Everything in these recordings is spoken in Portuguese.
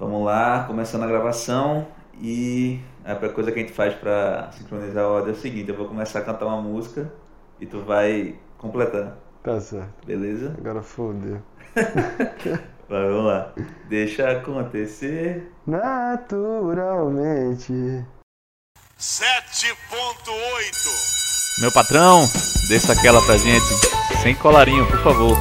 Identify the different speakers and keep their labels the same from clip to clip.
Speaker 1: Vamos lá, começando a gravação e a primeira coisa que a gente faz para sincronizar o áudio é o seguinte, eu vou começar a cantar uma música e tu vai completar.
Speaker 2: Tá certo.
Speaker 1: Beleza?
Speaker 2: Agora fodeu.
Speaker 1: Vai, vamos lá. Deixa acontecer.
Speaker 2: Naturalmente.
Speaker 3: 7.8
Speaker 4: Meu patrão, desça aquela pra gente. Sem colarinho, por favor.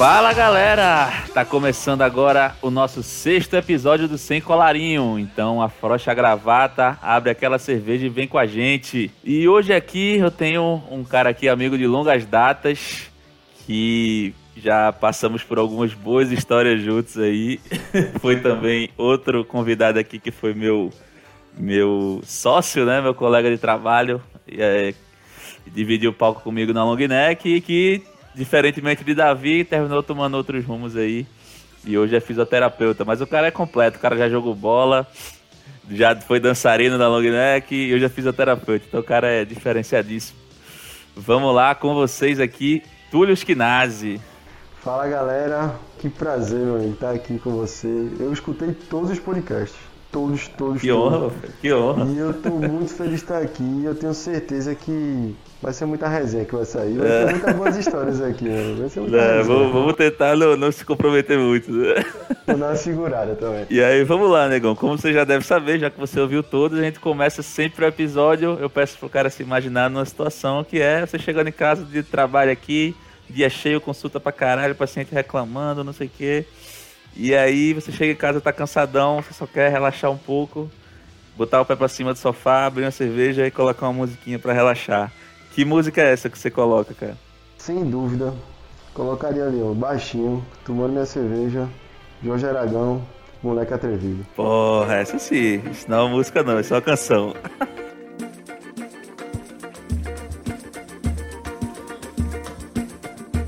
Speaker 4: Fala galera! Tá começando agora o nosso sexto episódio do Sem Colarinho. Então afrocha a gravata, abre aquela cerveja e vem com a gente. E hoje aqui eu tenho um cara aqui, amigo de longas datas, que já passamos por algumas boas histórias juntos aí. foi também outro convidado aqui que foi meu, meu sócio, né? Meu colega de trabalho. E, é, dividiu o palco comigo na long neck e que diferentemente de Davi, terminou tomando outros rumos aí. E hoje é fisioterapeuta. Mas o cara é completo, o cara já jogou bola, já foi dançarino na long neck e hoje é fisioterapeuta. Então o cara é diferenciadíssimo. Vamos lá com vocês aqui, Túlio Skinazzi.
Speaker 2: Fala galera, que prazer, meu estar aqui com você. Eu escutei todos os podcasts. Todos, todos,
Speaker 4: Que honra, que honra.
Speaker 2: E eu tô muito feliz de estar aqui e eu tenho certeza que vai ser muita resenha que vai sair. Vai ter muitas boas histórias aqui, né? Vai ser muita
Speaker 4: É, vamos, vamos tentar não, não se comprometer muito. né?
Speaker 2: Vou dar uma segurada também.
Speaker 4: E aí, vamos lá, negão. Como você já deve saber, já que você ouviu todos, a gente começa sempre o episódio. Eu peço pro cara se imaginar numa situação que é você chegando em casa de trabalho aqui, dia cheio, consulta pra caralho, paciente reclamando, não sei o quê. E aí você chega em casa, tá cansadão, você só quer relaxar um pouco, botar o pé pra cima do sofá, abrir uma cerveja e colocar uma musiquinha pra relaxar. Que música é essa que você coloca, cara?
Speaker 2: Sem dúvida, colocaria ali, ó, baixinho, tomando minha cerveja, Jorge Aragão, moleque atrevido.
Speaker 4: Porra, essa sim. Isso não é uma música não, isso é uma canção.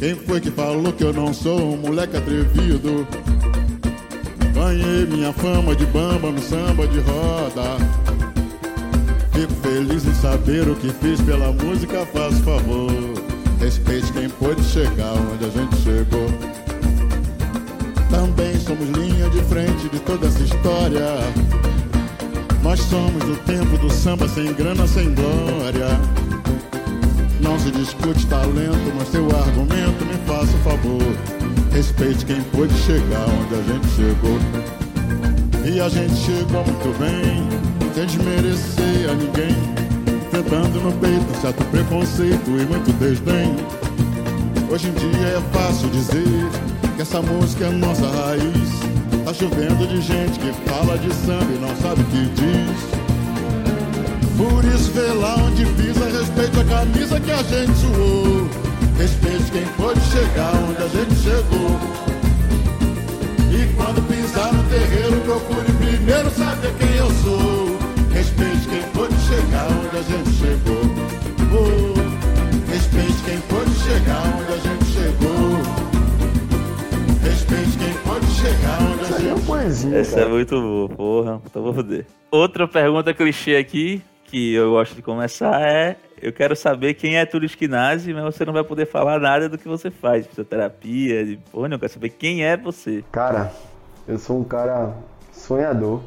Speaker 5: Quem foi que falou que eu não sou um moleque atrevido? Ganhei minha fama de bamba no samba de roda. Fico feliz em saber o que fiz pela música, faço favor. Respeite quem pôde chegar onde a gente chegou. Também somos linha de frente de toda essa história. Nós somos do tempo do samba sem grana, sem glória. Não se discute talento, mas seu argumento me faça um favor. Respeite quem pôde chegar onde a gente chegou. E a gente chegou muito bem, sem desmerecer a ninguém. Enfrentando no peito um certo preconceito e muito desdém. Hoje em dia é fácil dizer que essa música é nossa raiz. Tá chovendo de gente que fala de samba e não sabe o que diz. Por isso vê lá onde pisa, respeite a camisa que a gente suou. Respeite quem pôde chegar onde a gente chegou. E quando pisar no terreiro, procure primeiro saber quem eu sou. Respeite quem pôde chegar onde a gente chegou. Oh, respeite quem pôde chegar onde a gente chegou. Respeite quem pôde chegar onde
Speaker 2: Isso
Speaker 5: a
Speaker 2: aí é
Speaker 5: gente
Speaker 2: uma poesia,
Speaker 4: Essa
Speaker 2: cara.
Speaker 4: é muito boa, porra. Então vou foder. Outra pergunta clichê aqui, que eu gosto de começar, é: eu quero saber quem é Túlio Skinazzi, mas você não vai poder falar nada do que você faz, fisioterapia, de porra, não, eu quero saber quem é você.
Speaker 2: Cara, eu sou um cara sonhador.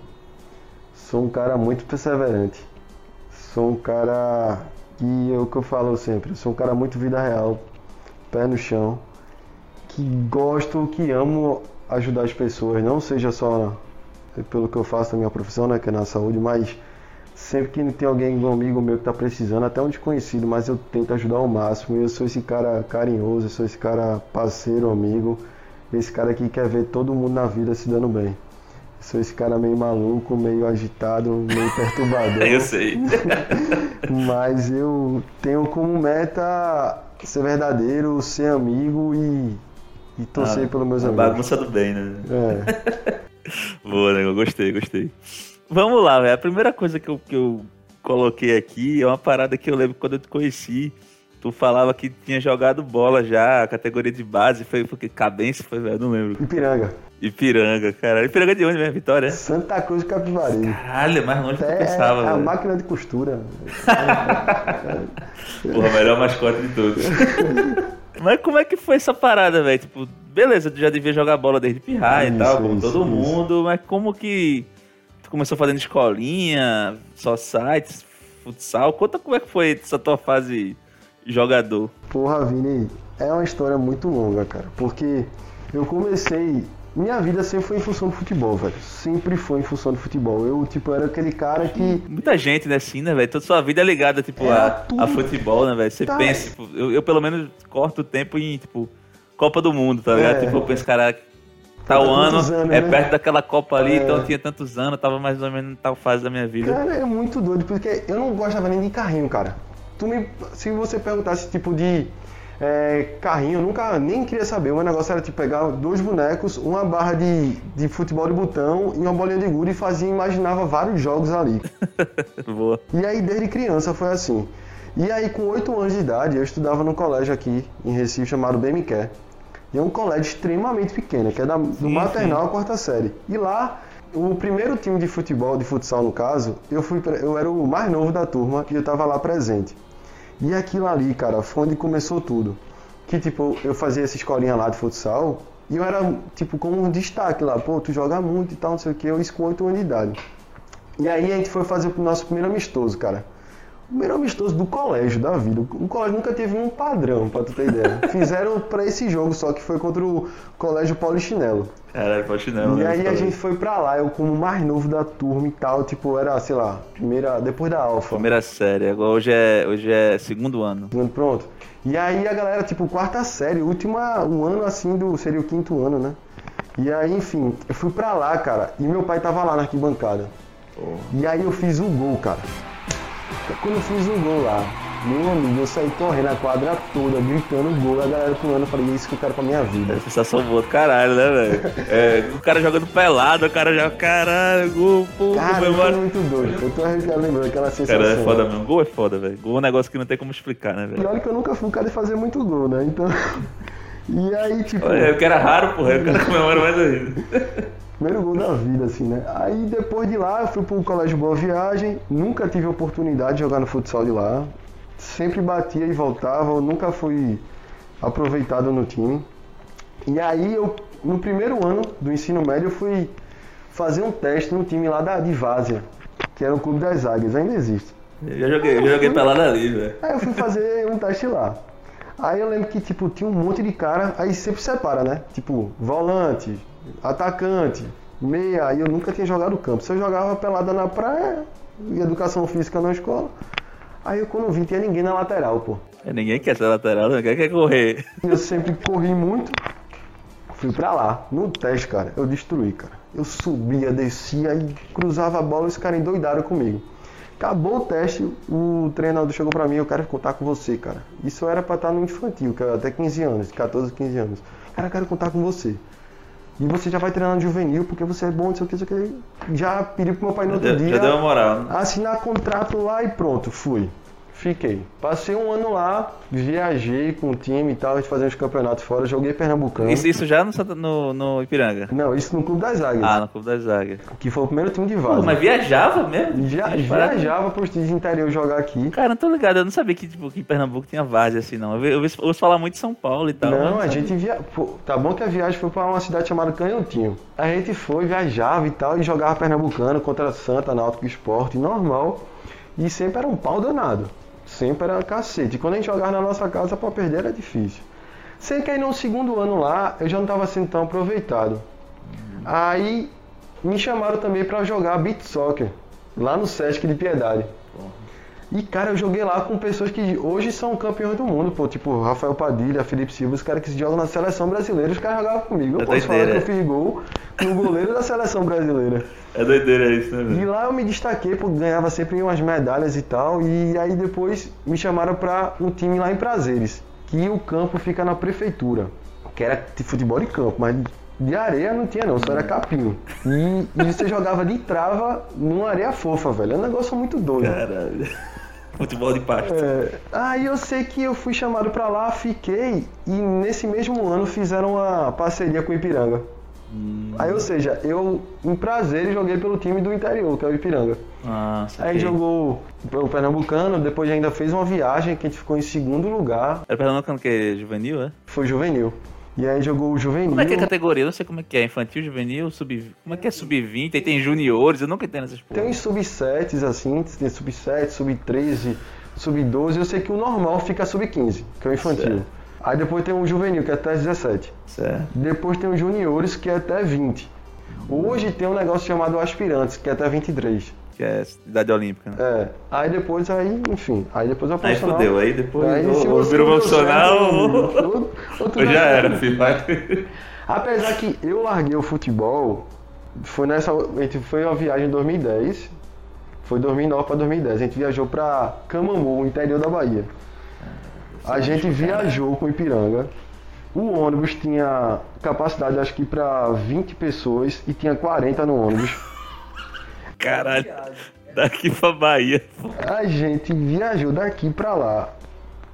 Speaker 2: Sou um cara muito perseverante. Sou um cara que é o que eu falo sempre, eu sou um cara muito vida real, pé no chão, que gosto, que amo ajudar as pessoas, não seja só pelo que eu faço na minha profissão, né, que é na saúde, mas sempre que tem alguém, um amigo meu que tá precisando, até um desconhecido, mas eu tento ajudar ao máximo. Eu sou esse cara carinhoso, eu sou esse cara parceiro, amigo, esse cara que quer ver todo mundo na vida se dando bem. Sou esse cara meio maluco, meio agitado, meio perturbador.
Speaker 4: Eu sei.
Speaker 2: Mas eu tenho como meta ser verdadeiro, ser amigo e, e torcer
Speaker 4: Ah,
Speaker 2: pelos meus amigos.
Speaker 4: Bagunça do bem, né?
Speaker 2: É.
Speaker 4: Boa, né? Eu gostei, gostei. Vamos lá, velho. A primeira coisa que eu, que eu coloquei aqui é uma parada que eu lembro quando eu te conheci. tu falava que tinha jogado bola já, a categoria de base, foi porque Cabense foi, velho, não lembro.
Speaker 2: Ipiranga.
Speaker 4: Ipiranga, cara. Ipiranga de onde mesmo? Vitória?
Speaker 2: Santa Cruz de Capivari.
Speaker 4: Caralho, mais longe do que eu
Speaker 2: É,
Speaker 4: pensava,
Speaker 2: é a máquina de costura.
Speaker 4: Porra, melhor mascote de todos. Mas como é que foi essa parada, velho? Tipo, beleza, tu já devia jogar bola desde pirraia e tal, como
Speaker 2: isso,
Speaker 4: todo
Speaker 2: isso.
Speaker 4: mundo, mas como que começou fazendo escolinha, só sites, futsal? Conta como é que foi essa tua fase jogador.
Speaker 2: Porra, Vini, é uma história muito longa, cara. Porque eu comecei. Minha vida sempre foi em função do futebol, velho. Sempre foi em função do futebol. Eu, tipo, era aquele cara que.
Speaker 4: Muita gente, né, assim, né, velho? Toda sua vida é ligada, tipo,
Speaker 2: Era
Speaker 4: a,
Speaker 2: tudo.
Speaker 4: a futebol, né, velho? Você
Speaker 2: Tá.
Speaker 4: pensa, tipo, eu, eu pelo menos corto o tempo em, tipo, Copa do Mundo, tá ligado?
Speaker 2: É.
Speaker 4: Tipo, eu penso, cara, tal
Speaker 2: Tá
Speaker 4: ano
Speaker 2: quantos anos,
Speaker 4: é
Speaker 2: né?
Speaker 4: perto daquela Copa ali,
Speaker 2: É.
Speaker 4: então eu tinha tantos anos, tava mais ou menos em tal fase da minha vida.
Speaker 2: Cara, é muito doido, porque eu não gostava nem de carrinho, cara. Tu me, se você perguntasse tipo de é, carrinho, eu nunca nem queria saber. O meu negócio era tipo pegar dois bonecos, uma barra de, de futebol de botão e uma bolinha de gude e fazia, imaginava vários jogos ali.
Speaker 4: Boa.
Speaker 2: E aí desde criança foi assim. E aí com 8 anos de idade eu estudava num colégio aqui em Recife chamado BMQ. E é um colégio extremamente pequeno, que é da- do
Speaker 4: Sim,
Speaker 2: maternal à quarta série. E lá, o primeiro time de futebol, de futsal no caso, eu fui eu era o mais novo da turma e eu tava lá presente. E aquilo ali, cara, foi onde começou tudo. Que tipo, eu fazia essa escolinha lá de futsal e eu era tipo como um destaque lá, pô, tu joga muito e tal, não sei o que, eu isso com 8 anos de idade. E aí a gente foi fazer o nosso primeiro amistoso, cara. O primeiro amistoso do colégio, da vida. O colégio nunca teve um padrão, pra tu ter ideia. Fizeram pra esse jogo, só que foi contra o colégio Polichinelo.
Speaker 4: Pode não.
Speaker 2: E
Speaker 4: né?
Speaker 2: aí a gente foi pra lá, eu como mais novo da turma e tal, tipo, era, sei lá, primeira, depois da alfa.
Speaker 4: Primeira série, agora hoje é, hoje é segundo ano.
Speaker 2: Pronto. E aí a galera, tipo, quarta série, última, um ano assim do. Seria o quinto ano, né? E aí, enfim, eu fui pra lá, cara, e meu pai tava lá na arquibancada. E aí eu fiz o gol, cara. Quando eu fiz o gol lá, meu amigo, eu saí correndo a quadra toda, gritando gol, a galera pulando, eu falei, é isso que eu quero pra minha vida.
Speaker 4: Sensação boa do caralho, né, velho? É, o cara jogando pelado, o cara já, caralho, gol, pô,
Speaker 2: Cara, foi
Speaker 4: comemora.
Speaker 2: muito doido. Eu tô arrepiado lembrando aquela sensação.
Speaker 4: Cara, é foda
Speaker 2: né?
Speaker 4: mesmo. Gol é foda, velho. Gol é um negócio que não tem como explicar, né,
Speaker 2: E
Speaker 4: velho?
Speaker 2: olha que eu nunca fui um cara de fazer muito gol, né? Então. E aí, tipo.
Speaker 4: Olha, eu que era raro, porra. Eu quero comemorar mais ainda.
Speaker 2: Primeiro gol da vida, assim, né? Aí depois de lá eu fui pro Colégio Boa Viagem, nunca tive oportunidade de jogar no futsal de lá. Sempre batia e voltava, eu nunca fui aproveitado no time. E aí eu, no primeiro ano do ensino médio, eu fui fazer um teste no time lá da, de Várzea, que era o Clube das Águias, ainda existe.
Speaker 4: Eu já joguei, eu já joguei pelado ali, velho.
Speaker 2: Aí eu fui fazer um teste lá. Aí eu lembro que, tipo, tinha um monte de cara, aí sempre separa, né? Tipo, volante, atacante, meia, eu nunca tinha jogado campo. Se eu jogava pelada na praia, e educação física na escola. Aí eu quando vi, tinha ninguém na lateral, pô.
Speaker 4: É, Ninguém quer ser lateral, ninguém quer correr.
Speaker 2: Eu sempre corri muito. Fui pra lá. No teste, cara, eu destruí, cara. Eu subia, descia e cruzava a bola e os caras endoidaram comigo. Acabou o teste, o treinador chegou pra mim, eu quero contar com você, cara. Isso era pra estar no infantil, que era até 15 anos, 14, 15 anos. Cara, eu quero contar com você. E você já vai treinar no juvenil, porque você é bom, não sei o que, não sei o que. Já pedi pro meu pai no outro
Speaker 4: Já,
Speaker 2: dia
Speaker 4: já deu uma moral, né?
Speaker 2: assinar contrato lá e pronto, fui. Fiquei. Passei um ano lá, viajei com o time e tal, a gente fazia uns campeonatos fora, joguei Pernambucano.
Speaker 4: Isso, isso já no, no, no Ipiranga?
Speaker 2: Não, isso no Clube das Águias,
Speaker 4: Ah, no Clube das Águias.
Speaker 2: que foi o primeiro time de
Speaker 4: Pô,
Speaker 2: vaza.
Speaker 4: mas viajava mesmo? Parada.
Speaker 2: viajava pros times interior jogar aqui.
Speaker 4: Cara, não tô ligado, eu não sabia que, tipo, que em Pernambuco tinha várzea assim, não. Eu, ouço falar muito de São Paulo e tal.
Speaker 2: Não, a gente via. pô, tá bom que a viagem foi pra uma cidade chamada Canhotinho. A gente foi, viajava e tal, e jogava Pernambucano contra Santa, Náutico Esporte, normal. E sempre era um pau danado. Sempre era cacete. Quando a gente jogava na nossa casa, pra perder era difícil. Sei que aí no segundo ano lá, eu já não tava sendo tão aproveitado. Aí me chamaram também pra jogar beat soccer, lá no Sesc de Piedade. E, cara, eu joguei lá com pessoas que hoje são campeões do mundo, pô. Tipo, Rafael Padilha, Felipe Silva, os caras que jogam na seleção brasileira, os caras jogavam comigo. Eu
Speaker 4: É
Speaker 2: posso falar que
Speaker 4: doideira.
Speaker 2: eu fiz gol no goleiro da seleção brasileira.
Speaker 4: É doideira isso, né,
Speaker 2: E
Speaker 4: velho?
Speaker 2: lá eu me destaquei, porque ganhava sempre umas medalhas e tal. E aí depois me chamaram pra um time lá em Prazeres, que o campo fica na prefeitura. Que era de futebol de campo, mas de areia não tinha não, só era capim. E, e você jogava de trava numa areia fofa, velho. É um negócio muito doido.
Speaker 4: Caralho. Futebol de pasto.
Speaker 2: É, aí eu sei que eu fui chamado pra lá, fiquei e nesse mesmo ano fizeram uma parceria com o Ipiranga. Aí, ou seja, eu em prazer joguei pelo time do interior, que é o Ipiranga.
Speaker 4: Ah,
Speaker 2: Aí jogou o Pernambucano, depois ainda fez uma viagem que a gente ficou em segundo lugar,
Speaker 4: Era Pernambucano que é juvenil, é?
Speaker 2: foi juvenil. E aí jogou o juvenil.
Speaker 4: Como é que é a categoria? Eu não sei como é que é. Infantil, juvenil, sub... Como é que é sub-20? Aí tem juniores, eu nunca entendo essas
Speaker 2: Tem
Speaker 4: porra.
Speaker 2: uns sub-7 assim, tem sub-7, sub-13, sub-12. Eu sei que o normal fica sub-15, que é o infantil.
Speaker 4: Certo.
Speaker 2: Aí depois tem o juvenil, que é até 17.
Speaker 4: Certo.
Speaker 2: Depois tem os juniores, que é até 20. Hoje tem um negócio chamado aspirantes, que é até 23.
Speaker 4: Que é idade olímpica, né?
Speaker 2: É. Aí depois, aí, enfim, aí depois é o
Speaker 4: Aí fudeu, aí depois
Speaker 2: Aí,
Speaker 4: ou, ou virou profissional ou,
Speaker 2: ou- não
Speaker 4: já era, filho.
Speaker 2: Apesar que eu larguei o futebol, foi nessa. A gente foi uma viagem em 2010. Foi 2009 para 2010. A gente viajou para Camamu, interior da Bahia. A gente viajou com o Ipiranga. O ônibus tinha capacidade, acho que para 20 pessoas e tinha 40 no ônibus.
Speaker 4: Caralho. Daqui pra Bahia.
Speaker 2: A gente viajou daqui pra lá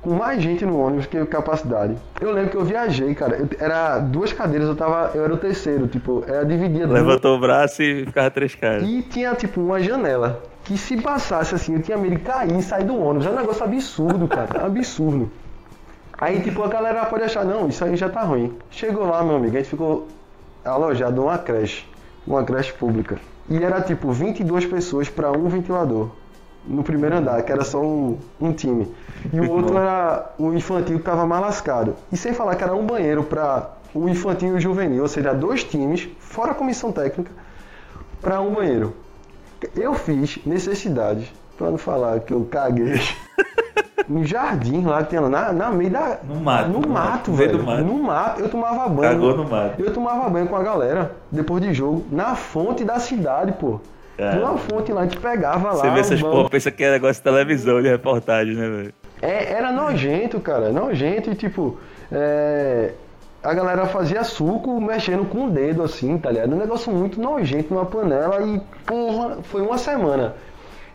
Speaker 2: com mais gente no ônibus que capacidade. Eu lembro que eu viajei, cara. eu- era duas cadeiras, eu tava, eu era o terceiro, tipo, era dividia duas.
Speaker 4: Levantou o braço e ficava três caras.
Speaker 2: E tinha tipo uma janela que se passasse assim, eu tinha medo de cair e sair do ônibus. É um negócio absurdo, cara, absurdo. Aí tipo a galera pode achar, não, isso aí já tá ruim. Chegou lá, meu amigo, a gente ficou alojado numa creche, uma creche pública. E era tipo 22 pessoas pra um ventilador. No primeiro andar, que era só um, um time. E o outro era o infantil que tava mais lascado. E sem falar que era um banheiro pra o infantil e o juvenil, ou seja, dois times, fora a comissão técnica, pra um banheiro. Eu fiz necessidades, pra não falar que eu caguei. No jardim lá que tem lá, na, na meio da.
Speaker 4: No mato,
Speaker 2: No
Speaker 4: no mato, no
Speaker 2: velho.
Speaker 4: do mato.
Speaker 2: No mato. Eu tomava banho.
Speaker 4: Cagou no mato.
Speaker 2: Eu tomava banho com a galera, depois de jogo, na fonte da cidade, pô. Uma fonte lá, a gente pegava lá.
Speaker 4: Você vê essas porra, pensa que é negócio de televisão, de reportagem, né, velho?
Speaker 2: É, era nojento, cara, nojento e tipo, é, a galera fazia suco mexendo com o dedo assim, tá ligado? Um negócio muito nojento numa panela e porra, foi uma semana.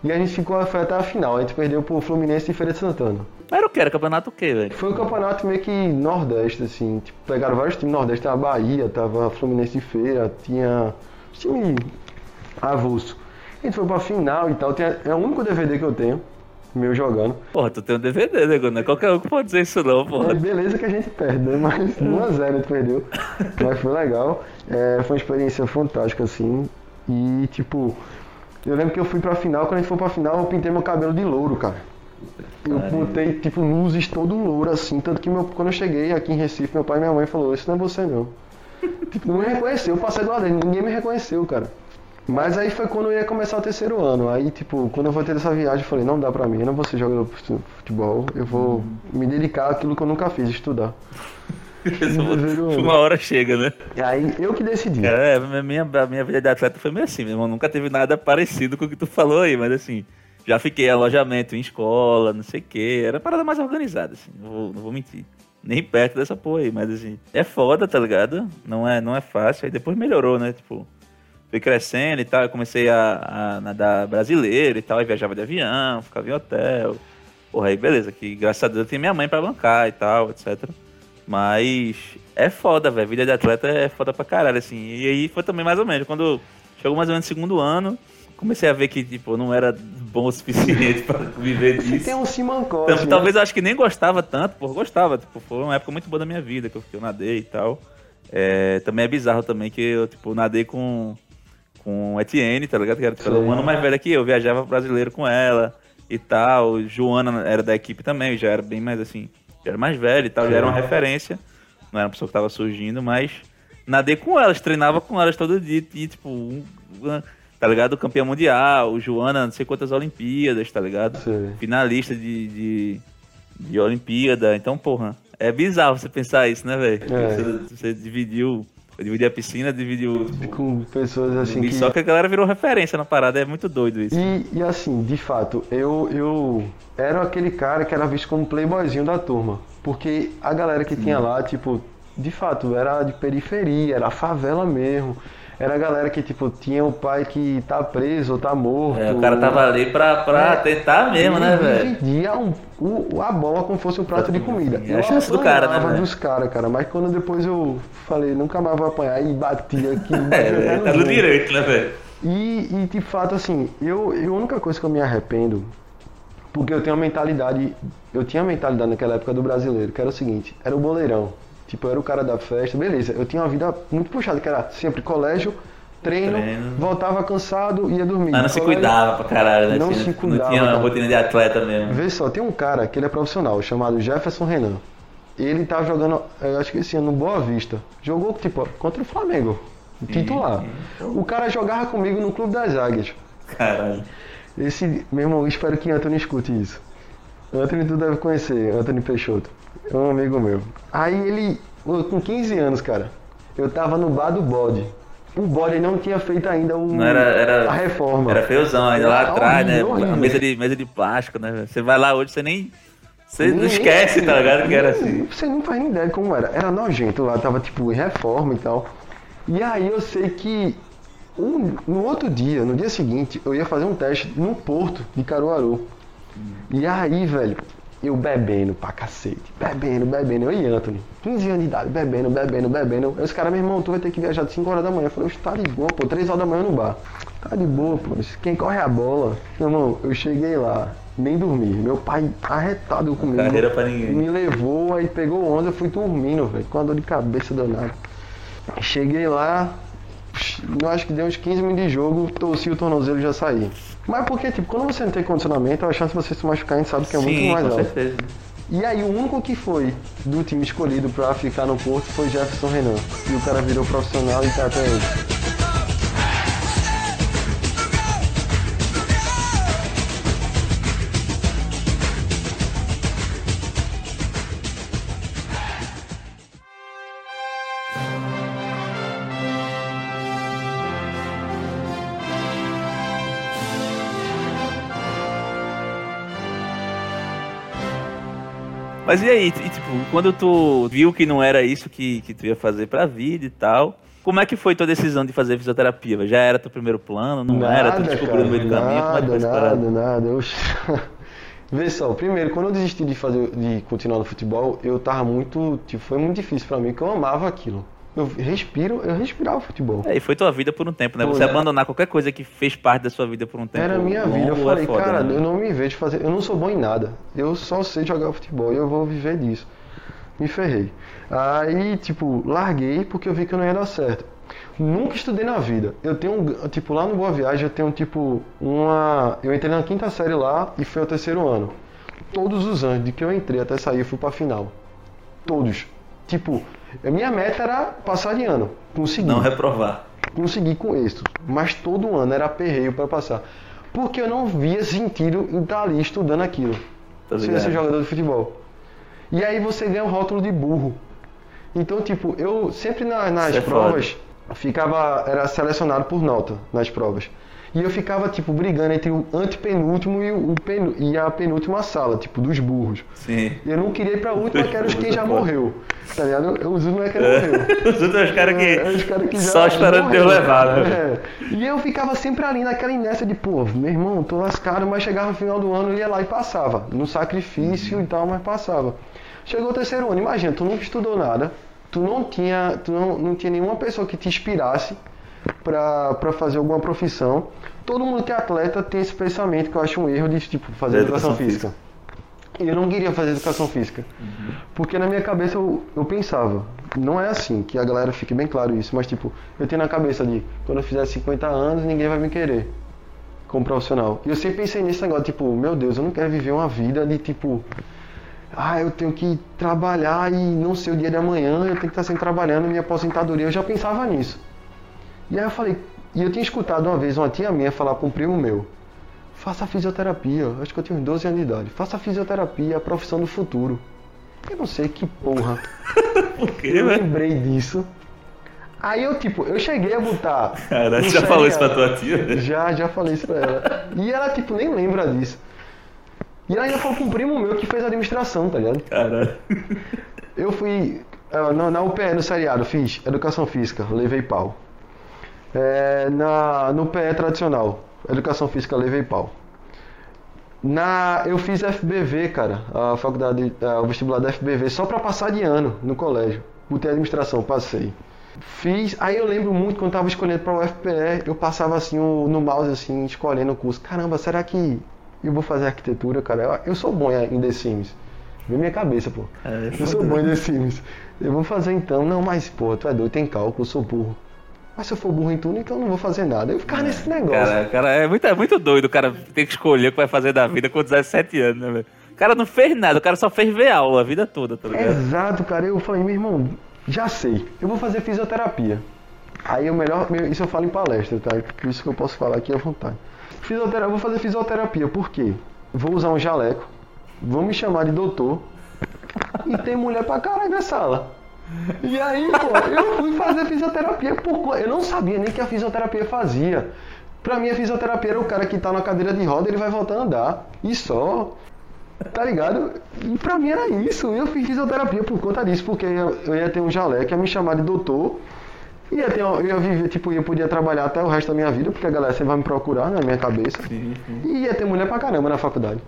Speaker 2: E a gente ficou foi até a final, a gente perdeu pro Fluminense e Feira de Santana.
Speaker 4: Mas era o que? Era campeonato o quê, velho?
Speaker 2: Foi um campeonato meio que nordeste, assim, tipo, pegaram vários times nordeste, tava Bahia, tava Fluminense de Feira, tinha os times avulso. A gente foi pra final e tal, é o único DVD que eu tenho, meu jogando.
Speaker 4: Porra, tu tem um DVD, nego, não é qualquer um que pode dizer isso não,
Speaker 2: É,
Speaker 4: porra.
Speaker 2: beleza que a gente perde, né? Mas 1x0 a gente perdeu. Mas foi legal. É, foi uma experiência fantástica, assim. E, tipo, eu lembro que eu fui pra final, quando a gente foi pra final, eu pintei meu cabelo de louro, cara. Eu botei, tipo, luzes todo louro, assim. Tanto que meu, quando eu cheguei aqui em Recife, meu pai e minha mãe falou, isso não é você, não. tipo, não me reconheceu. Eu passei do lado dele, ninguém me reconheceu, cara. Mas aí foi quando eu ia começar o terceiro ano. Aí, tipo, quando eu voltei dessa viagem, eu falei, não dá pra mim, eu não vou ser jogador de futebol. Eu vou me dedicar àquilo que eu nunca fiz, estudar.
Speaker 4: Uma hora chega, né?
Speaker 2: E aí, eu que decidi.
Speaker 4: É, a minha, a minha vida de atleta foi meio assim, meu irmão. Nunca teve nada parecido com o que tu falou aí, mas assim, já fiquei alojamento em escola, não sei o quê. Era parada mais organizada, assim, não vou, não vou mentir. Nem perto dessa porra aí, mas assim, é foda, tá ligado? Não é, não é fácil. Aí depois melhorou, né? Tipo, fui crescendo e tal. Eu comecei a, a nadar brasileiro e tal, aí viajava de avião, ficava em hotel. Porra, aí beleza, que graças a Deus eu tenho minha mãe pra bancar e tal, etc. Mas é foda, velho. Vida de atleta é foda pra caralho, assim. E aí foi também mais ou menos. Quando chegou mais ou menos no segundo ano, comecei a ver que, tipo, não era bom o suficiente pra viver disso.
Speaker 2: tem um Simancó.
Speaker 4: Então, talvez eu acho que nem gostava tanto, pô, gostava, tipo, foi uma época muito boa da minha vida, que eu, que eu nadei e tal. É, também é bizarro também que eu, tipo, nadei com, com Etienne, tá ligado? Que era tipo, um ano mais velha que eu, viajava brasileiro com ela e tal. Joana era da equipe também, já era bem mais assim, já era mais velha e tal, já era uma referência. Não era uma pessoa que tava surgindo, mas nadei com elas, treinava com elas todo dia e, tipo, um- um- tá ligado? Campeão mundial, Joana, não sei quantas Olimpíadas, tá ligado?
Speaker 2: Sei.
Speaker 4: finalista de, de, de Olimpíada. Então, porra, é bizarro você pensar isso, né, velho?
Speaker 2: É.
Speaker 4: Você, você dividiu. Eu dividi a piscina, dividiu. Tipo,
Speaker 2: Com pessoas assim
Speaker 4: e
Speaker 2: que.
Speaker 4: Só que a galera virou referência na parada, é muito doido isso.
Speaker 2: E, e assim, de fato, eu, eu era aquele cara que era visto como playboyzinho da turma. Porque a galera que tinha lá, tipo, de fato, era de periferia, era favela mesmo. Era a galera que, tipo, tinha o pai que tá preso ou tá morto.
Speaker 6: É, o cara tava ali pra, pra
Speaker 2: É.
Speaker 6: tentar mesmo, né, velho?
Speaker 2: dividia um- o- a bola como fosse um prato de comida.
Speaker 6: É a chance do cara, né,
Speaker 2: dos caras, cara. Mas quando depois eu falei, nunca mais vou apanhar e batia aqui.
Speaker 6: É, velho, tá no direito, né, velho?
Speaker 2: E, e, de fato, assim, eu, eu, a única coisa que eu me arrependo, porque eu tenho a mentalidade, eu tinha a mentalidade naquela época do brasileiro, que era o seguinte, era o boleirão. Tipo, eu era o cara da festa, beleza, eu tinha uma vida muito puxada, que era sempre colégio, treino,
Speaker 6: Treino.
Speaker 2: voltava cansado, ia dormir.
Speaker 6: Mas não se cuidava pra caralho, né?
Speaker 2: Não se
Speaker 6: Não
Speaker 2: cuidava,
Speaker 6: tinha uma rotina de atleta mesmo.
Speaker 2: Vê só, tem um cara que ele é profissional, chamado Jefferson Renan. Ele tá jogando, eu acho que esse ano no Boa Vista. Jogou, tipo, contra o Flamengo, titular. O cara jogava comigo no Clube das Águias.
Speaker 6: Caralho.
Speaker 2: Esse, meu irmão, espero que Anthony escute isso. Anthony tu deve conhecer, Anthony Peixoto. É um amigo meu. Aí ele, com 15 anos, cara, eu tava no bar do bode. O bode não tinha feito ainda o,
Speaker 6: era, era,
Speaker 2: a reforma.
Speaker 6: Era feiozão ainda lá atrás, né?
Speaker 2: horrível, horrível.
Speaker 6: Mesa de, mesa de plástico, né? Você vai lá hoje, você nem. Você não esquece, tá ligado? Que era assim.
Speaker 2: Você não faz nem ideia de como era. Era nojento lá, tava tipo em reforma e tal. E aí eu sei que um- no outro dia, no dia seguinte, eu ia fazer um teste no porto de Caruaru. E aí, velho, eu bebendo pra cacete. Bebendo, bebendo. Eu e Anthony, 15 anos de idade, bebendo, bebendo, bebendo. Aí os caras, meu irmão, tu vai ter que viajar de 5 horas da manhã. Eu falei, "Oxe, tá de boa, pô, 3 horas da manhã no bar. Tá de boa, pô. Quem corre é a bola. Meu irmão, eu cheguei lá, nem dormi. Meu pai arretado comigo.
Speaker 6: Carreira pra ninguém.
Speaker 2: Me levou, aí pegou onda, eu fui dormindo, velho, com a dor de cabeça danada. Cheguei lá, eu acho que deu uns 15 minutos de jogo, torci o tornozelo e já saí. Mas porque, tipo, quando você não tem condicionamento, a chance de você se machucar, a gente sabe que é muito
Speaker 6: Sim,
Speaker 2: mais
Speaker 6: com
Speaker 2: alta.
Speaker 6: certeza.
Speaker 2: E aí o único que foi do time escolhido pra ficar no Porto foi Jefferson Renan. E o cara virou profissional e tá até hoje.
Speaker 6: Mas e aí, e, tipo, quando tu viu que não era isso que, que tu ia fazer pra vida e tal, como é que foi tua decisão de fazer fisioterapia? Já era teu primeiro plano? Não era? Tu descobriu no meio do caminho? Como é que
Speaker 2: Nada, nada, nada. Eu... Vê só, primeiro, quando eu desisti de fazer, de continuar no futebol, eu tava muito, tipo, foi muito difícil pra mim, porque eu amava aquilo. Eu respiro, eu respirava futebol.
Speaker 6: É, e foi tua vida por um tempo, né?
Speaker 2: Foi,
Speaker 6: Você
Speaker 2: né?
Speaker 6: abandonar qualquer coisa que fez parte da sua vida por um tempo.
Speaker 2: Era a minha vida. Eu
Speaker 6: é
Speaker 2: falei,
Speaker 6: foda,
Speaker 2: cara,
Speaker 6: né?
Speaker 2: eu não me vejo fazer. Eu não sou bom em nada. Eu só sei jogar futebol e eu vou viver disso. Me ferrei. Aí, tipo, larguei porque eu vi que eu não ia dar certo. Nunca estudei na vida. Eu tenho, um- tipo, lá no Boa Viagem, eu tenho, tipo, uma. Eu entrei na quinta série lá e foi o terceiro ano. Todos os anos, de que eu entrei até sair, eu fui pra final. Todos. Tipo, a minha meta era passar de ano. Consegui
Speaker 6: Não reprovar.
Speaker 2: consegui com êxito, mas todo ano era perreio para passar. Porque eu não via sentido em estar ali estudando aquilo.
Speaker 6: Tá
Speaker 2: Se ser jogador de futebol. E aí você ganha o rótulo de burro. Então, tipo, eu sempre na- nas
Speaker 6: é
Speaker 2: provas ficava, era selecionado por nota nas provas. E eu ficava, tipo, brigando entre o antepenúltimo e, o penu, e a penúltima sala, tipo, dos burros.
Speaker 6: Sim.
Speaker 2: E eu não queria ir pra última, que era os quem já
Speaker 6: pô.
Speaker 2: morreu. Tá ligado? Eu- Os últimos é que ele morreu.
Speaker 6: Os outros caras que,
Speaker 2: É, os caras que já
Speaker 6: só esperando Deus levar, né?
Speaker 2: É. E eu ficava sempre ali naquela inércia de, pô, meu irmão, tô lascado, mas chegava no final do ano, eu ia lá e passava. No sacrifício e tal, mas passava. Chegou o terceiro ano, imagina, tu nunca estudou nada, tu não tinha, tu não, não tinha nenhuma pessoa que te inspirasse pra fazer alguma profissão. Todo mundo que é atleta tem esse pensamento que eu acho um erro de, tipo, fazer educação,
Speaker 6: educação
Speaker 2: física. E eu não queria fazer educação física. Porque na minha cabeça eu, eu pensava, não é assim, que a galera fique bem claro isso, mas tipo, eu tenho na cabeça de quando eu fizer 50 anos ninguém vai me querer como profissional. E eu sempre pensei nesse negócio, tipo, meu Deus, eu não quero viver uma vida de tipo, ah, eu tenho que trabalhar e não sei o dia de amanhã, eu tenho que estar sempre trabalhando, minha aposentadoria, eu já pensava nisso. E aí eu falei, e eu tinha escutado uma vez uma tia minha falar para um primo meu, faça fisioterapia, acho que eu tinha uns 12 anos de idade, faça fisioterapia, é a profissão do futuro. Eu não sei que porra.
Speaker 6: Por quê,
Speaker 2: Eu
Speaker 6: velho?
Speaker 2: lembrei disso. Aí eu, tipo, eu cheguei a botar.
Speaker 6: Você já falou isso pra tua tia? velho?
Speaker 2: Já, já falei isso pra ela. E ela, tipo, nem lembra disso. E ela ainda falou com um primo meu que fez administração, tá ligado?
Speaker 6: Caralho.
Speaker 2: Eu fui. É, no- na UPE, no seriado, fiz Educação Física, levei pau. É, na, no PE tradicional, Educação Física, levei pau. Na, eu fiz FBV, cara, a faculdade, a- o vestibular da FBV, só pra passar de ano no colégio. Botei administração, passei. Fiz, aí eu lembro muito quando tava escolhendo pra UFPE, eu passava assim o- no mouse assim, escolhendo o curso. Caramba, será que eu vou fazer arquitetura, cara? Eu, eu sou bom em The Sims. Vê minha cabeça, pô.
Speaker 4: É,
Speaker 2: eu sou bom em The Sims. Eu vou fazer então. Não, mas pô, tu é doido, tem cálculo, eu sou burro. Mas se eu for burro em tudo, então eu não vou fazer nada. Eu ficava nesse negócio.
Speaker 4: Cara, cara, é muito, é muito doido o cara ter que escolher o que vai fazer da vida com 17 anos, né, velho? O cara não fez nada, o cara só fez ver aula a vida toda, tá ligado?
Speaker 2: Exato, cara. Eu falei, meu irmão, já sei. Eu vou fazer fisioterapia. Aí o melhor, isso eu falo em palestra, tá? Por isso que eu posso falar aqui à vontade. Fisioterapia, vou fazer fisioterapia, por quê? Vou usar um jaleco, vão me chamar de doutor e tem mulher pra caralho na sala. E aí, pô, eu fui fazer fisioterapia por Eu não sabia nem que a fisioterapia fazia. Pra mim, a fisioterapia era o cara que tá na cadeira de roda, ele vai voltar a andar. E só. Tá ligado? E pra mim era isso. Eu fiz fisioterapia por conta disso, porque eu, ia ter um jaleco, ia me chamar de doutor. Ia ter, eu ia viver, tipo, eu podia trabalhar até o resto da minha vida, porque a galera sempre vai me procurar na minha cabeça. E ia ter mulher pra caramba na faculdade.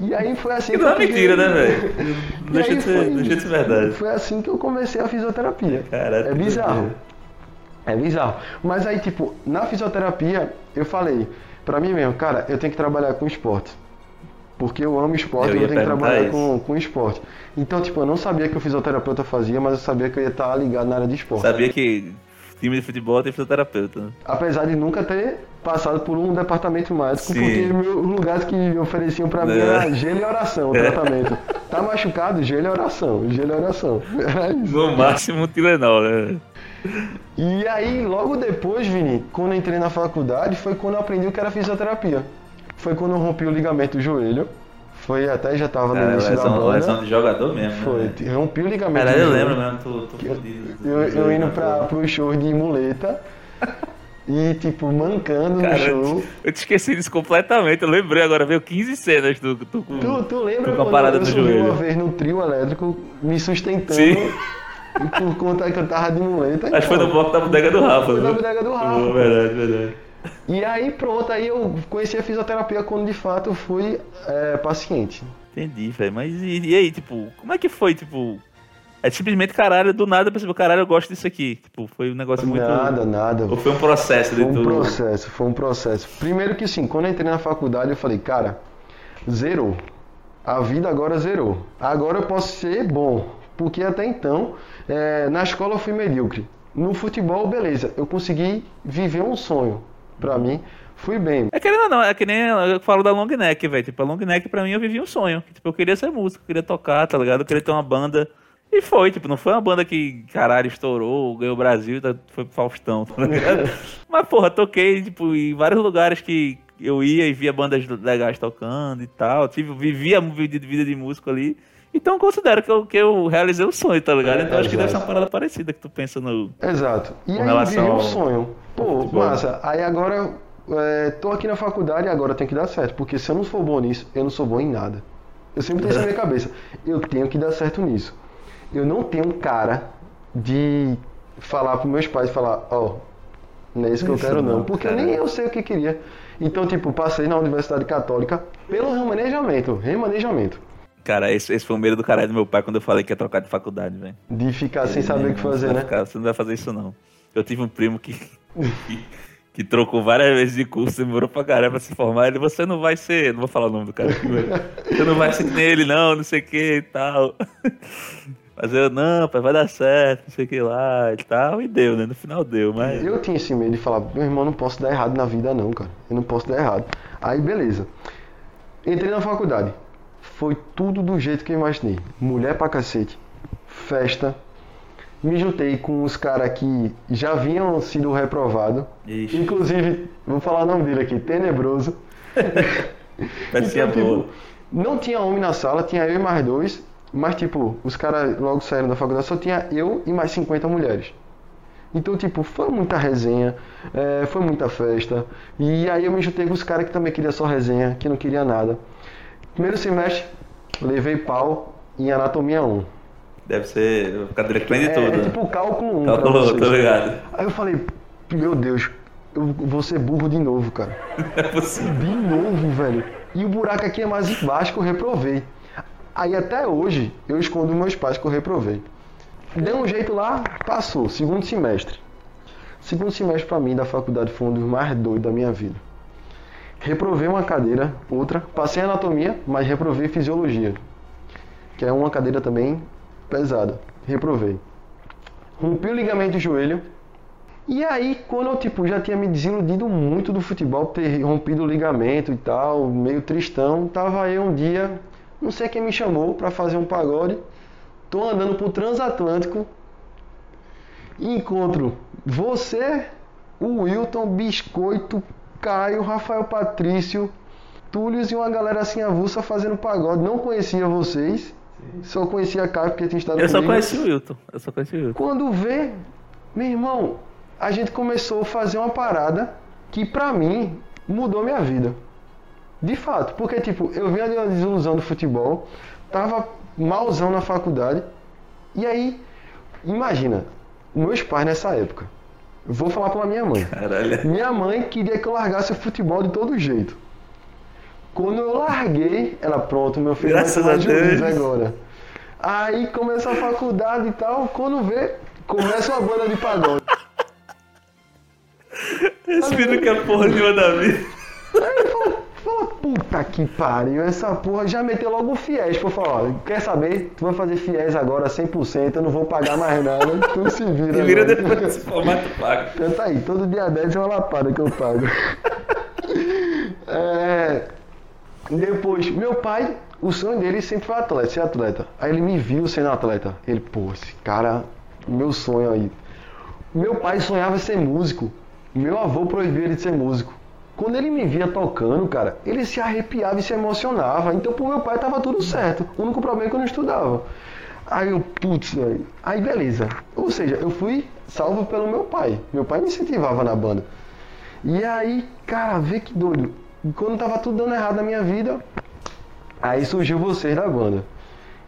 Speaker 2: E aí foi assim
Speaker 4: Que não é mentira, né, velho? Deixa de ser, deixa de ser verdade.
Speaker 2: Foi assim que eu comecei a fisioterapia.
Speaker 4: Caralho,
Speaker 2: é bizarro. É bizarro. Mas aí, tipo, na fisioterapia, eu falei, pra mim mesmo, cara, eu tenho que trabalhar com esporte. Porque eu amo esporte,
Speaker 4: Eu
Speaker 2: eu, tenho que trabalhar
Speaker 4: isso.
Speaker 2: com, com esporte. Então, tipo, eu não sabia que o fisioterapeuta fazia, mas eu sabia que eu ia estar ligado na área de esporte.
Speaker 4: Sabia que time de futebol tem fisioterapeuta, né?
Speaker 2: Apesar de nunca ter passado por um departamento médico,
Speaker 4: Sim.
Speaker 2: porque meu- os lugares que me ofereciam pra mim era
Speaker 4: É.
Speaker 2: gelo e oração, o tratamento. Tá machucado, gelo e oração, gelo e oração. Era isso.
Speaker 4: No máximo Tilenol, né?
Speaker 2: E aí, logo depois, Vini, quando entrei na faculdade, foi quando eu aprendi o que era fisioterapia. Foi quando eu rompi o ligamento do joelho. Foi até já tava no
Speaker 7: Cara,
Speaker 2: início da
Speaker 7: lesão,
Speaker 2: banda.
Speaker 7: lesão de jogador mesmo.
Speaker 2: Foi,
Speaker 7: Né?
Speaker 2: rompi o ligamento do
Speaker 7: eu lembro mesmo, tô, tô fodido.
Speaker 2: Eu, eu indo pra, pro show de muleta e, tipo, mancando
Speaker 4: Cara,
Speaker 2: no show.
Speaker 4: eu te esqueci disso completamente. Eu lembrei agora, veio 15 cenas do. do, do
Speaker 2: Tu, tu lembra
Speaker 4: com a parada
Speaker 2: eu
Speaker 4: no
Speaker 2: subi
Speaker 4: joelho.
Speaker 2: uma vez no trio elétrico me sustentando
Speaker 4: Sim.
Speaker 2: por conta que eu tava de muleta?
Speaker 4: Acho que foi no bloco da bodega do Rafa.
Speaker 2: Foi na bodega do Rafa.
Speaker 4: Verdade, verdade.
Speaker 2: E aí pronto, aí eu conheci a fisioterapia quando de fato eu fui é, paciente.
Speaker 4: Entendi, velho. Mas e, e aí, tipo, como é que foi, tipo. É simplesmente caralho, do nada eu percebi, caralho, eu gosto disso aqui. Tipo, foi um negócio muito.
Speaker 2: Nada, nada.
Speaker 7: Ou foi um processo de
Speaker 2: Foi um
Speaker 7: tudo?
Speaker 2: processo, foi um processo. Primeiro que sim, quando eu entrei na faculdade eu falei, cara, zerou. A vida agora zerou. Agora eu posso ser bom. Porque até então, é, na escola eu fui medíocre. No futebol, beleza, eu consegui viver um sonho. Pra mim, fui bem.
Speaker 4: É ou não, é que nem eu falo da long neck, velho. Tipo, a long neck pra mim eu vivi um sonho. Tipo, eu queria ser músico, eu queria tocar, tá ligado? Eu queria ter uma banda. E foi, tipo, não foi uma banda que, caralho, estourou, ganhou o Brasil, tá- foi pro Faustão, tá ligado? Mas, porra, toquei, tipo, em vários lugares que eu ia e via bandas legais tocando e tal. Tive, vivia a vida de músico ali. Então eu considero que eu, que eu realizei o sonho, tá ligado?
Speaker 7: É,
Speaker 4: então acho que deve ser
Speaker 2: exato.
Speaker 4: uma parada parecida que tu pensa no.
Speaker 2: Exato. E
Speaker 4: Com
Speaker 2: aí
Speaker 4: relação
Speaker 2: um
Speaker 4: ao-
Speaker 2: sonho. Pô,
Speaker 4: futebol.
Speaker 2: massa. Aí agora, é, tô aqui na faculdade e agora tem que dar certo. Porque se eu não for bom nisso, eu não sou bom em nada. Eu sempre tenho isso na minha cabeça. Eu tenho que dar certo nisso. Eu não tenho cara de falar pros meus pais, falar, ó, não é isso que eu quero não. Porque nem eu sei o que queria. Então, tipo, passei na Universidade Católica pelo remanejamento. Remanejamento.
Speaker 4: Cara, esse, esse foi o medo do caralho do meu pai quando eu falei que ia trocar de faculdade, velho.
Speaker 2: De ficar sem saber o que fazer, né?
Speaker 4: ficar- você não vai fazer isso, não. Eu tive um primo que, que, que trocou várias vezes de curso, demorou pra caramba pra se formar. Ele, você não vai ser. Não vou falar o nome do cara aqui, velho. Você não vai ser que nem ele, não, não sei o que e tal. Mas eu, não, pai, vai dar certo, não sei o que lá e tal. E deu, né? No final deu, mas.
Speaker 2: Eu tinha esse medo de falar, meu irmão, não posso dar errado na vida não, cara. Eu não posso dar errado. Aí, beleza. Entrei na faculdade. Foi tudo do jeito que eu imaginei. Mulher pra cacete. Festa. Me juntei com os caras que já haviam sido reprovados. Inclusive, vou falar o nome dele aqui, Tenebroso. Então, tipo, não tinha homem na sala, tinha eu e mais dois. Mas, tipo, os caras logo saíram da faculdade, só tinha eu e mais 50 mulheres. Então, tipo, foi muita resenha, é, foi muita festa. E aí eu me juntei com os caras que também queriam só resenha, que não queria nada. Primeiro semestre, levei pau em Anatomia 1.
Speaker 4: Deve ser cadeira que prende
Speaker 2: É,
Speaker 4: tudo.
Speaker 2: é
Speaker 4: né?
Speaker 2: tipo cálculo 1 pra
Speaker 4: Calculou,
Speaker 2: vocês.
Speaker 4: tô ligado.
Speaker 2: Aí eu falei, meu Deus, eu vou ser burro de novo, cara.
Speaker 4: É possível.
Speaker 2: De novo, velho. E o buraco aqui é mais embaixo que eu reprovei. Aí até hoje eu escondo meus pais que eu reprovei. Deu um jeito lá, passou. Segundo semestre. Segundo semestre pra mim da faculdade foi um dos mais doidos da minha vida. Reprovei uma cadeira, outra. Passei anatomia, mas reprovei fisiologia. Que é uma cadeira também pesada. Reprovei. Rompi o ligamento do joelho. E aí, quando eu tipo, já tinha me desiludido muito do futebol, ter rompido o ligamento e tal, meio tristão, tava eu um dia, não sei quem me chamou pra fazer um pagode. Tô andando pro Transatlântico e encontro você, o Wilton, Biscoito, Caio, Rafael Patrício, Túlios e uma galera assim avulsa fazendo pagode. Não conhecia vocês, só conhecia Caio porque tinha estado
Speaker 6: Eu só
Speaker 2: comigo.
Speaker 6: conheci o Wilton. Eu só conheci o Wilton.
Speaker 2: Quando vê, meu irmão, a gente começou a fazer uma parada que pra mim mudou minha vida. De fato, porque tipo, eu vinha de uma desilusão do futebol, tava malzão na faculdade, e aí, imagina, meus pais nessa época. Vou falar pela minha mãe.
Speaker 4: Caralho.
Speaker 2: Minha mãe queria que eu largasse o futebol de todo jeito. Quando eu larguei, ela pronto, meu filho
Speaker 4: Graças
Speaker 2: vai ser juiz agora. Aí começa a faculdade e tal, quando vê, começa uma banda de pagode.
Speaker 4: Esse filho não quer porra nenhuma da vida.
Speaker 2: Aí fala, puta que pariu, essa porra já meteu logo o fiéis. Pô, fala, ó, quer saber? Tu vai fazer fiéis agora 100%, eu não vou pagar mais nada, tu se vira.
Speaker 4: E vira depois desse formato pago.
Speaker 2: Canta aí, todo dia 10 é uma lapada que eu pago. É, depois, meu pai, o sonho dele sempre foi atleta, ser atleta. Aí ele me viu sendo atleta. Ele, pô, esse cara, meu sonho aí. Meu pai sonhava ser músico. Meu avô proibia ele de ser músico. Quando ele me via tocando, cara, ele se arrepiava e se emocionava. Então, pro meu pai tava tudo certo. O único problema é que eu não estudava. Aí eu, putz. Aí beleza. Ou seja, eu fui salvo pelo meu pai. Meu pai me incentivava na banda. E aí, cara, vê que doido. Quando tava tudo dando errado na minha vida, aí surgiu vocês da banda.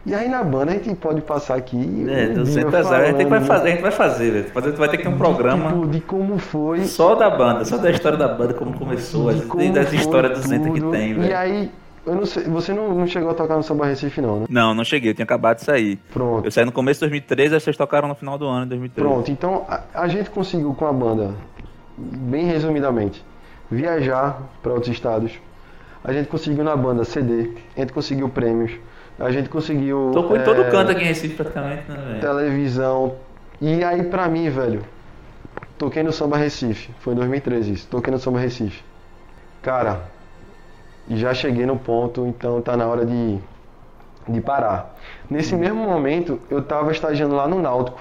Speaker 2: E aí na banda a gente pode passar aqui.
Speaker 4: É,
Speaker 2: um
Speaker 4: do
Speaker 2: dia
Speaker 4: centro das áreas, a gente vai fazer, a gente vai fazer, velho. Fazer- vai ter que ter um programa
Speaker 2: Tipo, de como foi.
Speaker 4: só da banda, só da história da banda, como começou,
Speaker 2: de como
Speaker 4: das histórias do centro que
Speaker 2: tudo.
Speaker 4: tem,
Speaker 2: E
Speaker 4: velho.
Speaker 2: aí, eu não sei, você não, não chegou a tocar no Samba Recife não, né?
Speaker 6: Não, não cheguei. Eu tinha acabado de sair.
Speaker 2: Pronto.
Speaker 6: Eu saí no começo de 2013, aí vocês tocaram no final do ano de 2013.
Speaker 2: Pronto, então a, a gente conseguiu com a banda, bem resumidamente, viajar para outros estados. A gente conseguiu na banda CD, a gente conseguiu prêmios, a gente conseguiu.
Speaker 4: Tocou em todo
Speaker 2: é,
Speaker 4: canto aqui em Recife praticamente, né, velho?
Speaker 2: televisão. E aí pra mim, velho, toquei no Samba Recife. Foi em 2013 isso. Toquei no Samba Recife. Cara, já cheguei no ponto, então tá na hora de, de parar. Nesse mesmo momento, eu tava estagiando lá no Náutico.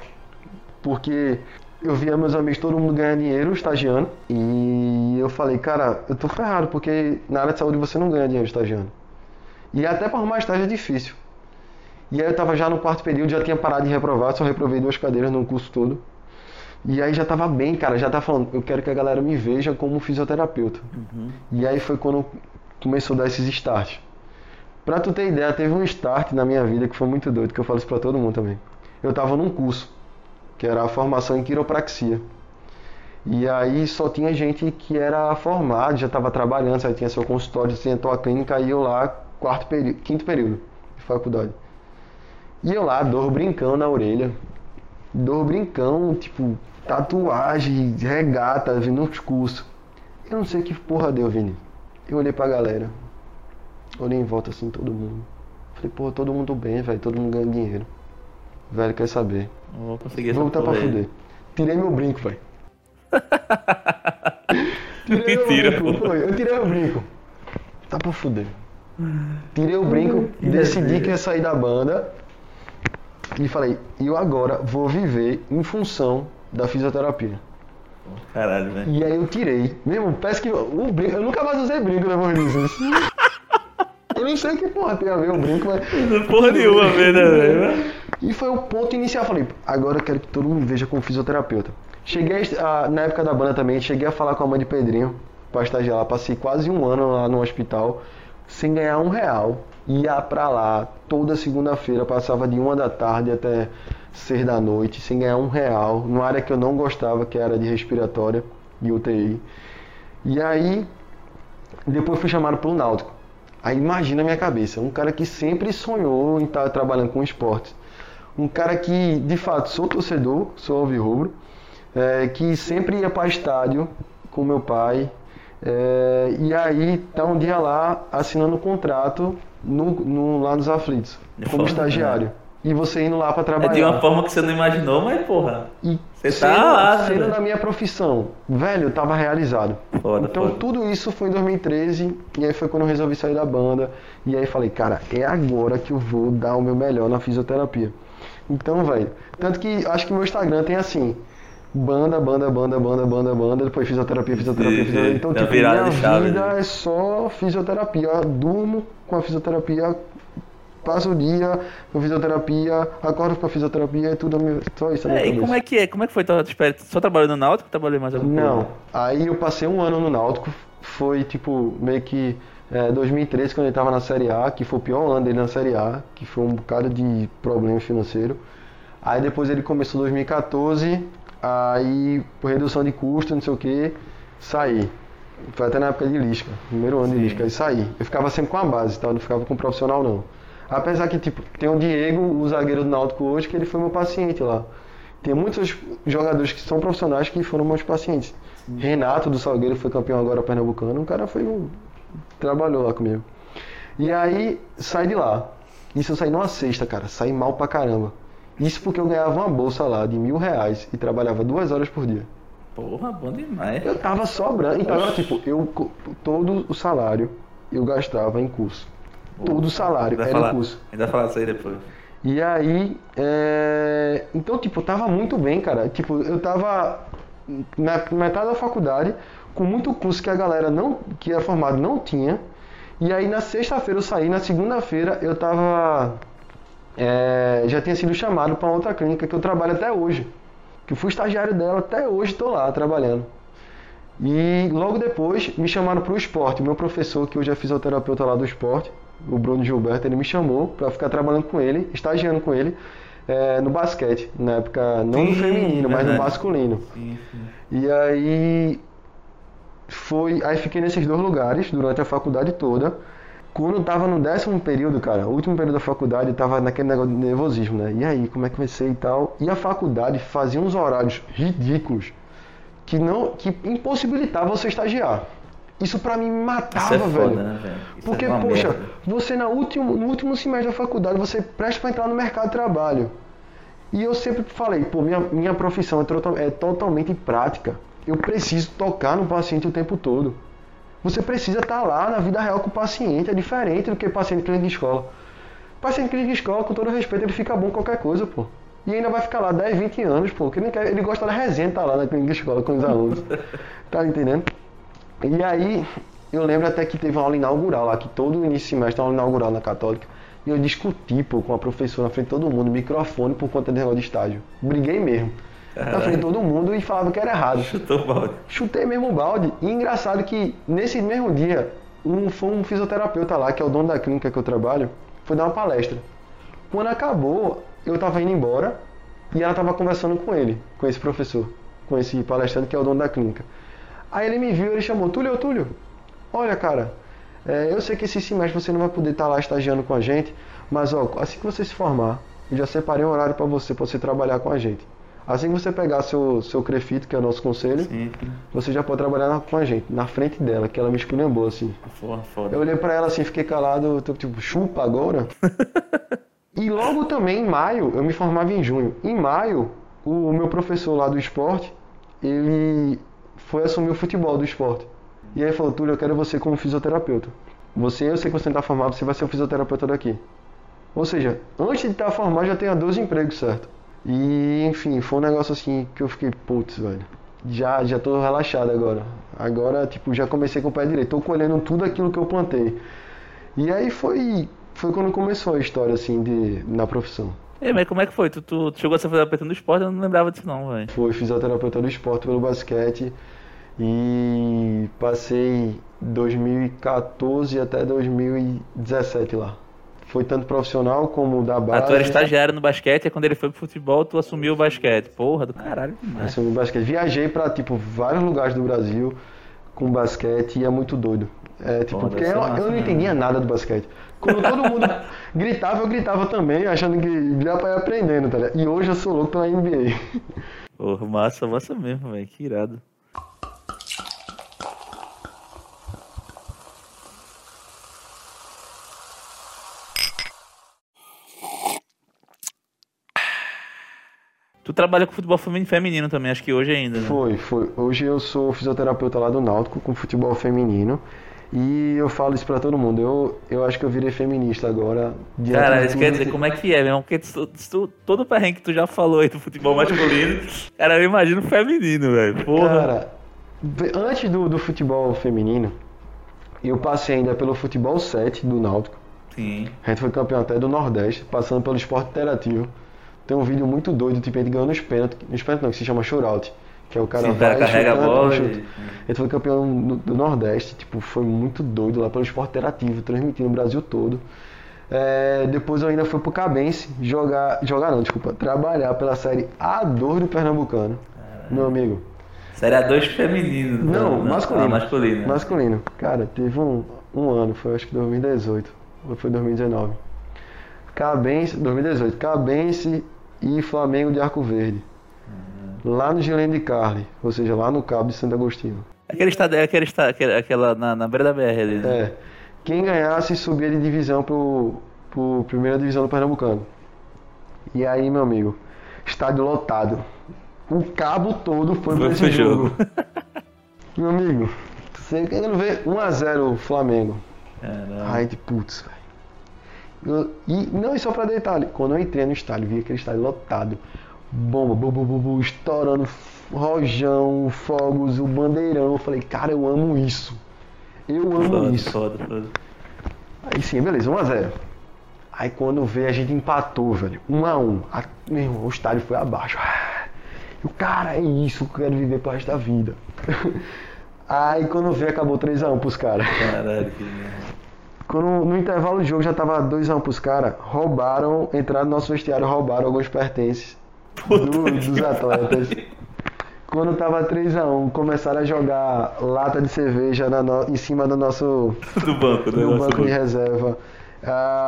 Speaker 2: Porque eu via meus amigos, todo mundo ganhar dinheiro estagiando. E eu falei, cara, eu tô ferrado, porque na área de saúde você não ganha dinheiro estagiando. E até para arrumar estágio é difícil. E aí eu tava já no quarto período, já tinha parado de reprovar, só reprovei duas cadeiras no curso todo. E aí já tava bem, cara, já tava falando, eu quero que a galera me veja como fisioterapeuta. E aí foi quando começou a dar esses starts. Pra tu ter ideia, teve um start na minha vida que foi muito doido, que eu falo isso pra todo mundo também. Eu tava num curso, que era a formação em quiropraxia. E aí só tinha gente que era formado, já estava trabalhando, aí tinha seu consultório, tinha tua clínica, e eu lá, quarto período, quinto período de faculdade. E eu lá, dor brincão na orelha. Dor brincão, tipo, tatuagem, regata, vindo nos cursos. Eu não sei que porra deu, Vini. Eu olhei pra galera. Olhei em volta assim, todo mundo. Falei, pô, todo mundo bem, velho, todo mundo ganha dinheiro. Velho, quer saber?
Speaker 4: Vou conseguir
Speaker 2: Vou botar pra fuder. Tirei meu brinco, velho. tirei
Speaker 4: Mentira,
Speaker 2: meu brinco,
Speaker 4: pô.
Speaker 2: foi. Eu tirei o brinco. Tá pra fuder. Tirei o brinco, decidi que ia sair da banda. E falei, eu agora vou viver em função da fisioterapia.
Speaker 4: Caralho, velho.
Speaker 2: E aí eu tirei. Mesmo, parece que o brinco. Eu nunca mais usei brinco depois disso. Eu não sei que porra tem a ver o brinco, mas.
Speaker 4: Porra nenhuma, velho, né, velho?
Speaker 2: E foi o ponto inicial. Falei, agora eu quero que todo mundo me veja como fisioterapeuta. Cheguei, a- na época da banda também, cheguei a falar com a mãe de Pedrinho pra estagiar lá. Passei quase um ano lá no hospital sem ganhar um real. ia pra lá toda segunda-feira, passava de uma da tarde até seis da noite, sem ganhar um real, numa área que eu não gostava, que era de respiratória e UTI. E aí, depois fui chamado pelo Náutico. Aí imagina a minha cabeça, um cara que sempre sonhou em estar trabalhando com esportes. Um cara que, de fato, sou torcedor, sou alvirrubro, é, que sempre ia para estádio com meu pai. É, e aí tá um dia lá assinando um contrato no, no- lá nos aflitos,
Speaker 4: É
Speaker 2: como
Speaker 4: foda,
Speaker 2: estagiário. E você indo lá para
Speaker 4: É
Speaker 2: trabalhar.
Speaker 4: de uma forma que você não imaginou, mas porra.
Speaker 2: E
Speaker 4: Você
Speaker 2: sendo,
Speaker 4: tá lá,
Speaker 2: sendo
Speaker 4: né?
Speaker 2: da minha profissão, velho, eu tava realizado.
Speaker 4: Foda,
Speaker 2: então
Speaker 4: foda.
Speaker 2: tudo isso foi em 2013 e aí foi quando eu resolvi sair da banda e aí falei, cara, é agora que eu vou dar o meu melhor na fisioterapia. Então, velho, tanto que acho que meu Instagram tem assim, banda, banda, banda, banda, banda, banda, depois fisioterapia, fisioterapia, fisioterapia. Então,
Speaker 4: uma
Speaker 2: tipo, minha vida
Speaker 4: né?
Speaker 2: é só fisioterapia. Eu durmo com a fisioterapia, passo o dia com fisioterapia, acordo com a fisioterapia e tudo, só isso
Speaker 6: É, e como é que é? Como é que foi tua experiência? Só trabalhou no Náutico ou trabalhou em mais alguma coisa?
Speaker 2: Não. Aí eu passei um ano no Náutico, foi tipo meio que é, 2013 quando ele tava na Série A, que foi o pior ano dele na Série A, que foi um bocado de problema financeiro. Aí depois ele começou 2014, aí por redução de custo, não sei o que, saí. Foi até na época de Lisca, primeiro ano de Lisca, aí saí. Eu ficava sempre com a base, tá? Eu não ficava com o profissional não. Apesar que, tipo, tem o Diego, o zagueiro do Náutico hoje, que ele foi meu paciente lá. Tem muitos jogadores que são profissionais que foram meus pacientes. Renato do Salgueiro foi campeão agora pernambucano, um cara foi um, trabalhou lá comigo. E aí saí de lá. Isso eu saí numa sexta, cara, saí mal pra caramba. Isso porque eu ganhava uma bolsa lá de mil reais e trabalhava duas horas por dia.
Speaker 4: Porra, bom demais.
Speaker 2: Eu tava sobrando. Então era tipo, eu todo o salário eu gastava em curso. Todo o salário era
Speaker 4: falar,
Speaker 2: em curso.
Speaker 4: A gente vai falar disso aí depois.
Speaker 2: E aí, é... então, tipo, eu tava muito bem, cara. Tipo, eu tava na metade da faculdade, com muito curso que a galera não, que era formado não tinha. E aí na sexta-feira eu saí, na segunda-feira eu tava. É, já tinha sido chamado para outra clínica que eu trabalho até hoje. Que eu fui estagiário dela, até hoje estou lá trabalhando. E logo depois me chamaram para o esporte. Meu professor, que hoje é fisioterapeuta lá do esporte, o Bruno Gilberto, ele me chamou para ficar trabalhando com ele, estagiando com ele é, no basquete. Na época, não no
Speaker 4: Sim,
Speaker 2: feminino, mas no masculino.
Speaker 4: Sim, sim.
Speaker 2: E aí foi, aí fiquei nesses dois lugares durante a faculdade toda. Quando eu tava no décimo período, cara, o último período da faculdade, eu tava naquele negócio de nervosismo, né? E aí, como é que vai ser e tal? E a faculdade fazia uns horários ridículos que não que impossibilitava você estagiar. Isso pra mim me matava,
Speaker 4: é foda,
Speaker 2: velho.
Speaker 4: né, velho? Isso
Speaker 2: Porque,
Speaker 4: é
Speaker 2: poxa,
Speaker 4: merda.
Speaker 2: você na último, no último semestre da faculdade, você presta para entrar no mercado de trabalho. E eu sempre falei, pô, minha, minha profissão é, é totalmente prática. Eu preciso tocar no paciente o tempo todo. Você precisa estar lá na vida real com o paciente, é diferente do que paciente clínico de escola. Paciente clínico de escola, com todo respeito, ele fica bom em qualquer coisa, pô. E ainda vai ficar lá 10, 20 anos, pô. Ele, quer, ele gosta da resenha, tá lá na clínica de escola com os alunos. tá entendendo? E aí, eu lembro até que teve uma aula inaugural lá, que todo início de semestre uma aula inaugural na Católica. E eu discuti, pô, com a professora na frente de todo mundo, microfone por conta desse negócio de estágio. Briguei mesmo. Na frente de todo mundo e falava que era errado.
Speaker 4: Chutou o balde.
Speaker 2: Chutei mesmo o balde. E engraçado que nesse mesmo dia, um, foi um fisioterapeuta lá, que é o dono da clínica que eu trabalho, foi dar uma palestra. Quando acabou, eu tava indo embora e ela tava conversando com ele, com esse professor, com esse palestrante que é o dono da clínica. Aí ele me viu, ele chamou, Túlio, Túlio, olha cara, é, eu sei que esse semestre você não vai poder estar lá estagiando com a gente, mas ó, assim que você se formar, eu já separei um horário para você, para você trabalhar com a gente. Assim que você pegar seu, seu crefito, que é o nosso conselho,
Speaker 4: Sim, sim.
Speaker 2: você já pode trabalhar na- com a gente, na frente dela, que ela me esculhambou assim.
Speaker 4: Foda, foda.
Speaker 2: Eu olhei pra ela assim, fiquei calado, tô tipo, chupa agora. e logo também em maio, eu me formava em junho. Em maio, o meu professor lá do esporte, ele foi assumir o futebol do esporte. E aí falou, Túlio, eu quero você como fisioterapeuta. Você, eu sei que você não tá formado, você vai ser o fisioterapeuta daqui. Ou seja, antes de estar formado já tenho 12 empregos, certo? E, enfim, foi um negócio assim que eu fiquei, putz, velho. Já, já tô relaxado agora. Agora, tipo, já comecei com o pé direito. Tô colhendo tudo aquilo que eu plantei. E aí foi, foi quando começou a história, assim, de, na profissão.
Speaker 6: Ei, mas como é que foi? Tu, tu chegou a ser fisioterapeuta no esporte? Eu não lembrava disso não, velho.
Speaker 2: Fui fisioterapeuta do esporte pelo basquete e passei 2014 até 2017 lá. Foi tanto profissional como da
Speaker 6: Ah,
Speaker 2: base.
Speaker 6: tu era estagiário no basquete e quando ele foi pro futebol, tu assumiu o basquete. Porra do caralho. demais.
Speaker 2: Assumi basquete. Viajei pra, tipo, vários lugares do Brasil com basquete e é muito doido. É, tipo,
Speaker 6: Pô,
Speaker 2: porque eu,
Speaker 6: massa
Speaker 2: eu não
Speaker 6: mesmo.
Speaker 2: entendia nada do basquete. Quando todo mundo gritava, eu gritava também, achando que já pra ir aprendendo, tá ligado? E hoje eu sou louco pela NBA.
Speaker 6: Porra, massa, massa mesmo, velho. Que irado. Tu trabalha com futebol femi- feminino também, acho que hoje ainda, né?
Speaker 2: Foi, foi. Hoje eu sou fisioterapeuta lá do Náutico com futebol feminino. E eu falo isso pra todo mundo. Eu, eu acho que eu virei feminista agora.
Speaker 6: Cara, isso quer dizer, como é que é, meu irmão? Porque tu- tu- todo o perrengue que tu já falou aí do futebol masculino, cara, eu imagino feminino, velho. Porra.
Speaker 2: Cara, antes do, do futebol feminino, eu passei ainda pelo futebol 7 do Náutico.
Speaker 6: Sim.
Speaker 2: A gente foi campeão até do Nordeste, passando pelo esporte interativo. Tem um vídeo muito doido, tipo, a gente ganhou nos pênaltis, pênaltis não, que se chama shootout. Que é o cara
Speaker 6: Sim,
Speaker 2: vai
Speaker 6: carrega a
Speaker 2: chutando,
Speaker 6: bola
Speaker 2: chuta.
Speaker 6: e-
Speaker 2: A gente foi campeão do Nordeste, tipo, foi muito doido lá pelo esporte interativo, transmitindo o Brasil todo. É, depois eu ainda fui pro Cabense jogar, jogar não, desculpa, trabalhar pela série A2 do Pernambucano. Meu amigo,
Speaker 6: Série A2 feminino.
Speaker 2: não, masculino.
Speaker 6: Ah, masculino.
Speaker 2: Masculino. Cara, teve um, um ano, foi acho que 2018. Ou foi 2019. Cabense, 2018. Cabense e Flamengo de Arco Verde. Lá no Gilene de Carli, ou seja, lá no Cabo de Santo Agostinho.
Speaker 6: Aquele estado, aquele estado, aquele- aquela na, na beira da BR ali, né?
Speaker 2: É. Quem ganhasse subia de divisão pro, pro primeira divisão do Pernambucano. E aí, meu amigo, estádio lotado. O cabo todo foi pra esse jogo. meu amigo, você querendo ver 1x0 Flamengo.
Speaker 6: Caramba.
Speaker 2: Ai, de putz, velho. E não, e só pra detalhe, quando eu entrei no estádio, vi aquele estádio lotado, bomba, bu, bu, bu, bu, estourando, rojão, fogos, o bandeirão. Eu falei, cara, eu amo isso. Eu amo
Speaker 6: Foda,
Speaker 2: isso.
Speaker 6: foda, foda.
Speaker 2: Aí sim, beleza, 1x0. Aí quando veio a gente empatou, velho. 1x1. A- Meu irmão, o estádio foi abaixo. O cara, é isso que eu quero viver pro resto da vida. Aí quando veio, acabou 3x1 pros caras.
Speaker 6: Caralho, que merda.
Speaker 2: Quando no intervalo do jogo já tava 2x1 pros caras, roubaram, entraram no nosso vestiário, roubaram alguns pertences do- dos atletas. Quando tava 3x1, começaram a jogar lata de cerveja no- em cima do nosso
Speaker 6: Do banco, do
Speaker 2: no
Speaker 6: negócio
Speaker 2: banco de
Speaker 6: do-
Speaker 2: reserva.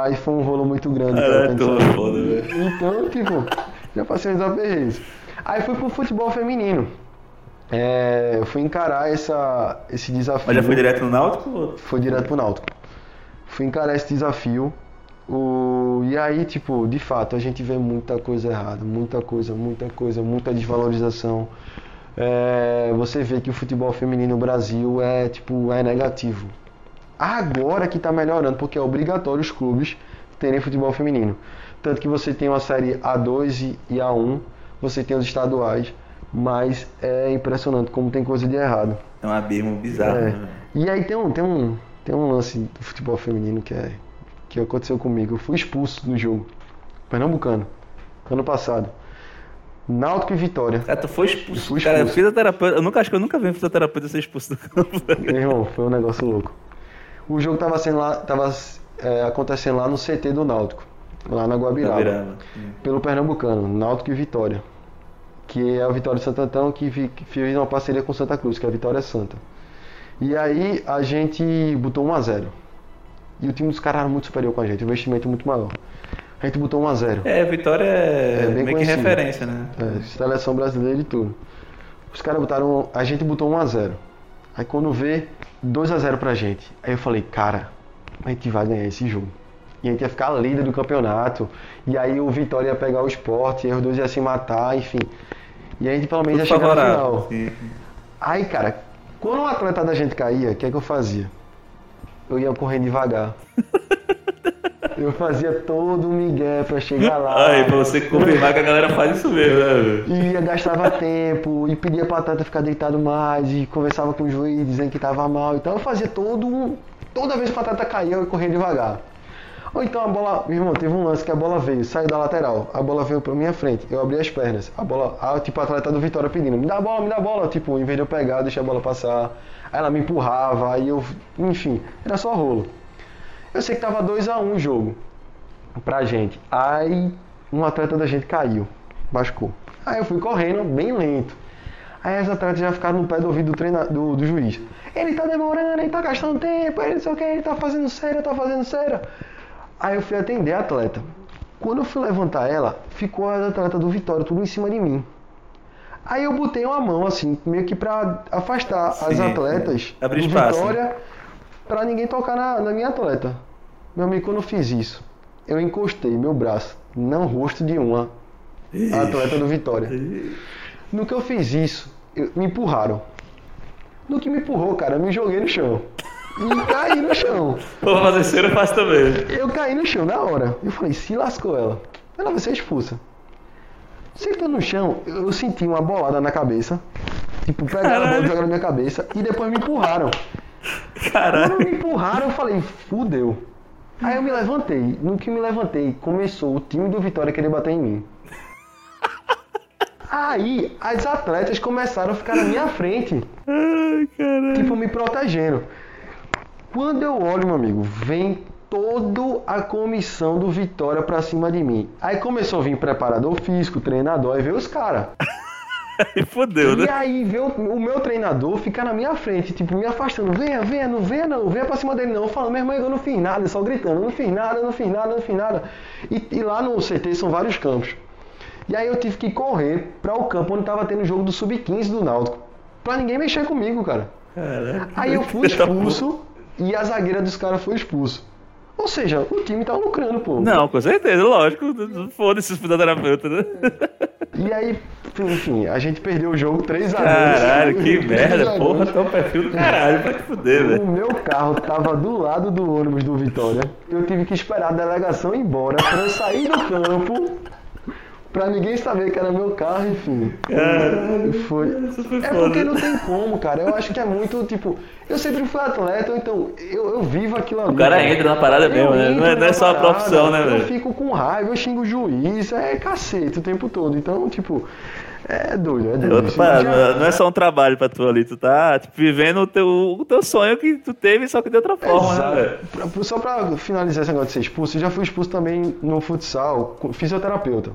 Speaker 2: Aí foi um rolo muito grande. pensar.
Speaker 6: foda, velho.
Speaker 2: Então, tipo, já passei uns aperreios. Aí fui pro futebol feminino. É, eu fui encarar essa, esse desafio.
Speaker 6: Mas já foi direto no Náutico?
Speaker 2: Foi direto pro Náutico. Fui encarar esse desafio. O... E aí, tipo, de fato, a gente vê muita coisa errada. Muita coisa, muita coisa, muita desvalorização. É, Você vê que o futebol feminino no Brasil é, tipo, é negativo. Agora que tá melhorando, porque é obrigatório os clubes terem futebol feminino. Tanto que você tem uma série A2 e- e A1, você tem os estaduais, mas é impressionante como tem coisa de errado.
Speaker 6: É um abismo bizarro,
Speaker 2: É.
Speaker 6: né?
Speaker 2: E aí tem um, tem um, tem um lance do futebol feminino que é que aconteceu comigo. Eu fui expulso no jogo. Pernambucano. Ano passado. Náutico e Vitória.
Speaker 6: Cara, tu foi expulso.
Speaker 2: Fui
Speaker 6: Cara,
Speaker 2: expulso.
Speaker 6: fisioterapeuta. Eu nunca acho que eu nunca vi um fisioterapeuta ser expulso do campo.
Speaker 2: Meu irmão, foi um negócio louco. O jogo tava, sendo lá, tava é, acontecendo lá no CT do Náutico. Lá na Guabiraba.
Speaker 6: Guabiraba.
Speaker 2: Pelo Pernambucano, Náutico e Vitória. Que é o Vitória de Santo Antão que, vi- que fez uma parceria com Santa Cruz, que é a Vitória Santa. E aí a gente botou 1 a 0 E o time dos caras era muito superior com a gente, o investimento muito maior. A gente botou 1 a 0
Speaker 6: É, Vitória é,
Speaker 2: É bem
Speaker 6: meio que
Speaker 2: conhecido.
Speaker 6: referência, né?
Speaker 2: É, seleção brasileira e tudo. Os caras botaram. A gente botou 1x0. Aí quando vê 2x0 pra gente. Aí eu falei, cara, a gente vai ganhar esse jogo. E a gente ia ficar líder do campeonato. E aí o Vitória ia pegar o esporte, e os dois iam se matar, enfim. E a gente pelo menos ia chegar no final.
Speaker 6: Sim.
Speaker 2: Aí, cara, quando um atleta da gente caía, o que é que eu fazia? Eu ia correndo devagar. Eu fazia todo um migué pra chegar lá.
Speaker 6: Aí, pra você confirmar que a galera faz isso mesmo, né?
Speaker 2: E ia, gastava tempo, e pedia pra atleta ficar deitado mais, e conversava com o juiz dizendo que tava mal. Então eu fazia todo um. Toda vez que o atleta caía, eu corria devagar. Ou então a bola. Meu irmão, teve um lance que a bola veio, saiu da lateral, a bola veio pra minha frente, eu abri as pernas. A bola. A, tipo, a atleta do Vitória pedindo, me dá a bola, me dá a bola. Tipo, em vez de eu pegar, deixar a bola passar. Aí ela me empurrava, aí eu. Enfim, era só rolo. Eu sei que tava 2x1 o jogo. pra gente. Aí um atleta da gente caiu, machucou. Aí eu fui correndo bem lento. Aí as atletas já ficaram no pé do ouvido do, treina, do, do juiz. Ele tá demorando, ele tá gastando tempo, ele não sei o que, ele tá fazendo sério, tá fazendo sério. Aí eu fui atender a atleta. Quando eu fui levantar ela, ficou a atleta do Vitória tudo em cima de mim. Aí eu botei uma mão assim, meio que pra afastar as
Speaker 4: Sim,
Speaker 2: atletas
Speaker 4: é. Abrir
Speaker 2: do
Speaker 4: espaço,
Speaker 2: Vitória pra ninguém tocar na, na minha atleta. Meu amigo, quando eu fiz isso, eu encostei meu braço no rosto de uma atleta do Vitória. No que eu fiz isso, eu- me empurraram. No que me empurrou, cara, eu me joguei no chão. E caí no chão.
Speaker 4: Vou fazer cera, eu faço também.
Speaker 2: Eu caí no chão na hora. Eu falei, se lascou ela. Ela vai ser expulsa. Sentando no chão, eu senti uma bolada na cabeça. Tipo, pegaram a bola e jogaram na minha cabeça. E depois me empurraram.
Speaker 4: Caralho.
Speaker 2: Quando me empurraram, eu falei, fudeu. Aí eu me levantei. No que me levantei, começou o time do Vitória querer bater em mim. Aí as atletas começaram a ficar na minha frente. Tipo, me protegendo. Quando eu olho, meu amigo, vem toda a comissão do Vitória pra cima de mim. Aí começou a vir preparador físico, treinador, aí veio os caras.
Speaker 4: E fodeu,
Speaker 2: E
Speaker 4: né?
Speaker 2: aí veio o meu treinador ficar na minha frente, tipo, me afastando. Venha, venha, não venha não, venha pra cima dele não. Eu falando, meu irmão, eu não fiz nada, só gritando, não fiz nada, não fiz nada, não fiz nada. E, e lá no CT são vários campos. E aí eu tive que correr pra o campo onde tava tendo o jogo do Sub-15 do Náutico. Pra ninguém mexer comigo, cara. Aí eu fui expulso e a zagueira dos caras foi expulso. Ou seja, o time tá lucrando, pô.
Speaker 4: Não, com certeza, lógico. Foda-se os fisioterapeutas, né?
Speaker 2: E aí, enfim, a gente perdeu o jogo 3x2.
Speaker 4: Caralho, que merda. Porra, tá o perfil do caralho. Vai te fuder,
Speaker 2: O
Speaker 4: velho.
Speaker 2: meu carro tava do lado do ônibus do Vitória. Eu tive que esperar a delegação ir embora pra eu sair do campo. Pra ninguém saber que era meu carro, enfim. Foi.
Speaker 4: Isso foi
Speaker 2: É porque não tem como, cara. Eu acho que é muito, tipo, eu sempre fui atleta, então eu, eu vivo aquilo ali.
Speaker 4: O cara entra na parada
Speaker 2: Eu
Speaker 4: mesmo, né? Não é, não é só a profissão, né,
Speaker 2: Eu
Speaker 4: velho?
Speaker 2: fico com raiva, eu xingo o juiz, é cacete o tempo todo. Então, tipo, é doido, é doido.
Speaker 4: Outra
Speaker 2: Isso
Speaker 4: parada,
Speaker 2: já-
Speaker 4: não é- é só um trabalho pra tu ali, tu tá tipo, vivendo o teu, o teu sonho que tu teve, só que de outra forma,
Speaker 2: Exato.
Speaker 4: né, velho?
Speaker 2: Pra- Só pra finalizar esse negócio de ser expulso, eu já fui expulso também no futsal, fisioterapeuta.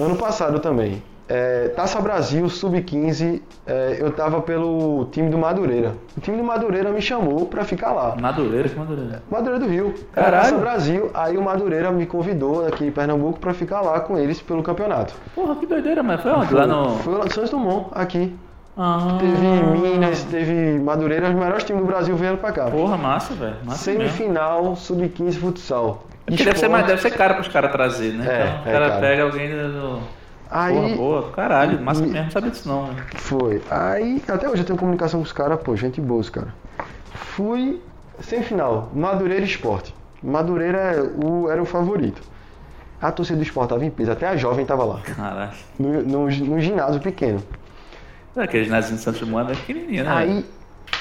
Speaker 2: Ano passado também. É, Taça Brasil, Sub-15, é, eu tava pelo time do Madureira. O time do Madureira me chamou pra ficar lá.
Speaker 4: Madureira, que Madureira.
Speaker 2: Madureira do Rio. Era
Speaker 4: Caralho.
Speaker 2: Taça Brasil, aí o Madureira me convidou aqui em Pernambuco pra ficar lá com eles pelo campeonato.
Speaker 4: Porra, que doideira, mas foi onde? Lá no.
Speaker 2: Foi lá no Santos Dumont, aqui.
Speaker 4: Ah,
Speaker 2: Teve Minas, teve Madureira, os melhores times do Brasil vieram pra cá.
Speaker 4: Porra, massa, velho.
Speaker 2: Semifinal, Sub-15 futsal.
Speaker 6: Porque deve ser, mais, deve ser caro pros caras trazer, né?
Speaker 2: É,
Speaker 6: então, o
Speaker 2: é
Speaker 6: cara
Speaker 2: caro.
Speaker 6: pega alguém do.
Speaker 2: Aí
Speaker 6: Porra, boa, caralho, massa mesmo, não sabia disso não, velho.
Speaker 2: foi. Aí até hoje eu tenho comunicação com os caras, pô, gente boa os caras. Fui semifinal, Madureira e Esporte. Madureira é o- era o favorito. A torcida do esporte tava em peso, até a jovem tava lá.
Speaker 6: Caralho.
Speaker 2: No, no, no ginásio pequeno.
Speaker 6: É, Aquele ginásio de Santos Dumont é pequenininho, né?
Speaker 2: Aí,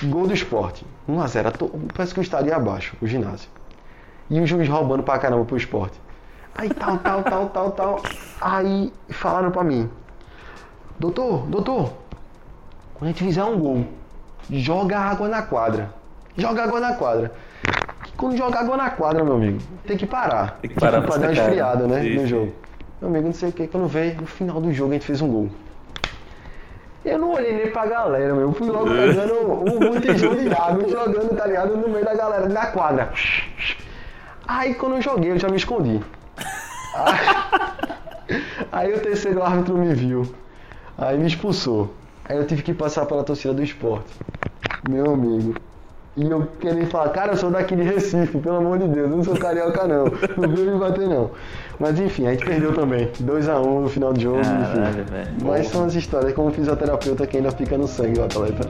Speaker 2: gol do esporte. 1x0. a to- Parece que eu estaria abaixo, o ginásio. E o juiz roubando pra caramba pro esporte. Aí tal, tal, tal, tal, tal. Aí falaram pra mim. Doutor, doutor, quando a gente fizer um gol, joga água na quadra. Joga água na quadra. Quando joga água na quadra, meu amigo, tem que parar.
Speaker 6: Tem que parar
Speaker 2: tipo,
Speaker 6: pra
Speaker 2: dar uma esfriada, né,
Speaker 6: sim,
Speaker 2: no jogo. Meu amigo, não sei o que, quando veio, no final do jogo a gente fez um gol. Eu não olhei nem pra galera, meu. Eu fui logo pegando um botijão de água, jogando, tá ligado? No meio da galera, na quadra. Aí quando eu joguei, eu já me escondi. Aí, aí o terceiro árbitro me viu. Aí me expulsou. Aí eu tive que passar pela torcida do esporte. Meu amigo. E eu queria falar, cara, eu sou daqui de Recife, pelo amor de Deus, eu não sou carioca não. Não veio me bater não. Mas enfim, a gente perdeu também. 2x1 no final do jogo,
Speaker 6: Caralho,
Speaker 2: enfim.
Speaker 6: velho.
Speaker 2: Mas são as histórias como fisioterapeuta que ainda fica no sangue o atleta.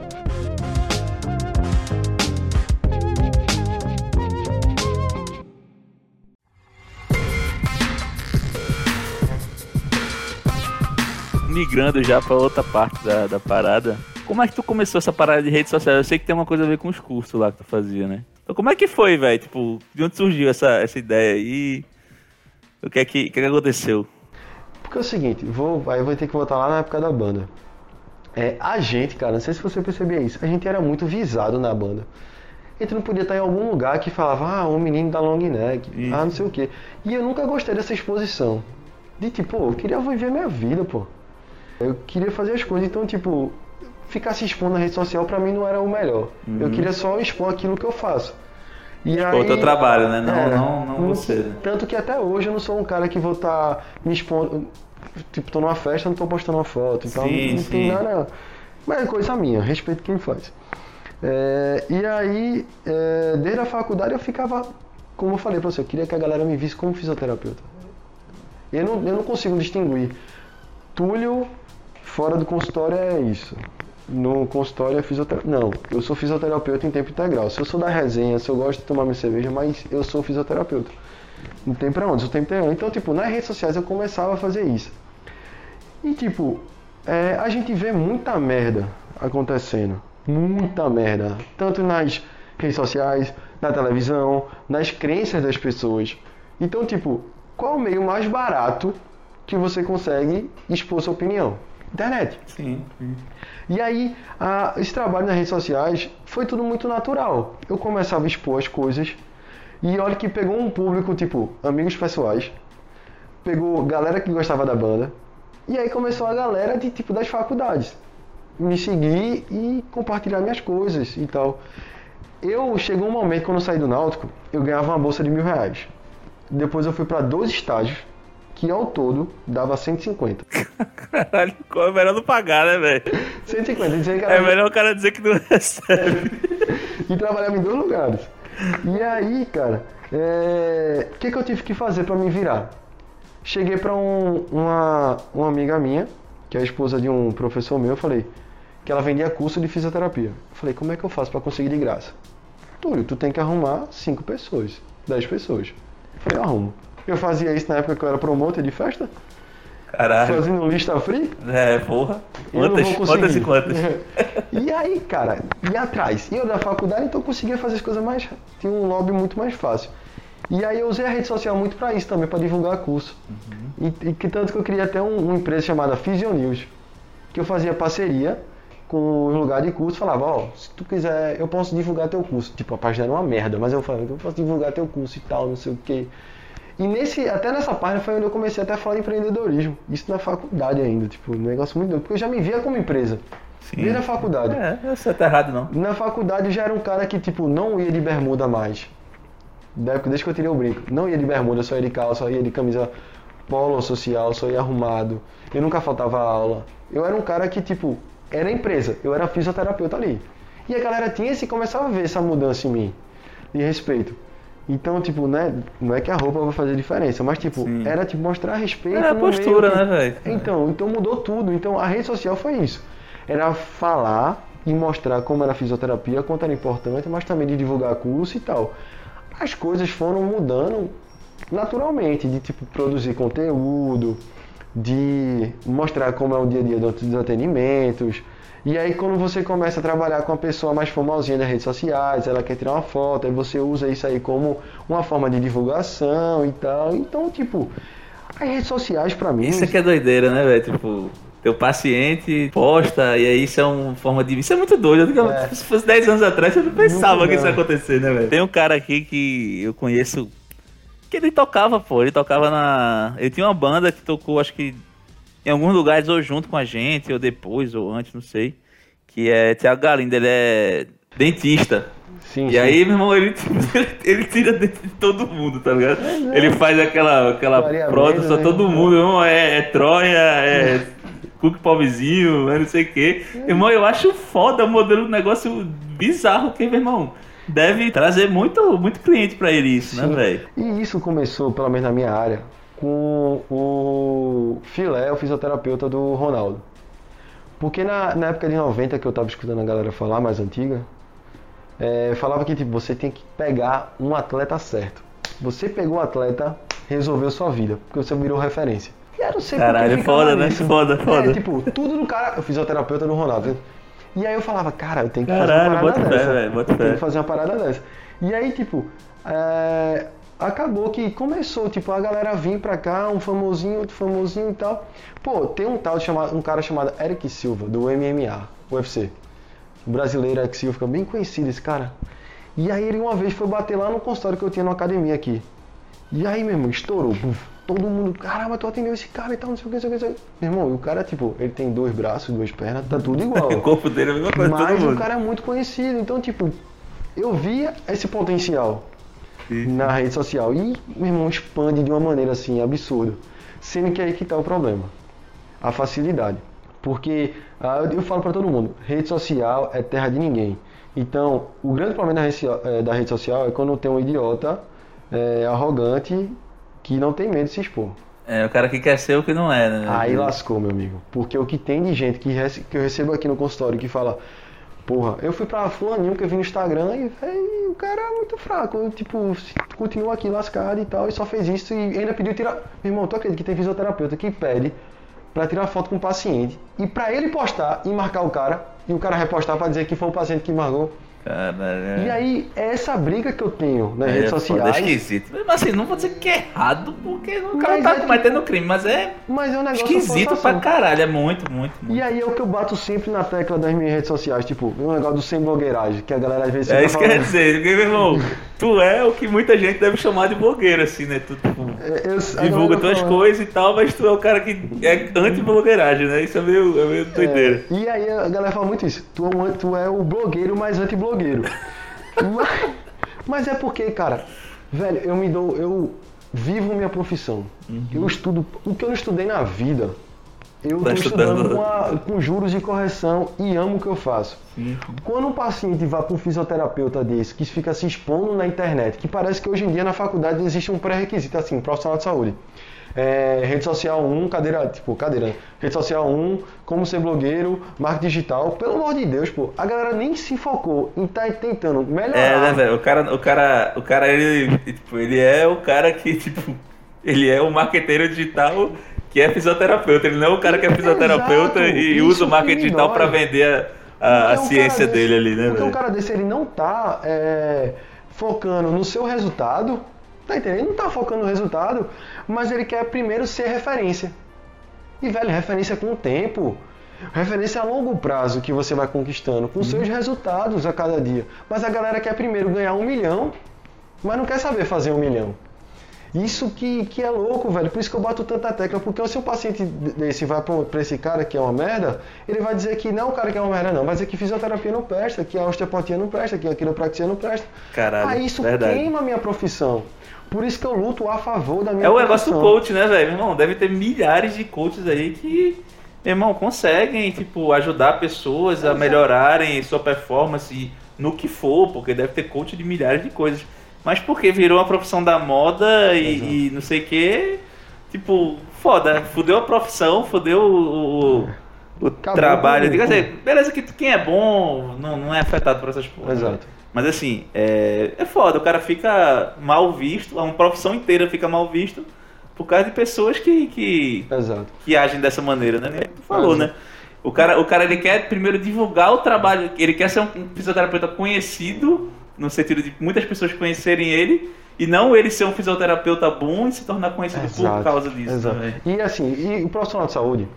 Speaker 6: Migrando já pra outra parte da, da parada. Como é que tu começou essa parada de rede social? Eu sei que tem uma coisa a ver com os cursos lá que tu fazia, né? Então como é que foi, velho? Tipo, de onde surgiu essa, essa ideia aí? O que é que, o que, é que aconteceu?
Speaker 2: Porque é o seguinte, vou, aí eu vou ter que voltar lá na época da banda. É, a gente, cara, não sei se você percebia isso, a gente era muito visado na banda. E tu não podia estar em algum lugar que falava, ah, um menino da long neck,
Speaker 4: Isso.
Speaker 2: ah, não sei o quê. E eu nunca gostei dessa exposição. De tipo, eu queria viver minha vida, pô. Eu queria fazer as coisas, então, tipo, ficar se expondo na rede social pra mim não era o melhor. Eu queria só expor aquilo que eu faço. E
Speaker 4: Uhum. o teu trabalho, né? Não,
Speaker 2: É,
Speaker 4: não, não você. né?
Speaker 2: Tanto que até hoje eu não sou um cara que vou estar me expondo. Tipo, tô numa festa, não tô postando uma foto. Então
Speaker 4: Sim,
Speaker 2: não
Speaker 4: sim.
Speaker 2: tem nada. Mas é coisa minha, respeito quem faz. É, e aí, é, desde a faculdade eu ficava, como eu falei pra você, eu queria que a galera me visse como fisioterapeuta. Eu não, eu não consigo distinguir. Túlio fora do consultório é isso. No consultório é fisioterapeuta. Não, eu sou fisioterapeuta em tempo integral. Se eu sou da resenha, se eu gosto de tomar minha cerveja, mas eu sou fisioterapeuta. Não tem pra onde, sou tempo integral. Então, tipo, nas redes sociais eu começava a fazer isso. E, tipo, é, a gente vê muita merda acontecendo. Muita merda. Tanto nas redes sociais, na televisão, nas crenças das pessoas. Então, tipo, qual o meio mais barato que você consegue expor sua opinião? Internet.
Speaker 4: Sim.
Speaker 2: E aí, a- esse trabalho nas redes sociais foi tudo muito natural. Eu começava a expor as coisas e olha que pegou um público, tipo, amigos pessoais, pegou galera que gostava da banda, e aí começou a galera de tipo das faculdades me seguir e compartilhar minhas coisas e tal. Eu chegou um momento quando eu saí do Náutico, eu ganhava uma bolsa de mil reais. Depois eu fui para dois estágios, que ao todo dava 150.
Speaker 6: Caralho, é melhor não pagar, né, velho?
Speaker 2: 150, dizendo que
Speaker 6: É melhor o cara dizer que não recebe.
Speaker 2: e trabalhava em dois lugares. E aí, cara, é, o que, que eu tive que fazer pra me virar? Cheguei pra um- uma, uma amiga minha, que é a esposa de um professor meu, eu falei que ela vendia curso de fisioterapia. Eu falei, como é que eu faço pra conseguir de graça? Túlio, tu tem que arrumar cinco pessoas, 10 pessoas. Eu falei, eu arrumo. Eu fazia isso na época que eu era promotor de festa,
Speaker 4: Caralho.
Speaker 2: fazendo lista free.
Speaker 4: É, porra. Quantas, quantas e quantas?
Speaker 2: E aí, cara, e atrás? E eu da faculdade, então eu conseguia fazer as coisas mais. Tinha um lobby muito mais fácil. E aí eu usei a rede social muito pra isso também, pra divulgar curso. E, e que tanto que eu criei até um- uma empresa chamada Physionews, que eu fazia parceria com o lugar de curso, falava, ó, se tu quiser, eu posso divulgar teu curso. Tipo, a página era uma merda, mas eu falava, eu posso divulgar teu curso e tal, não sei o quê. E nesse, até nessa página foi onde eu comecei até a falar de empreendedorismo. Isso na faculdade ainda, tipo, um negócio muito doido, porque eu já me via como empresa. Desde a faculdade.
Speaker 4: É, você tá errado não.
Speaker 2: Na faculdade eu já era um cara que, tipo, não ia de bermuda mais. Desde que eu tirei o brinco. Não ia de bermuda, só ia de calça, só ia de camisa polo social, só ia arrumado. Eu nunca faltava aula. Eu era um cara que, tipo, era empresa. Eu era fisioterapeuta ali. E a galera tinha esse, começava a ver essa mudança em mim. De respeito. Então, tipo, né, não é que a roupa vai fazer diferença, mas, tipo,
Speaker 4: Sim.
Speaker 2: era, tipo, mostrar respeito
Speaker 4: Era a
Speaker 2: meio
Speaker 4: postura,
Speaker 2: que-
Speaker 4: né, velho?
Speaker 2: então, então mudou tudo. Então a rede social foi isso. Era falar e mostrar como era a fisioterapia, quanto era importante, mas também de divulgar curso e tal. As coisas foram mudando naturalmente, de tipo produzir conteúdo, de mostrar como é o dia a dia dos atendimentos. E aí quando você começa a trabalhar com uma pessoa mais famosinha das redes sociais, ela quer tirar uma foto, aí você usa isso aí como uma forma de divulgação e tal. Então, tipo, as redes sociais pra mim
Speaker 4: Isso é que é doideira, né, velho? Tipo, teu paciente posta e aí isso é uma forma de. Isso é muito doido.
Speaker 2: É.
Speaker 4: Se fosse 10 anos atrás, eu não pensava
Speaker 2: Muito
Speaker 4: que isso ia
Speaker 2: não.
Speaker 4: acontecer, né, velho?
Speaker 6: Tem um cara aqui que eu conheço que ele tocava, pô. Ele tocava na. Ele tinha uma banda que tocou, acho que em alguns lugares, ou junto com a gente, ou depois, ou antes, não sei. Que é Thiago Galindo, ele é dentista.
Speaker 2: Sim,
Speaker 6: E
Speaker 2: sim.
Speaker 6: aí, meu irmão, ele, ele tira dentro de todo mundo, tá ligado? Ele faz aquela, aquela prótese,
Speaker 2: né?
Speaker 6: todo mundo, irmão, é, é Troia, é Cook Pobrezinho, é não sei o quê. Irmão, eu acho foda o modelo do negócio bizarro que, meu irmão, deve trazer muito, muito cliente pra ele isso, né,
Speaker 2: Sim.
Speaker 6: velho?
Speaker 2: E isso começou, pelo menos na minha área, com o Filé, o fisioterapeuta do Ronaldo. Porque na, na época de 90 que eu tava escutando a galera falar, mais antiga, é, falava que tipo, você tem que pegar um atleta certo. Você pegou o atleta, resolveu sua vida, porque você virou referência. E eu não sei
Speaker 6: Caralho, foda, né?
Speaker 2: nisso.
Speaker 6: Foda, foda.
Speaker 2: É, tipo, tudo do cara, o fisioterapeuta do Ronaldo. E aí eu falava, cara, eu tenho que
Speaker 6: Caralho,
Speaker 2: fazer uma
Speaker 6: bota
Speaker 2: parada
Speaker 6: fé,
Speaker 2: dessa.
Speaker 6: bota
Speaker 2: Eu tenho que fazer uma parada dessa. E aí, tipo, é, acabou que começou, tipo, a galera vir pra cá, um famosinho, outro famosinho e tal. Pô, tem um tal chamado, um cara chamado Eric Silva, do MMA, UFC. O brasileiro Eric Silva, fica bem conhecido esse cara. E aí ele uma vez foi bater lá no consultório que eu tinha na academia aqui. E aí, meu irmão, estourou. Todo mundo, caramba, tu atendeu esse cara e tal, não sei o que, não sei o que. não sei o que. Meu irmão, e o cara, tipo, ele tem dois braços, duas pernas, tá tudo igual.
Speaker 4: O corpo dele é a mesma coisa
Speaker 2: Mas o cara é muito conhecido, então, tipo, eu via esse potencial
Speaker 4: Sim.
Speaker 2: na rede social. E, meu irmão, expande de uma maneira assim, absurda. Sendo que é aí que tá o problema. A facilidade. Porque, ah, eu, eu falo pra todo mundo, rede social é terra de ninguém. Então, o grande problema da rede, eh, da rede social é quando tem um idiota eh, arrogante que não tem medo de se expor.
Speaker 4: É, o cara que quer ser o que não é, né?
Speaker 2: Aí lascou, meu amigo. Porque o que tem de gente que, rece- que eu recebo aqui no consultório que fala, porra, eu fui pra fulaninho que eu vi no Instagram e o cara é muito fraco. Tipo, continua aqui lascado e tal, e só fez isso e ainda pediu tirar. Meu irmão, tu acredita que tem fisioterapeuta que pede pra tirar foto com o paciente e pra ele postar e marcar o cara, e o cara repostar pra dizer que foi o paciente que marcou.
Speaker 4: Caralho.
Speaker 2: E aí, é essa briga que eu tenho nas
Speaker 4: É,
Speaker 2: redes sociais.
Speaker 4: É esquisito. Mas assim, não vou dizer que é errado, porque o cara
Speaker 2: Mas
Speaker 4: tá
Speaker 2: é que-
Speaker 4: cometendo crime, mas é
Speaker 2: Mas é um negócio
Speaker 4: esquisito pra caralho. É muito, muito, muito.
Speaker 2: E aí é o que eu bato sempre na tecla das minhas redes sociais, tipo, o negócio do sem blogueiragem, que a galera às vezes
Speaker 4: É isso que quer
Speaker 2: falando.
Speaker 4: dizer, meu irmão, tu é o que muita gente deve chamar de blogueiro, assim, né? Tu tipo,
Speaker 2: É, eu- a
Speaker 4: divulga tuas
Speaker 2: falando.
Speaker 4: coisas e tal, mas tu é o cara que é anti-blogueiragem, né? Isso é meio, é meio doideira.
Speaker 2: E aí a galera fala muito isso. Tu é, tu é o blogueiro mais anti-blogueiro. mas, mas é porque, cara, velho, eu me dou. Eu vivo minha profissão.
Speaker 4: Uhum.
Speaker 2: Eu estudo. O que eu não estudei na vida. Eu
Speaker 4: Tá
Speaker 2: tô estudando com, a- com juros de correção e amo o que eu faço. Quando um paciente vai para um fisioterapeuta desse, que fica se expondo na internet, que parece que hoje em dia na faculdade existe um pré-requisito, assim, profissional de saúde. É, rede social 1, cadeira, tipo, cadeira, né? Rede social 1, como ser blogueiro, marketing digital, pelo amor de Deus, pô, a galera nem se focou em estar tentando melhorar.
Speaker 4: É, né, velho? O cara, o cara, o cara, ele, tipo, ele é o cara que, tipo, ele é o marqueteiro digital que é fisioterapeuta. Ele não é o cara que é fisioterapeuta
Speaker 2: Exato,
Speaker 4: e usa o
Speaker 2: que
Speaker 4: marketing digital
Speaker 2: dói.
Speaker 4: pra vender a, a- a
Speaker 2: um
Speaker 4: ciência dele ali, né,
Speaker 2: Porque um
Speaker 4: velho?
Speaker 2: cara desse, ele não tá é, focando no seu resultado, tá entendendo? Ele não tá focando no resultado, mas ele quer primeiro ser referência. E, velho, referência com o tempo. Referência a longo prazo que você vai conquistando, com seus resultados a cada dia. Mas a galera quer primeiro ganhar um milhão, mas não quer saber fazer um milhão. Isso que, que é louco, velho. Por isso que eu bato tanta tecla. Porque se um paciente desse vai pra, esse cara que é uma merda, ele vai dizer que não é o cara que é uma merda, não. Vai dizer que fisioterapia não presta, que a osteopatia não presta, que a quiropraxia não presta.
Speaker 4: Caralho,
Speaker 2: Aí isso
Speaker 4: verdade.
Speaker 2: queima a minha profissão. Por isso que eu luto a favor da minha
Speaker 4: É o negócio do coach, né, velho? Meu irmão, deve ter milhares de coaches aí que, meu irmão, conseguem, tipo, ajudar pessoas a melhorarem sua performance no que for, porque deve ter coach de milhares de coisas. Mas porque virou uma profissão da moda e, e não sei o que, tipo, foda, fudeu a profissão, fudeu o, o, o trabalho. Quer dizer, beleza que quem é bom não, não é afetado por essas coisas.
Speaker 2: Exato.
Speaker 4: Mas assim, é, é foda, o cara fica mal visto, uma profissão inteira fica mal visto por causa de pessoas que, que,
Speaker 2: Exato.
Speaker 4: que agem dessa maneira, né? Tu falou,
Speaker 2: Exato.
Speaker 4: né? O cara, o cara ele quer primeiro divulgar o trabalho, ele quer ser um fisioterapeuta conhecido, no sentido de muitas pessoas conhecerem ele, e não ele ser um fisioterapeuta bom e se tornar conhecido por
Speaker 2: Exato,
Speaker 4: causa disso.
Speaker 2: exato.
Speaker 4: né, velho?
Speaker 2: E assim, e o profissional de saúde,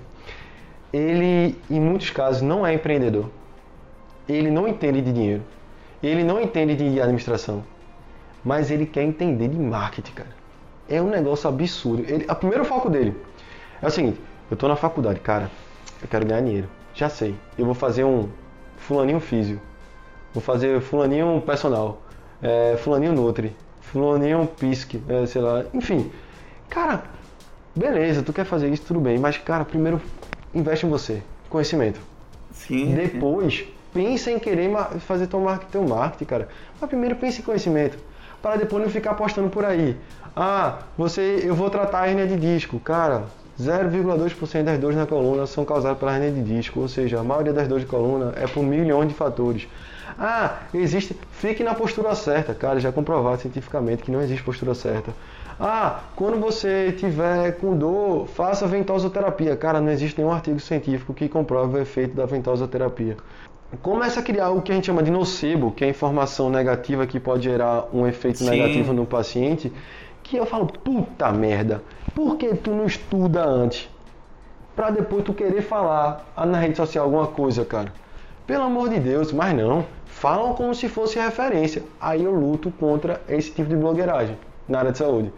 Speaker 2: ele em muitos casos não é empreendedor. Ele não entende de dinheiro. Ele não entende de administração. Mas ele quer entender de marketing, cara. É um negócio absurdo. Ele, o primeiro foco dele é o seguinte: eu tô na faculdade, cara, eu quero ganhar dinheiro. Já sei. Eu vou fazer um fulaninho físio. Vou fazer fulaninho personal. É, fulaninho nutri. Fulaninho pisque. é, sei lá. Enfim. Cara, beleza, tu quer fazer isso, tudo bem. Mas, cara, primeiro investe em você. Conhecimento.
Speaker 4: Sim. sim.
Speaker 2: Depois, pensa em querer fazer teu marketing, teu marketing, cara. Mas primeiro pense em conhecimento. Para depois não ficar postando por aí. Ah, você, eu vou tratar a hernia de disco. Cara, 0,2% das dores na coluna são causadas pela hernia de disco. Ou seja, a maioria das dores de coluna é por milhões de fatores. Ah, existe. Fique na postura certa, cara. Já é comprovado cientificamente que não existe postura certa. Ah, quando você tiver com dor, faça ventosoterapia. Cara, não existe nenhum artigo científico que comprove o efeito da ventosoterapia. Começa a criar o que a gente chama de nocebo, que é a informação negativa que pode gerar um efeito
Speaker 4: Sim.
Speaker 2: negativo no paciente. Que eu falo, puta merda, por que tu não estuda antes? Pra depois tu querer falar na rede social alguma coisa, cara. Pelo amor de Deus, mas não. Falam como se fosse referência. Aí eu luto contra esse tipo de blogueiragem na área de saúde.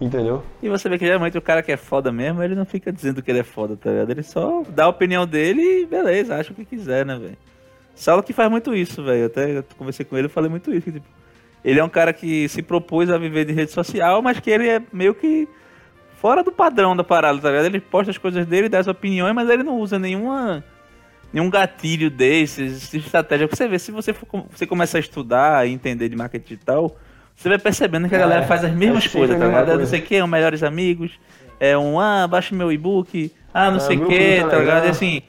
Speaker 2: Entendeu?
Speaker 4: E você vê que geralmente o cara que é foda mesmo, ele não fica dizendo que ele é foda, tá ligado? Ele só dá a opinião dele e beleza, acha o que quiser, né, velho? Saulo que faz muito isso, velho. Eu Até conversei com ele e falei muito isso. que, tipo, ele é um cara que se propôs a viver de rede social, mas que ele é meio que fora do padrão da parada, tá ligado? Ele posta as coisas dele, dá as opiniões, mas ele não usa nenhuma nenhum gatilho desses, de estratégia. Porque você vê, se você, for, você começar a estudar e entender de marketing digital, você vai percebendo que a
Speaker 2: É,
Speaker 4: galera faz as mesmas
Speaker 2: é sempre
Speaker 4: coisas,
Speaker 2: a
Speaker 4: tá ligado? É Não sei o que, é um melhores amigos, é um, ah, baixa meu e-book, ah, não
Speaker 2: É,
Speaker 4: sei o que,
Speaker 2: do
Speaker 4: tá ligado? E assim,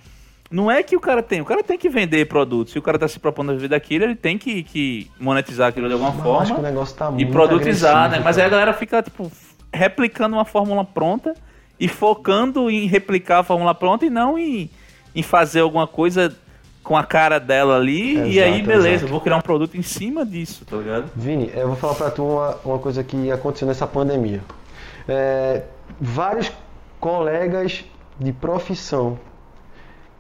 Speaker 4: não é que o cara tem, o cara tem que vender produtos. Se o cara tá se propondo a viver daquilo, ele tem que, que monetizar aquilo de alguma
Speaker 2: Mas eu acho que o
Speaker 4: forma
Speaker 2: negócio tá
Speaker 4: e produtizar, né? Mas aí a galera fica, tipo, replicando uma fórmula pronta e focando em replicar a fórmula pronta e não em, em fazer alguma coisa com a cara dela ali. e
Speaker 2: Exato,
Speaker 4: aí, beleza,
Speaker 2: exato.
Speaker 4: eu vou criar um produto em cima disso, tá ligado?
Speaker 2: Vini, eu vou falar pra tu uma, uma coisa que aconteceu nessa pandemia. É, vários colegas de profissão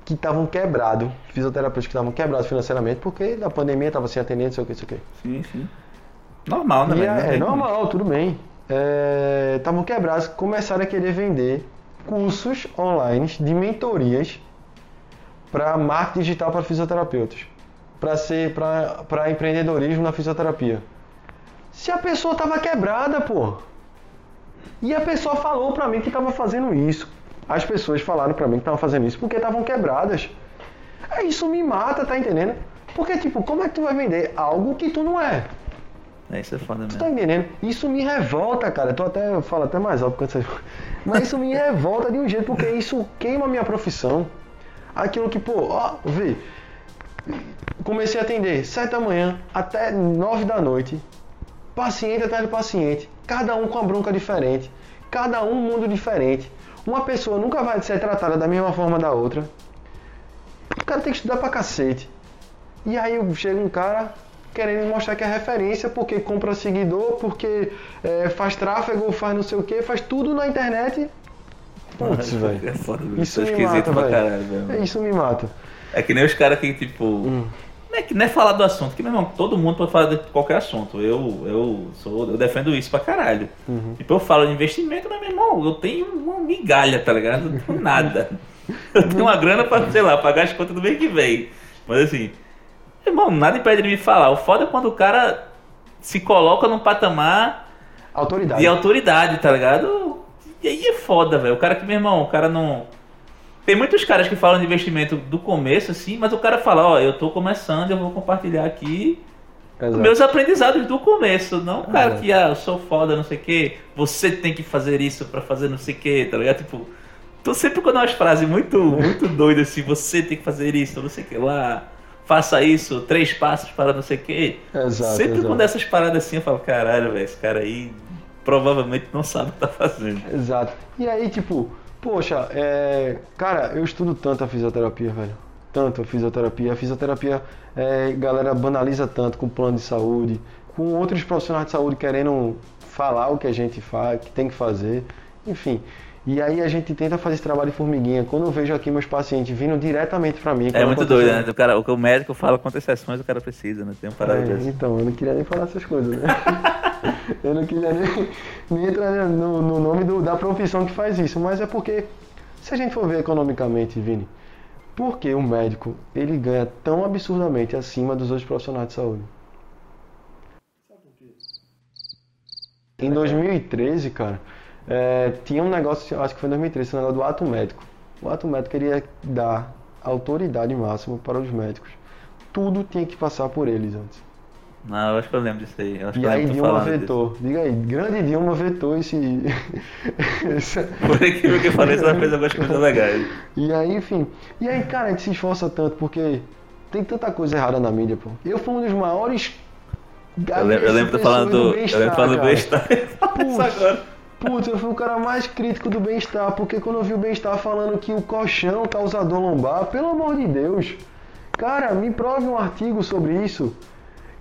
Speaker 2: que estavam quebrados, fisioterapeutas que estavam quebrados financeiramente, porque da pandemia estava sem atendente, não sei o que, não sei o que.
Speaker 4: Sim, sim. Normal, né,
Speaker 2: E é, é normal, tudo bem. Estavam quebrados, começaram a querer vender cursos online de mentorias para marketing digital para fisioterapeutas, para ser para empreendedorismo na fisioterapia. Se a pessoa estava quebrada, pô. E a pessoa falou para mim que estava fazendo isso. As pessoas falaram para mim que estavam fazendo isso porque estavam quebradas. É, Isso me mata, tá entendendo? Porque, tipo, como é que tu vai vender algo que tu não é?
Speaker 4: É, isso é foda
Speaker 2: Tu
Speaker 4: mesmo.
Speaker 2: tá entendendo? Isso me revolta, cara. Eu tô até, eu falo até mais alto quando você... Mas isso me revolta de um jeito, porque isso queima a minha profissão. Aquilo que, pô, ó, vê. Comecei a atender 7 da manhã até 9 da noite. Paciente atrás de paciente. Cada um com a bronca diferente. Cada um um mundo diferente. Uma pessoa nunca vai ser tratada da mesma forma da outra. O cara tem que estudar pra cacete. E aí chega um cara querendo mostrar que é referência porque compra seguidor, porque é, faz tráfego, faz não sei o que, faz tudo na internet. Putz, velho.
Speaker 4: É foda, velho.
Speaker 2: Isso
Speaker 4: é esquisito
Speaker 2: mata,
Speaker 4: pra caralho, velho.
Speaker 2: É, Isso me mata.
Speaker 4: É que nem os caras que, tipo.
Speaker 2: Hum.
Speaker 4: Não, é que, não é falar do assunto, que, meu irmão, todo mundo pode falar de qualquer assunto. Eu, eu, sou, eu defendo isso pra caralho.
Speaker 2: Uhum.
Speaker 4: Tipo, eu falo de investimento, mas, meu irmão, eu tenho uma migalha, tá ligado? Eu não tenho nada. Eu tenho uma grana pra, sei lá, pagar as contas do mês que vem. Mas assim, meu irmão, nada impede de me falar. O foda é quando o cara se coloca num patamar
Speaker 2: Autoridade.
Speaker 4: de autoridade, tá ligado? E aí é foda, velho. O cara que, meu irmão, o cara não. Tem muitos caras que falam de investimento do começo, assim, mas o cara fala, ó, eu tô começando, eu vou compartilhar aqui
Speaker 2: Exato.
Speaker 4: meus aprendizados do começo. Não o cara
Speaker 2: É.
Speaker 4: que, ah, eu sou foda, não sei o quê, você tem que fazer isso pra fazer não sei o quê, tá ligado? Tipo, tô sempre com umas frases muito, muito doidas assim, você tem que fazer isso, não sei o que lá, faça isso, três passos para não sei o quê.
Speaker 2: Exato,
Speaker 4: sempre
Speaker 2: exato.
Speaker 4: quando essas paradas assim, eu falo, caralho, velho, esse cara aí provavelmente não sabe o que tá fazendo.
Speaker 2: Exato. E aí, tipo, poxa, é... cara, eu estudo tanto a fisioterapia, velho. Tanto a fisioterapia. A fisioterapia, é, galera banaliza tanto com plano de saúde, com outros profissionais de saúde querendo falar o que a gente faz, que tem que fazer, enfim. E aí a gente tenta fazer esse trabalho de formiguinha. Quando eu vejo aqui meus pacientes vindo diretamente pra mim.
Speaker 4: É muito doido, né? O, cara, o que o médico fala quantas sessões o cara precisa, né? Tem uma parada
Speaker 2: É, então, eu não queria nem falar essas coisas, né? eu não queria nem, nem entrar no, no nome do- da profissão que faz isso, mas é porque, se a gente for ver economicamente, Vini, por que o médico ele ganha tão absurdamente acima dos outros profissionais de saúde? Em 2013, cara, é, tinha um negócio, acho que foi em 2013, esse negócio do ato médico. O ato médico queria dar autoridade máxima para os médicos. Tudo tinha que passar por eles antes.
Speaker 4: Não, eu acho que eu lembro disso aí. Eu
Speaker 2: E
Speaker 4: eu
Speaker 2: aí Dilma
Speaker 4: falando disso.
Speaker 2: vetou. Diga aí, grande Dilma vetou esse.
Speaker 4: Por incrível que pareça, ela fez algumas coisas legais.
Speaker 2: E aí, enfim. E aí, cara, a gente se esforça tanto porque tem tanta coisa errada na mídia, pô. Eu fui um dos maiores.
Speaker 4: Eu lembro, eu lembro falando do. Eu lembro falando do bem-estar. Agora.
Speaker 2: Putz, eu fui o cara mais crítico do bem-estar, porque quando eu vi o bem-estar falando que o colchão causa dor lombar, pelo amor de Deus, cara, me prove um artigo sobre isso.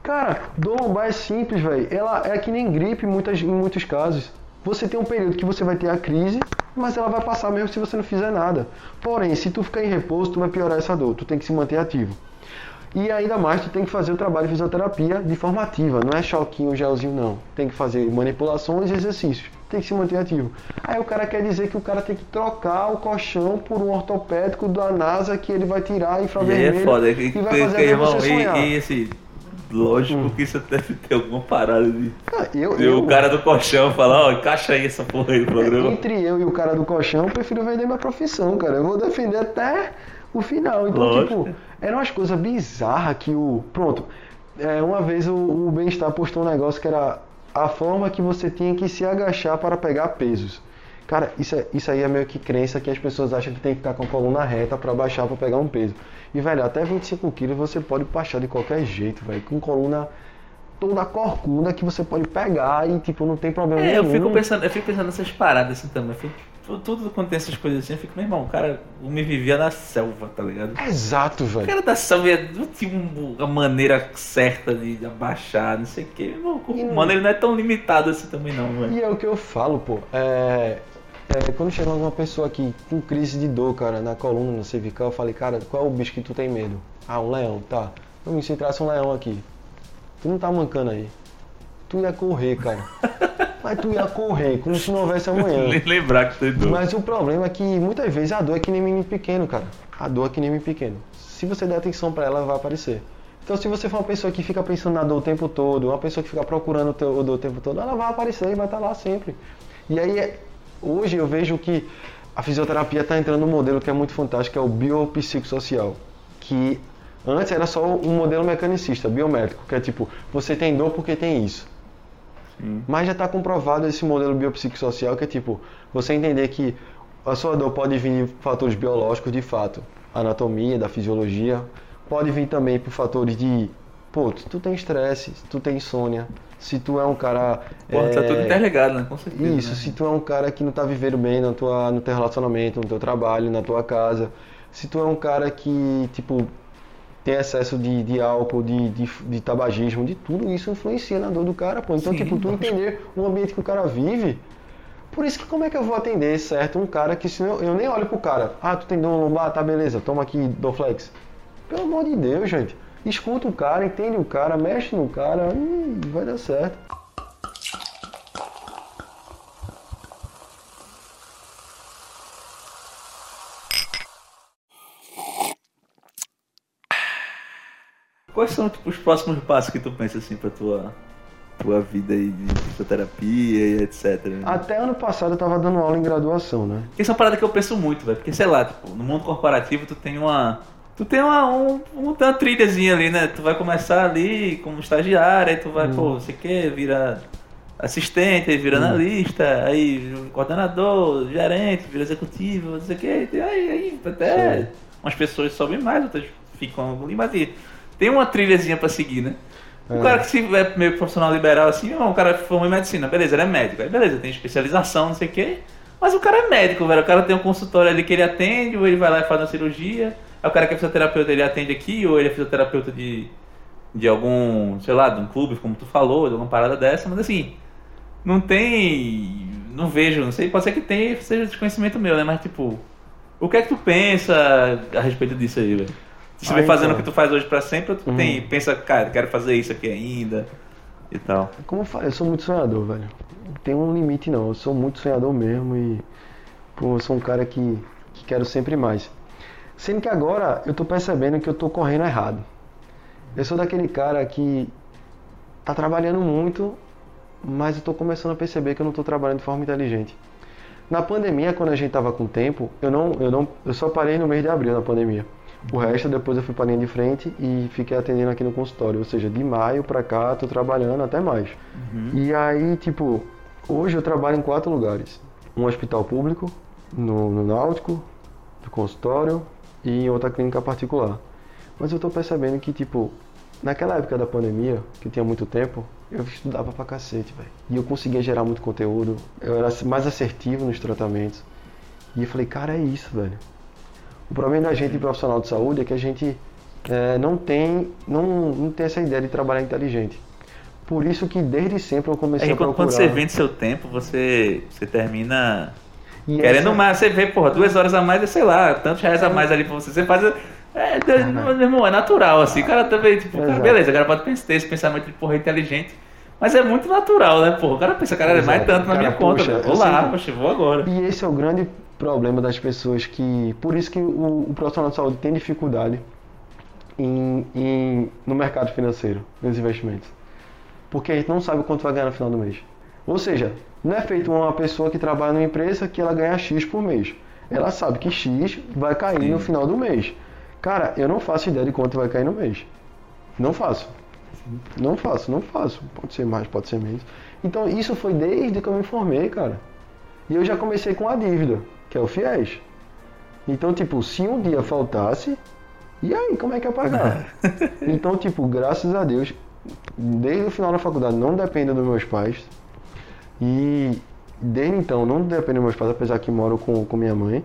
Speaker 2: Cara, dor lombar é simples, velho. Ela é que nem gripe em, muitas, em muitos casos. Você tem um período que você vai ter a crise, mas ela vai passar mesmo se você não fizer nada. Porém, se tu ficar em repouso, tu vai piorar essa dor. Tu tem que se manter ativo. E ainda mais tu tem que fazer o trabalho de fisioterapia de forma ativa, não é choquinho, gelzinho não. Tem que fazer manipulações e exercícios. Tem que se manter ativo. Aí o cara quer dizer que o cara tem que trocar o colchão por um ortopédico da NASA que ele vai tirar
Speaker 4: E
Speaker 2: infravermelho
Speaker 4: é foda.
Speaker 2: e
Speaker 4: que-
Speaker 2: vai fazer
Speaker 4: que, irmão,
Speaker 2: você sonhar.
Speaker 4: e, e assim, lógico que isso deve ter alguma parada de.
Speaker 2: Cara, eu,
Speaker 4: E
Speaker 2: eu-
Speaker 4: o cara do colchão falar, ó, encaixa aí essa porra aí no programa.
Speaker 2: Entre eu e o cara do colchão, eu prefiro vender minha profissão, cara. Eu vou defender até o final. Então,
Speaker 4: Lógico.
Speaker 2: tipo, eram umas coisas bizarras que o. Pronto. É, uma vez o, o Bem-Estar postou um negócio que era a forma que você tinha que se agachar para pegar pesos. Cara, isso, é- isso aí é meio que crença que as pessoas acham que tem que ficar com a coluna reta para baixar para pegar um peso. E, velho, até 25 quilos você pode baixar de qualquer jeito, velho. Com coluna toda corcunda que você pode pegar e, tipo, não tem problema
Speaker 4: É, eu
Speaker 2: nenhum.
Speaker 4: fico pensando, eu fico pensando nessas paradas assim também. Eu fico- tu- tudo quando tem essas coisas assim, eu fico, meu irmão, o cara me vivia na selva, tá ligado?
Speaker 2: Exato,
Speaker 4: O
Speaker 2: velho.
Speaker 4: cara da selva ia- não tinha um- uma maneira certa de abaixar, não sei o que. Meu, o corpo
Speaker 2: E não-
Speaker 4: humano ele não é tão limitado assim também não, velho.
Speaker 2: E é o que eu falo, pô. É, é, quando chega alguma pessoa aqui com crise de dor, cara, na coluna, no cervical, eu falei, cara, qual é o bicho que tu tem medo? Ah, um leão, tá. Vamos se entrasse um leão aqui. Tu não tá mancando aí. Tu ia correr, cara. Mas tu ia correr, como se não houvesse amanhã.
Speaker 4: Nem lembrar que tu é doido.
Speaker 2: Mas o problema é que muitas vezes a dor é que nem menino pequeno, cara. A dor é que nem menino pequeno. Se você der atenção pra ela, vai aparecer. Então, se você for uma pessoa que fica pensando na dor o tempo todo, uma pessoa que fica procurando o teu- dor o tempo todo, ela vai aparecer e vai estar lá sempre. E aí, é- hoje eu vejo que a fisioterapia está entrando num modelo que é muito fantástico, que é o biopsicossocial. Que antes era só um modelo mecanicista, biométrico, que é tipo, você tem dor porque tem isso. Mas já está comprovado esse modelo biopsicossocial que é tipo, você entender que a sua dor pode vir de fatores biológicos de fato, anatomia, da fisiologia, pode vir também por fatores de, pô, tu, tem estresse, tu tem insônia, se tu é um cara...
Speaker 4: Pô, tá
Speaker 2: é,
Speaker 4: tudo interligado, né? Com certeza.
Speaker 2: Isso,
Speaker 4: né?
Speaker 2: se tu é um cara que não tá vivendo bem na tua, no teu relacionamento, no teu trabalho, na tua casa, se tu é um cara que, tipo, tem excesso de, de álcool, de, de, de tabagismo, de tudo isso influencia na dor do cara, pô. Então,
Speaker 4: Sim,
Speaker 2: tipo, tu entender o ambiente que o cara vive. Por isso que como é que eu vou atender, certo? Um cara que se eu, eu nem olho pro cara, ah, tu tem dor lombar, tá beleza, toma aqui Dorflex. Pelo amor de Deus, gente. Escuta o cara, entende o cara, mexe no cara e vai dar certo.
Speaker 4: Quais são tipo, os próximos passos que tu pensa assim pra tua, tua vida aí de fisioterapia e etc. né?
Speaker 2: Até ano passado eu tava dando aula em graduação, né?
Speaker 4: Isso é uma parada que eu penso muito, velho. Porque, sei lá, tipo, no mundo corporativo tu tem uma. Tu tem uma, um, um- tem uma trilhazinha ali, né? Tu vai começar ali como estagiário, aí tu vai, pô, você quer vira assistente, aí vira analista, aí coordenador, gerente, vira executivo, não sei o que. Aí, aí até
Speaker 2: Sim.
Speaker 4: umas pessoas sobem mais, outras ficam ali, mas tem uma trilhazinha pra seguir, né? O
Speaker 2: É.
Speaker 4: cara que se é meio profissional liberal assim, o cara formou em medicina, beleza, ele é médico, aí beleza, tem especialização, não sei o quê. Mas o cara é médico, velho. O cara tem um consultório ali que ele atende, ou ele vai lá e faz uma cirurgia. Aí o cara que é fisioterapeuta, ele atende aqui, ou ele é fisioterapeuta de, de algum, sei lá, de um clube, como tu falou, de alguma parada dessa, mas assim, não tem. Não vejo, não sei, pode ser que tenha, seja desconhecimento meu, né? Mas tipo, o que é que tu pensa a respeito disso aí, velho? Você
Speaker 2: Ah,
Speaker 4: vem fazendo
Speaker 2: então.
Speaker 4: o que tu faz hoje pra sempre, ou tu
Speaker 2: Uhum.
Speaker 4: tem, pensa, cara, quero fazer isso aqui ainda e tal.
Speaker 2: Como eu falei, eu sou muito sonhador, velho. Não tem um limite não. Eu sou muito sonhador mesmo e pô, eu sou um cara que, que quero sempre mais. Sendo que agora eu tô percebendo que eu tô correndo errado. Eu sou daquele cara que tá trabalhando muito, mas eu tô começando a perceber que eu não tô trabalhando de forma inteligente. Na pandemia, quando a gente tava com tempo, eu não, eu não, eu só parei no mês de abril na pandemia. O resto depois eu fui pra linha de frente e fiquei atendendo aqui no consultório. Ou seja, de maio pra cá tô trabalhando até mais. E aí, tipo, hoje eu trabalho em quatro lugares. Um hospital público, no, no Náutico, no consultório e em outra clínica particular. Mas eu tô percebendo que, tipo, naquela época da pandemia, que tinha muito tempo, eu estudava pra cacete, velho. E eu conseguia gerar muito conteúdo, eu era mais assertivo nos tratamentos. E eu falei, cara, é isso, velho. O problema da gente profissional de saúde é que a gente é, não, tem, não, não tem essa ideia de trabalhar inteligente. Por isso que desde sempre eu
Speaker 4: É
Speaker 2: comecei
Speaker 4: que
Speaker 2: a procurar...
Speaker 4: quando você vende seu tempo, você, você termina
Speaker 2: E
Speaker 4: querendo
Speaker 2: essa-
Speaker 4: mais. Você vê, porra, duas horas a mais é, sei lá, tantos reais a mais ali pra você. Você faz. É, de- meu irmão, é natural, assim. O cara também, tipo, cara, beleza, o cara pode ter esse pensamento de porra inteligente. Mas é muito natural, né, porra? O cara pensa, cara, é mais tanto na minha conta,
Speaker 2: poxa.
Speaker 4: Vou lá,
Speaker 2: sempre-
Speaker 4: poxa, vou agora.
Speaker 2: E esse é o grande problema das pessoas que. Por isso que o, o profissional de saúde tem dificuldade em, em- no mercado financeiro, nos investimentos. Porque a gente não sabe quanto vai ganhar no final do mês. Ou seja, não é feito uma pessoa que trabalha numa empresa que ela ganha X por mês. Ela sabe que X vai cair no final do mês. Cara, eu não faço ideia de quanto vai cair no mês. Não faço. Não faço, não faço. Pode ser mais, pode ser menos. Então isso foi desde que eu me formei, cara. E eu já comecei com a dívida, que é o FIES. Então, tipo, se um dia faltasse, e aí, como é que ia pagar? então, tipo, graças a Deus, desde o final da faculdade não dependo dos meus pais. E desde então não dependo dos meus pais, apesar que moro com, com minha mãe.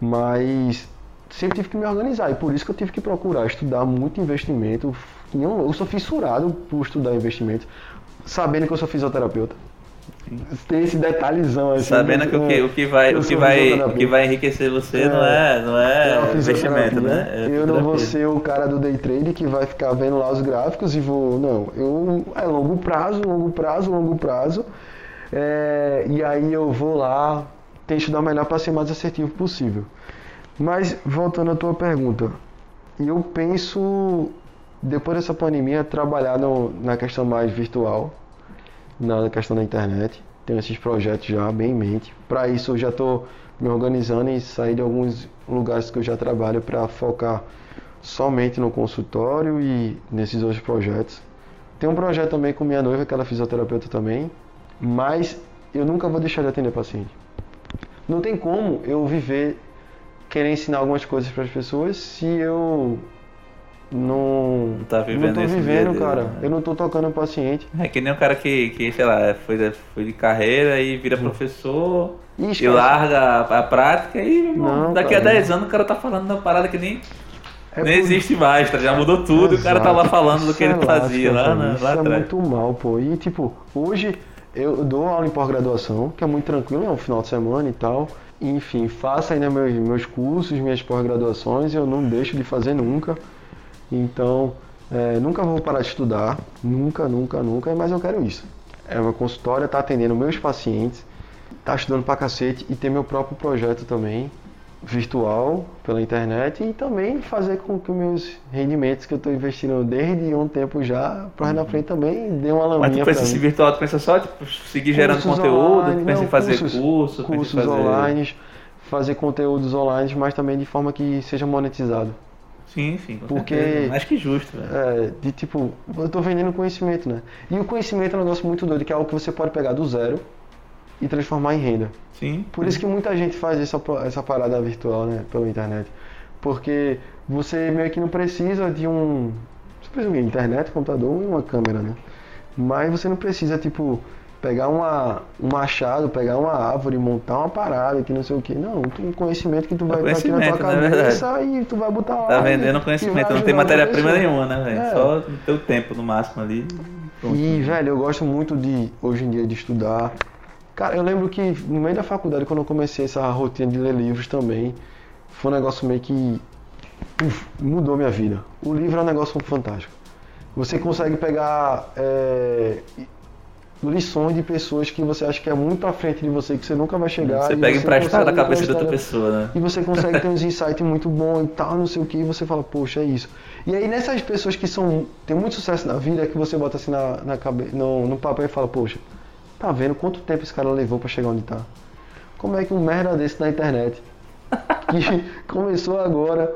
Speaker 2: Mas sempre tive que me organizar. E por isso que eu tive que procurar estudar muito investimento. Eu, eu sou fissurado por estudar investimento, sabendo que eu sou fisioterapeuta. Tem esse detalhezão assim.
Speaker 4: Sabendo que o que, o que vai,
Speaker 2: eu
Speaker 4: o que vai, o que vai enriquecer você
Speaker 2: É.
Speaker 4: não é, não é,
Speaker 2: É
Speaker 4: investimento, né? É
Speaker 2: eu não vou ser o cara do day trade que vai ficar vendo lá os gráficos e vou. Não, eu é longo prazo, longo prazo, longo prazo. É, e aí eu vou lá, tento estudar melhor para ser mais assertivo possível. Mas voltando à tua pergunta, eu penso depois dessa pandemia trabalhar no- na questão mais virtual, na questão da internet. Tenho esses projetos já bem em mente. Para isso eu já estou me organizando e sair de alguns lugares que eu já trabalho para focar somente no consultório e nesses outros projetos. Tem um projeto também com minha noiva, que ela é fisioterapeuta também, mas eu nunca vou deixar de atender paciente. Não tem como eu viver querer ensinar algumas coisas para as pessoas se eu não
Speaker 4: tá vivendo
Speaker 2: não tô vivendo, cara.
Speaker 4: dele, né?
Speaker 2: Eu não tô tocando o paciente.
Speaker 4: É que nem o cara que, que sei lá, foi, foi de carreira e vira professor
Speaker 2: E
Speaker 4: e larga a, a prática e
Speaker 2: Não,
Speaker 4: daqui a
Speaker 2: cara.
Speaker 4: 10 anos o cara tá falando da parada que nem,
Speaker 2: É
Speaker 4: nem
Speaker 2: por-
Speaker 4: existe mais, tá? já mudou tudo e o cara tá lá
Speaker 2: Exato.
Speaker 4: falando do que ele
Speaker 2: é
Speaker 4: fazia lá,
Speaker 2: Isso
Speaker 4: lá
Speaker 2: é
Speaker 4: atrás.
Speaker 2: muito mal, pô. E tipo, hoje eu dou aula em pós-graduação, que é muito tranquilo, é um final de semana e tal. Enfim, faço ainda meus, meus cursos, minhas pós-graduações, eu não deixo de fazer nunca. Então, é, nunca vou parar de estudar, nunca, nunca, nunca, mas eu quero isso. É uma consultória, tá atendendo meus pacientes, tá estudando pra cacete e ter meu próprio projeto também, virtual, pela internet e também fazer com que os meus rendimentos que eu estou investindo desde um tempo já, para na frente também dê uma
Speaker 4: Mas
Speaker 2: laminha
Speaker 4: tu pensa
Speaker 2: pra
Speaker 4: esse virtual, tu pensa só tipo, seguir gerando
Speaker 2: Cursos
Speaker 4: conteúdo,
Speaker 2: online,
Speaker 4: tu pensa
Speaker 2: não,
Speaker 4: em fazer
Speaker 2: cursos-
Speaker 4: curso,
Speaker 2: cursos
Speaker 4: fazer...
Speaker 2: online, fazer conteúdos online, mas também de forma que seja monetizado.
Speaker 4: Sim, sim,
Speaker 2: Porque-
Speaker 4: certeza. Acho que justo, velho.
Speaker 2: É, de tipo, eu tô vendendo conhecimento, né? E o conhecimento é um negócio muito doido, que é algo que você pode pegar do zero e transformar em renda.
Speaker 4: Sim.
Speaker 2: Por isso que muita gente faz essa, essa parada virtual, né, pela internet. Porque você meio que não precisa de um. Você precisa de internet, computador e uma câmera, né? Mas você não precisa, tipo, pegar uma, um machado, pegar uma árvore, montar uma parada que não sei o que. Não, tem um conhecimento que tu vai botar aqui na tua
Speaker 4: né,
Speaker 2: cabeça e tu vai botar lá.
Speaker 4: Tá vendendo conhecimento, não tem matéria-prima nenhuma, né, velho?
Speaker 2: É.
Speaker 4: Só no teu tempo no máximo ali. Pronto.
Speaker 2: E, velho, eu gosto muito de, hoje em dia, de estudar. Cara, eu lembro que no meio da faculdade, quando eu comecei essa rotina de ler livros também, foi um negócio meio que uf, mudou minha vida. O livro é um negócio fantástico. Você consegue pegar é, lições de pessoas que você acha que é muito à frente de você, que você nunca vai chegar.
Speaker 4: Você
Speaker 2: e
Speaker 4: pega emprestado da cabeça de outra pessoa, né?
Speaker 2: e você consegue ter uns insights muito bons e tal, não sei o que, e você fala, poxa, é isso. E aí nessas pessoas que são tem muito sucesso na vida, é que você bota assim na, na cabe, no, no papel e fala, poxa, tá vendo quanto tempo esse cara levou pra chegar onde tá? Como é que um merda desse na internet, que começou agora,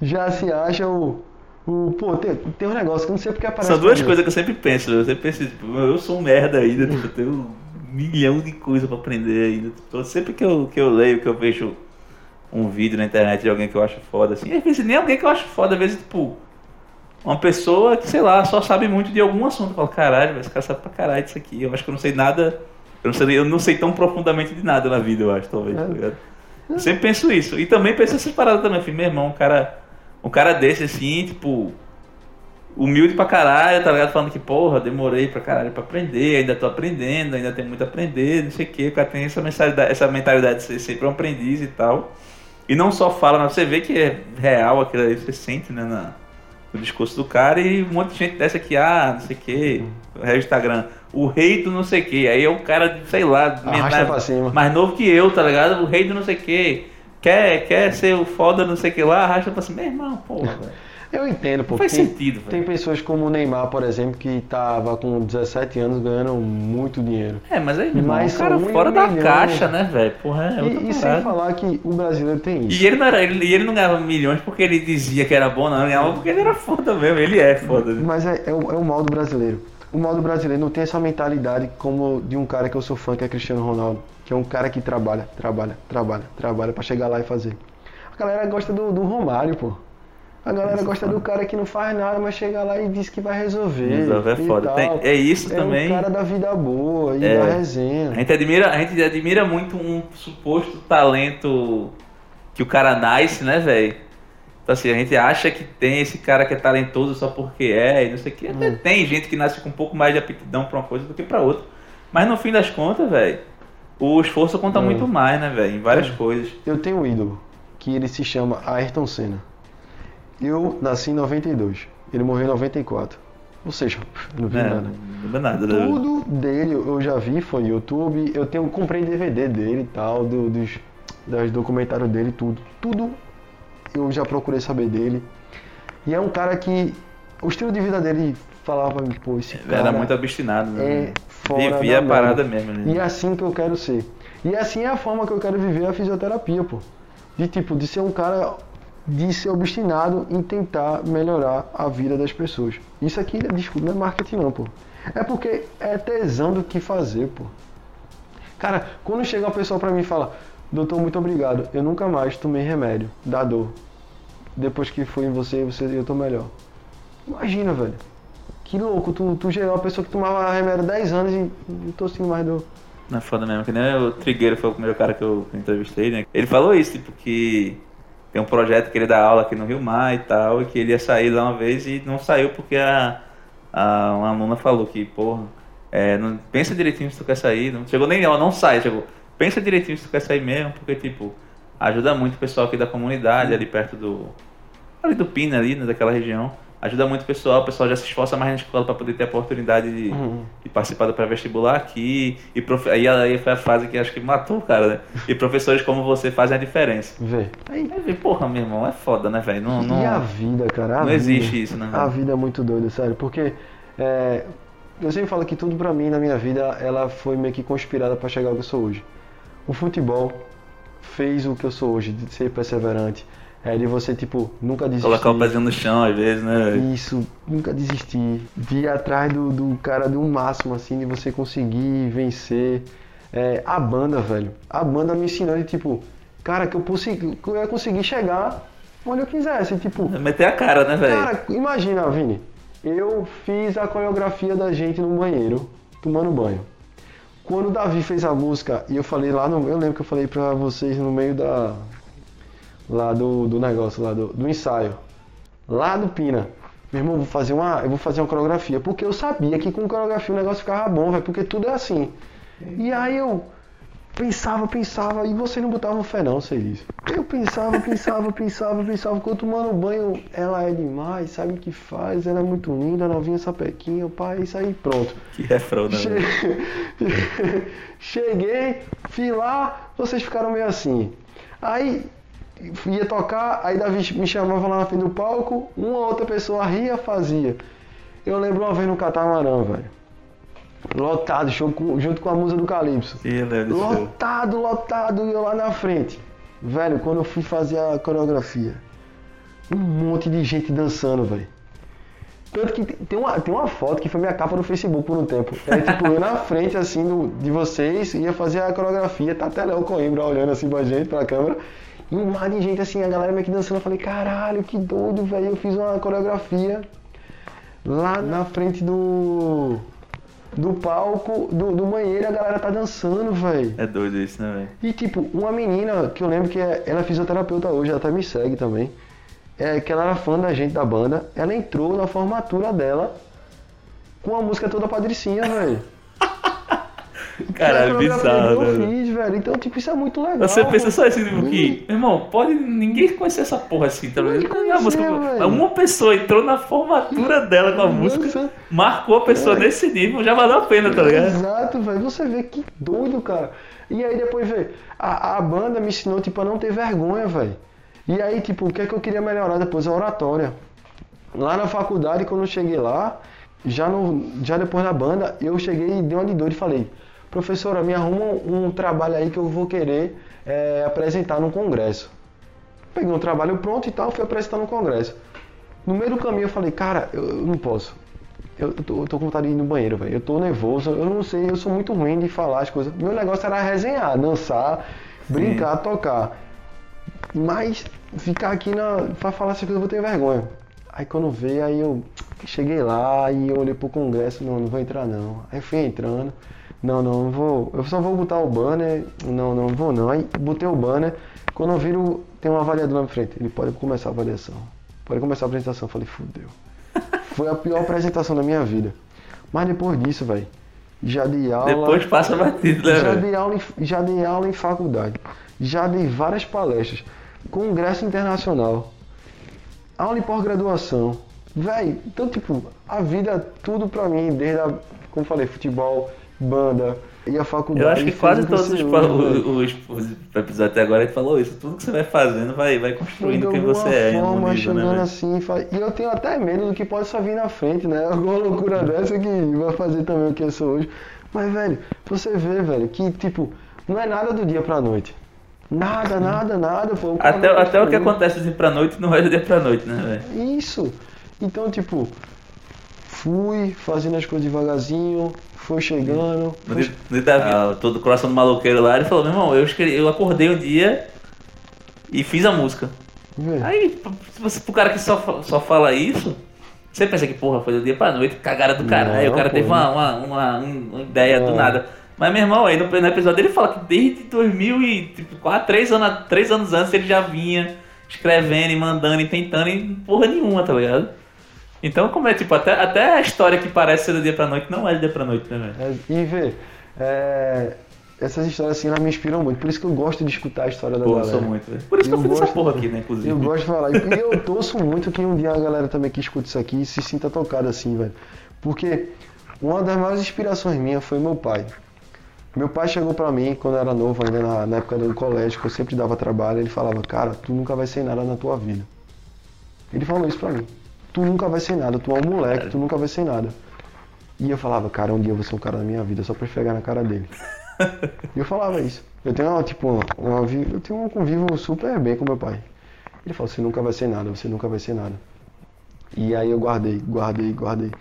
Speaker 2: já se acha o. o pô, tem, tem um negócio que eu não sei porque aparece.
Speaker 4: São duas coisas que eu sempre penso. Eu sempre penso, tipo, eu sou um merda ainda, tipo, eu tenho um milhão de coisas pra aprender ainda. Tipo, sempre que eu, que eu leio, que eu vejo um vídeo na internet de alguém que eu acho foda, assim, às vezes nem alguém que eu acho foda, às vezes, tipo, uma pessoa que, sei lá, só sabe muito de algum assunto. Eu falo, caralho, esse cara sabe pra caralho disso aqui. Eu acho que eu não sei nada. Eu não sei, eu não sei tão profundamente de nada na vida, eu acho, talvez, tá
Speaker 2: É.
Speaker 4: ligado? Eu sempre penso isso. E também penso essas paradas também. Filho, meu irmão, um cara, um cara desse assim, tipo, humilde pra caralho, tá ligado? Falando que, porra, demorei pra caralho pra aprender, ainda tô aprendendo, ainda tem muito a aprender, não sei o que. O cara tem essa mentalidade, essa mentalidade de ser sempre um aprendiz e tal. E não só fala, mas você vê que é real aquilo aí, você sente, né, na- no discurso do cara e um monte de gente dessa aqui, ah, não sei o que, o Instagram, o rei do não sei o que, aí é um cara, sei lá, menor- mais novo que eu, tá ligado? O rei do não sei o que, quer, quer ser o foda não sei o que lá, arrasta pra cima, meu irmão, pô, velho.
Speaker 2: Eu entendo, pô.
Speaker 4: Faz sentido, velho.
Speaker 2: Tem pessoas como o Neymar, por exemplo, que tava com 17 anos ganhando muito dinheiro.
Speaker 4: É, mas aí,
Speaker 2: Mas
Speaker 4: um cara fora da
Speaker 2: milhão.
Speaker 4: caixa, né, velho? Porra, é
Speaker 2: E, e sem falar que o brasileiro tem isso.
Speaker 4: E ele não, era, ele, ele não ganhava milhões porque ele dizia que era bom, não. Ele ganhava porque ele era foda mesmo. Ele é foda.
Speaker 2: Mas é, é, o, é o mal do brasileiro. O mal do brasileiro não tem essa mentalidade como de um cara que eu sou fã, que é Cristiano Ronaldo. Que é um cara que trabalha, trabalha, trabalha, trabalha pra chegar lá e fazer. A galera gosta do, do Romário, pô. A galera gosta do cara que não faz nada, mas chega lá e diz que vai resolver.
Speaker 4: Resolve é foda. Tem- é isso
Speaker 2: é
Speaker 4: também.
Speaker 2: o cara da vida boa e
Speaker 4: É.
Speaker 2: da
Speaker 4: A
Speaker 2: resenha.
Speaker 4: gente, admira, a gente admira muito um suposto talento que o cara nasce, né, velho? Então assim, a gente acha que tem esse cara que é talentoso só porque é e não sei o que. Até tem gente que nasce com um pouco mais de aptidão pra uma coisa do que pra outra. Mas no fim das contas, velho, o esforço conta
Speaker 2: É.
Speaker 4: muito mais, né, velho? Em várias
Speaker 2: É.
Speaker 4: coisas.
Speaker 2: Eu tenho um ídolo, que ele se chama Ayrton Senna. Eu nasci em 92, ele morreu em 94. Ou seja, não vi
Speaker 4: É,
Speaker 2: nada.
Speaker 4: não nada. né?
Speaker 2: Tudo dele eu já vi, foi YouTube. Eu tenho, comprei DVD dele e tal, do- dos, dos documentários dele, tudo. Tudo eu já procurei saber dele. E é um cara que. O estilo de vida dele falava pra mim, pô, esse cara.
Speaker 4: Era muito obstinado, né?
Speaker 2: é fora
Speaker 4: Vivia a parada mesmo, né?
Speaker 2: E é assim que eu quero ser. E assim é a forma que eu quero viver a fisioterapia, pô. De tipo, de ser um cara de ser obstinado em tentar melhorar a vida das pessoas. Isso aqui, desculpa, não é marketing não, pô. É porque é tesão do que fazer, pô. Cara, quando chega uma pessoa pra mim e fala, doutor, muito obrigado, eu nunca mais tomei remédio da dor. Depois que fui em você, você eu tô melhor. Imagina, velho. Que louco, tu, tu chegou uma pessoa que tomava remédio há 10 anos e não tô sentindo mais dor.
Speaker 4: Não é foda mesmo, que nem o Trigueiro foi o primeiro cara que eu entrevistei, né? Ele falou isso, tipo, que tem um projeto que ele dá aula aqui no Rio Mar e tal, e que ele ia sair lá uma vez e não saiu porque a, a uma aluna falou que, porra, é, não, pensa direitinho se tu quer sair. Não, chegou nem ela, não sai, chegou. Pensa direitinho se tu quer sair mesmo, porque, tipo, ajuda muito o pessoal aqui da comunidade, ali perto do. ali do Pina, ali, né, daquela região. Ajuda muito o pessoal, o pessoal já se esforça mais na escola para poder ter a oportunidade de,
Speaker 2: Uhum.
Speaker 4: de participar do pré-vestibular aqui. E profe... aí, aí foi a fase que acho que matou o cara, né? E professores como você fazem a diferença.
Speaker 2: Vê. Aí,
Speaker 4: Aí, vê, porra, meu irmão, é foda, né, velho? Não, não,
Speaker 2: E a vida, cara? a
Speaker 4: não
Speaker 2: vida.
Speaker 4: existe isso, né?
Speaker 2: A vida é muito doida, sério. Porque é, eu sempre falo que tudo pra mim na minha vida, ela foi meio que conspirada pra chegar ao que eu sou hoje. O futebol fez o que eu sou hoje, de ser perseverante. É de você, tipo, nunca desistir.
Speaker 4: Colocar o pezinho no chão às vezes, né?
Speaker 2: Isso, nunca desistir. De ir atrás do, do cara do máximo, assim, de você conseguir vencer. É, a banda, velho. A banda me ensinou de tipo, cara, que eu, consegui, que eu ia conseguir chegar onde eu quisesse. Tipo,
Speaker 4: Meter a cara, né, velho?
Speaker 2: Cara, imagina, Vini. Eu fiz a coreografia da gente no banheiro, tomando banho. Quando o Davi fez a música, e eu falei lá no. Eu lembro que eu falei pra vocês no meio da. Lá do, do negócio, lá do, do ensaio. Lá do Pina. Meu irmão, vou fazer uma. Eu vou fazer uma coreografia. Porque eu sabia que com coreografia o negócio ficava bom, velho. Porque tudo é assim. E aí eu pensava, pensava, e você não botava fé não, sei disso. Eu pensava, pensava, pensava, pensava, quando tomando banho, ela é demais, sabe o que faz, ela é muito linda, novinha sapequinha, pai, isso aí, pronto.
Speaker 4: Que refrão, né?
Speaker 2: Che- Cheguei, fui lá, vocês ficaram meio assim. Aí ia tocar, aí Davi me chamava lá na frente do palco, uma outra pessoa ria, fazia. Eu lembro uma vez no Catamarã, velho. Lotado, show com- junto com a musa do Calypso.
Speaker 4: Show.
Speaker 2: Lotado, lotado, e eu lá na frente. Velho, quando eu fui fazer a coreografia, um monte de gente dançando, velho. Tanto que tem uma, tem uma foto que foi minha capa no Facebook por um tempo. É tipo, eu na frente, assim, do- de vocês, ia fazer a coreografia, tá até Léo Coimbra olhando assim pra gente, pra câmera. E um mar de gente, assim, a galera meio que dançando. Eu falei, caralho, que doido, velho. Eu fiz uma coreografia lá na frente do. Do palco, do, do banheiro, a galera tá dançando, velho.
Speaker 4: É doido isso, né, velho?
Speaker 2: E tipo, uma menina que eu lembro que é, ela é fisioterapeuta hoje, ela até me segue também. É que ela era fã da gente da banda. Ela entrou na formatura dela com a música toda patricinha, velho. Que é
Speaker 4: bizarro,
Speaker 2: que eu
Speaker 4: né?
Speaker 2: fiz, velho. Então, tipo, isso é muito legal.
Speaker 4: Você pensa
Speaker 2: mano.
Speaker 4: só assim, tipo, que, irmão, pode ninguém conhecer essa porra assim, tá ligado? Uma pessoa entrou na formatura dela com a música, marcou a pessoa nesse nível, já valeu a pena, tá ligado?
Speaker 2: Exato, velho. Você vê que doido, cara. E aí depois, vê, a, a banda me ensinou, tipo, a não ter vergonha, velho. E aí, tipo, o que é que eu queria melhorar depois? A oratória. Lá na faculdade, quando eu cheguei lá, já, no, já depois da banda, eu cheguei e dei uma de doido e falei, professora, me arruma um trabalho aí que eu vou querer é, apresentar num congresso. Peguei um trabalho pronto e tal, fui apresentar no congresso. No meio do caminho eu falei, cara, eu, eu não posso. Eu tô, eu tô com vontade de ir no banheiro, velho. Eu tô nervoso, eu não sei, eu sou muito ruim de falar as coisas. Meu negócio era resenhar, dançar, brincar, tocar. Mas ficar aqui na, pra falar essas coisas eu vou ter vergonha. Aí quando veio, aí eu cheguei lá e olhei pro congresso, não, não vou entrar não. Aí fui entrando, não, não, não vou, eu só vou botar o banner, não, não, não vou não. Aí botei o banner, quando eu viro, tem um avaliador na minha frente, ele pode começar a avaliação, pode começar a apresentação. Eu falei, fudeu. Foi a pior apresentação da minha vida. Mas depois disso, velho, já dei aula.
Speaker 4: Depois passa batido, né,
Speaker 2: já
Speaker 4: velho?
Speaker 2: dei aula em, já dei aula em faculdade. Já dei várias palestras. Congresso internacional. Aula em pós-graduação. Véi, então tipo, a vida tudo pra mim, desde a, como falei, futebol, banda e a faculdade.
Speaker 4: Eu acho que quase todos os, os,
Speaker 2: véi.
Speaker 4: os, os episódios até agora gente falou isso. Tudo que você vai fazendo vai, vai construindo
Speaker 2: de
Speaker 4: quem você é.
Speaker 2: forma,
Speaker 4: nível, né,
Speaker 2: chegando assim, e eu tenho até medo do que possa vir na frente, né? Alguma loucura dessa que vai fazer também o que eu sou hoje. Mas, velho, você vê, velho, que, tipo, não é nada do dia pra noite. Nada, nada, nada, pô.
Speaker 4: Até, até o que acontece dia pra noite não vai do dia pra noite, né, velho?
Speaker 2: Isso. Então, tipo, fui fazendo as coisas devagarzinho, foi chegando.
Speaker 4: No
Speaker 2: Foi...
Speaker 4: no ah, todo coração do maloqueiro lá, ele falou, meu irmão, eu, escrevi, eu acordei um dia e fiz a música.
Speaker 2: Vê.
Speaker 4: Aí, se você, pro cara que só, só fala isso, você pensa que, porra, foi do dia pra noite, cagada do caralho.
Speaker 2: Não,
Speaker 4: o cara
Speaker 2: pô,
Speaker 4: teve uma,
Speaker 2: não.
Speaker 4: uma, uma, um- uma ideia do
Speaker 2: É.
Speaker 4: nada. Mas, meu irmão, aí no, no episódio ele fala que desde 2004, 3 anos, três anos antes, ele já vinha escrevendo e mandando e tentando e porra nenhuma, tá ligado? Então, como é, tipo, até, até a história que parece ser do dia pra noite não é do dia pra noite, né, velho?
Speaker 2: É, e vê, é, essas histórias assim, elas me inspiram muito. Por isso que eu gosto de escutar a história da
Speaker 4: Pô, eu
Speaker 2: galera.
Speaker 4: sou muito, velho. Por isso que eu
Speaker 2: Eu
Speaker 4: fiz essa
Speaker 2: gosto-
Speaker 4: porra aqui, né, inclusive.
Speaker 2: Eu gosto de falar. E eu torço muito que um dia a galera também que escuta isso aqui se sinta tocada assim, velho. Porque uma das maiores inspirações minhas foi meu pai. Meu pai chegou pra mim quando eu era novo, ainda na, na época do colégio, que eu sempre dava trabalho. Ele falava, cara, tu nunca vai ser nada na tua vida. Ele falou isso pra mim. Tu nunca vai ser nada, tu é um moleque, tu nunca vai ser nada. E eu falava, cara, um dia eu vou ser um cara da minha vida, só pra pegar na cara dele. E eu falava isso. Eu tenho, uma, tipo, uma, eu tenho um convívio super bem com meu pai. Ele falou, você nunca vai ser nada, você nunca vai ser nada. E aí eu guardei, guardei, guardei.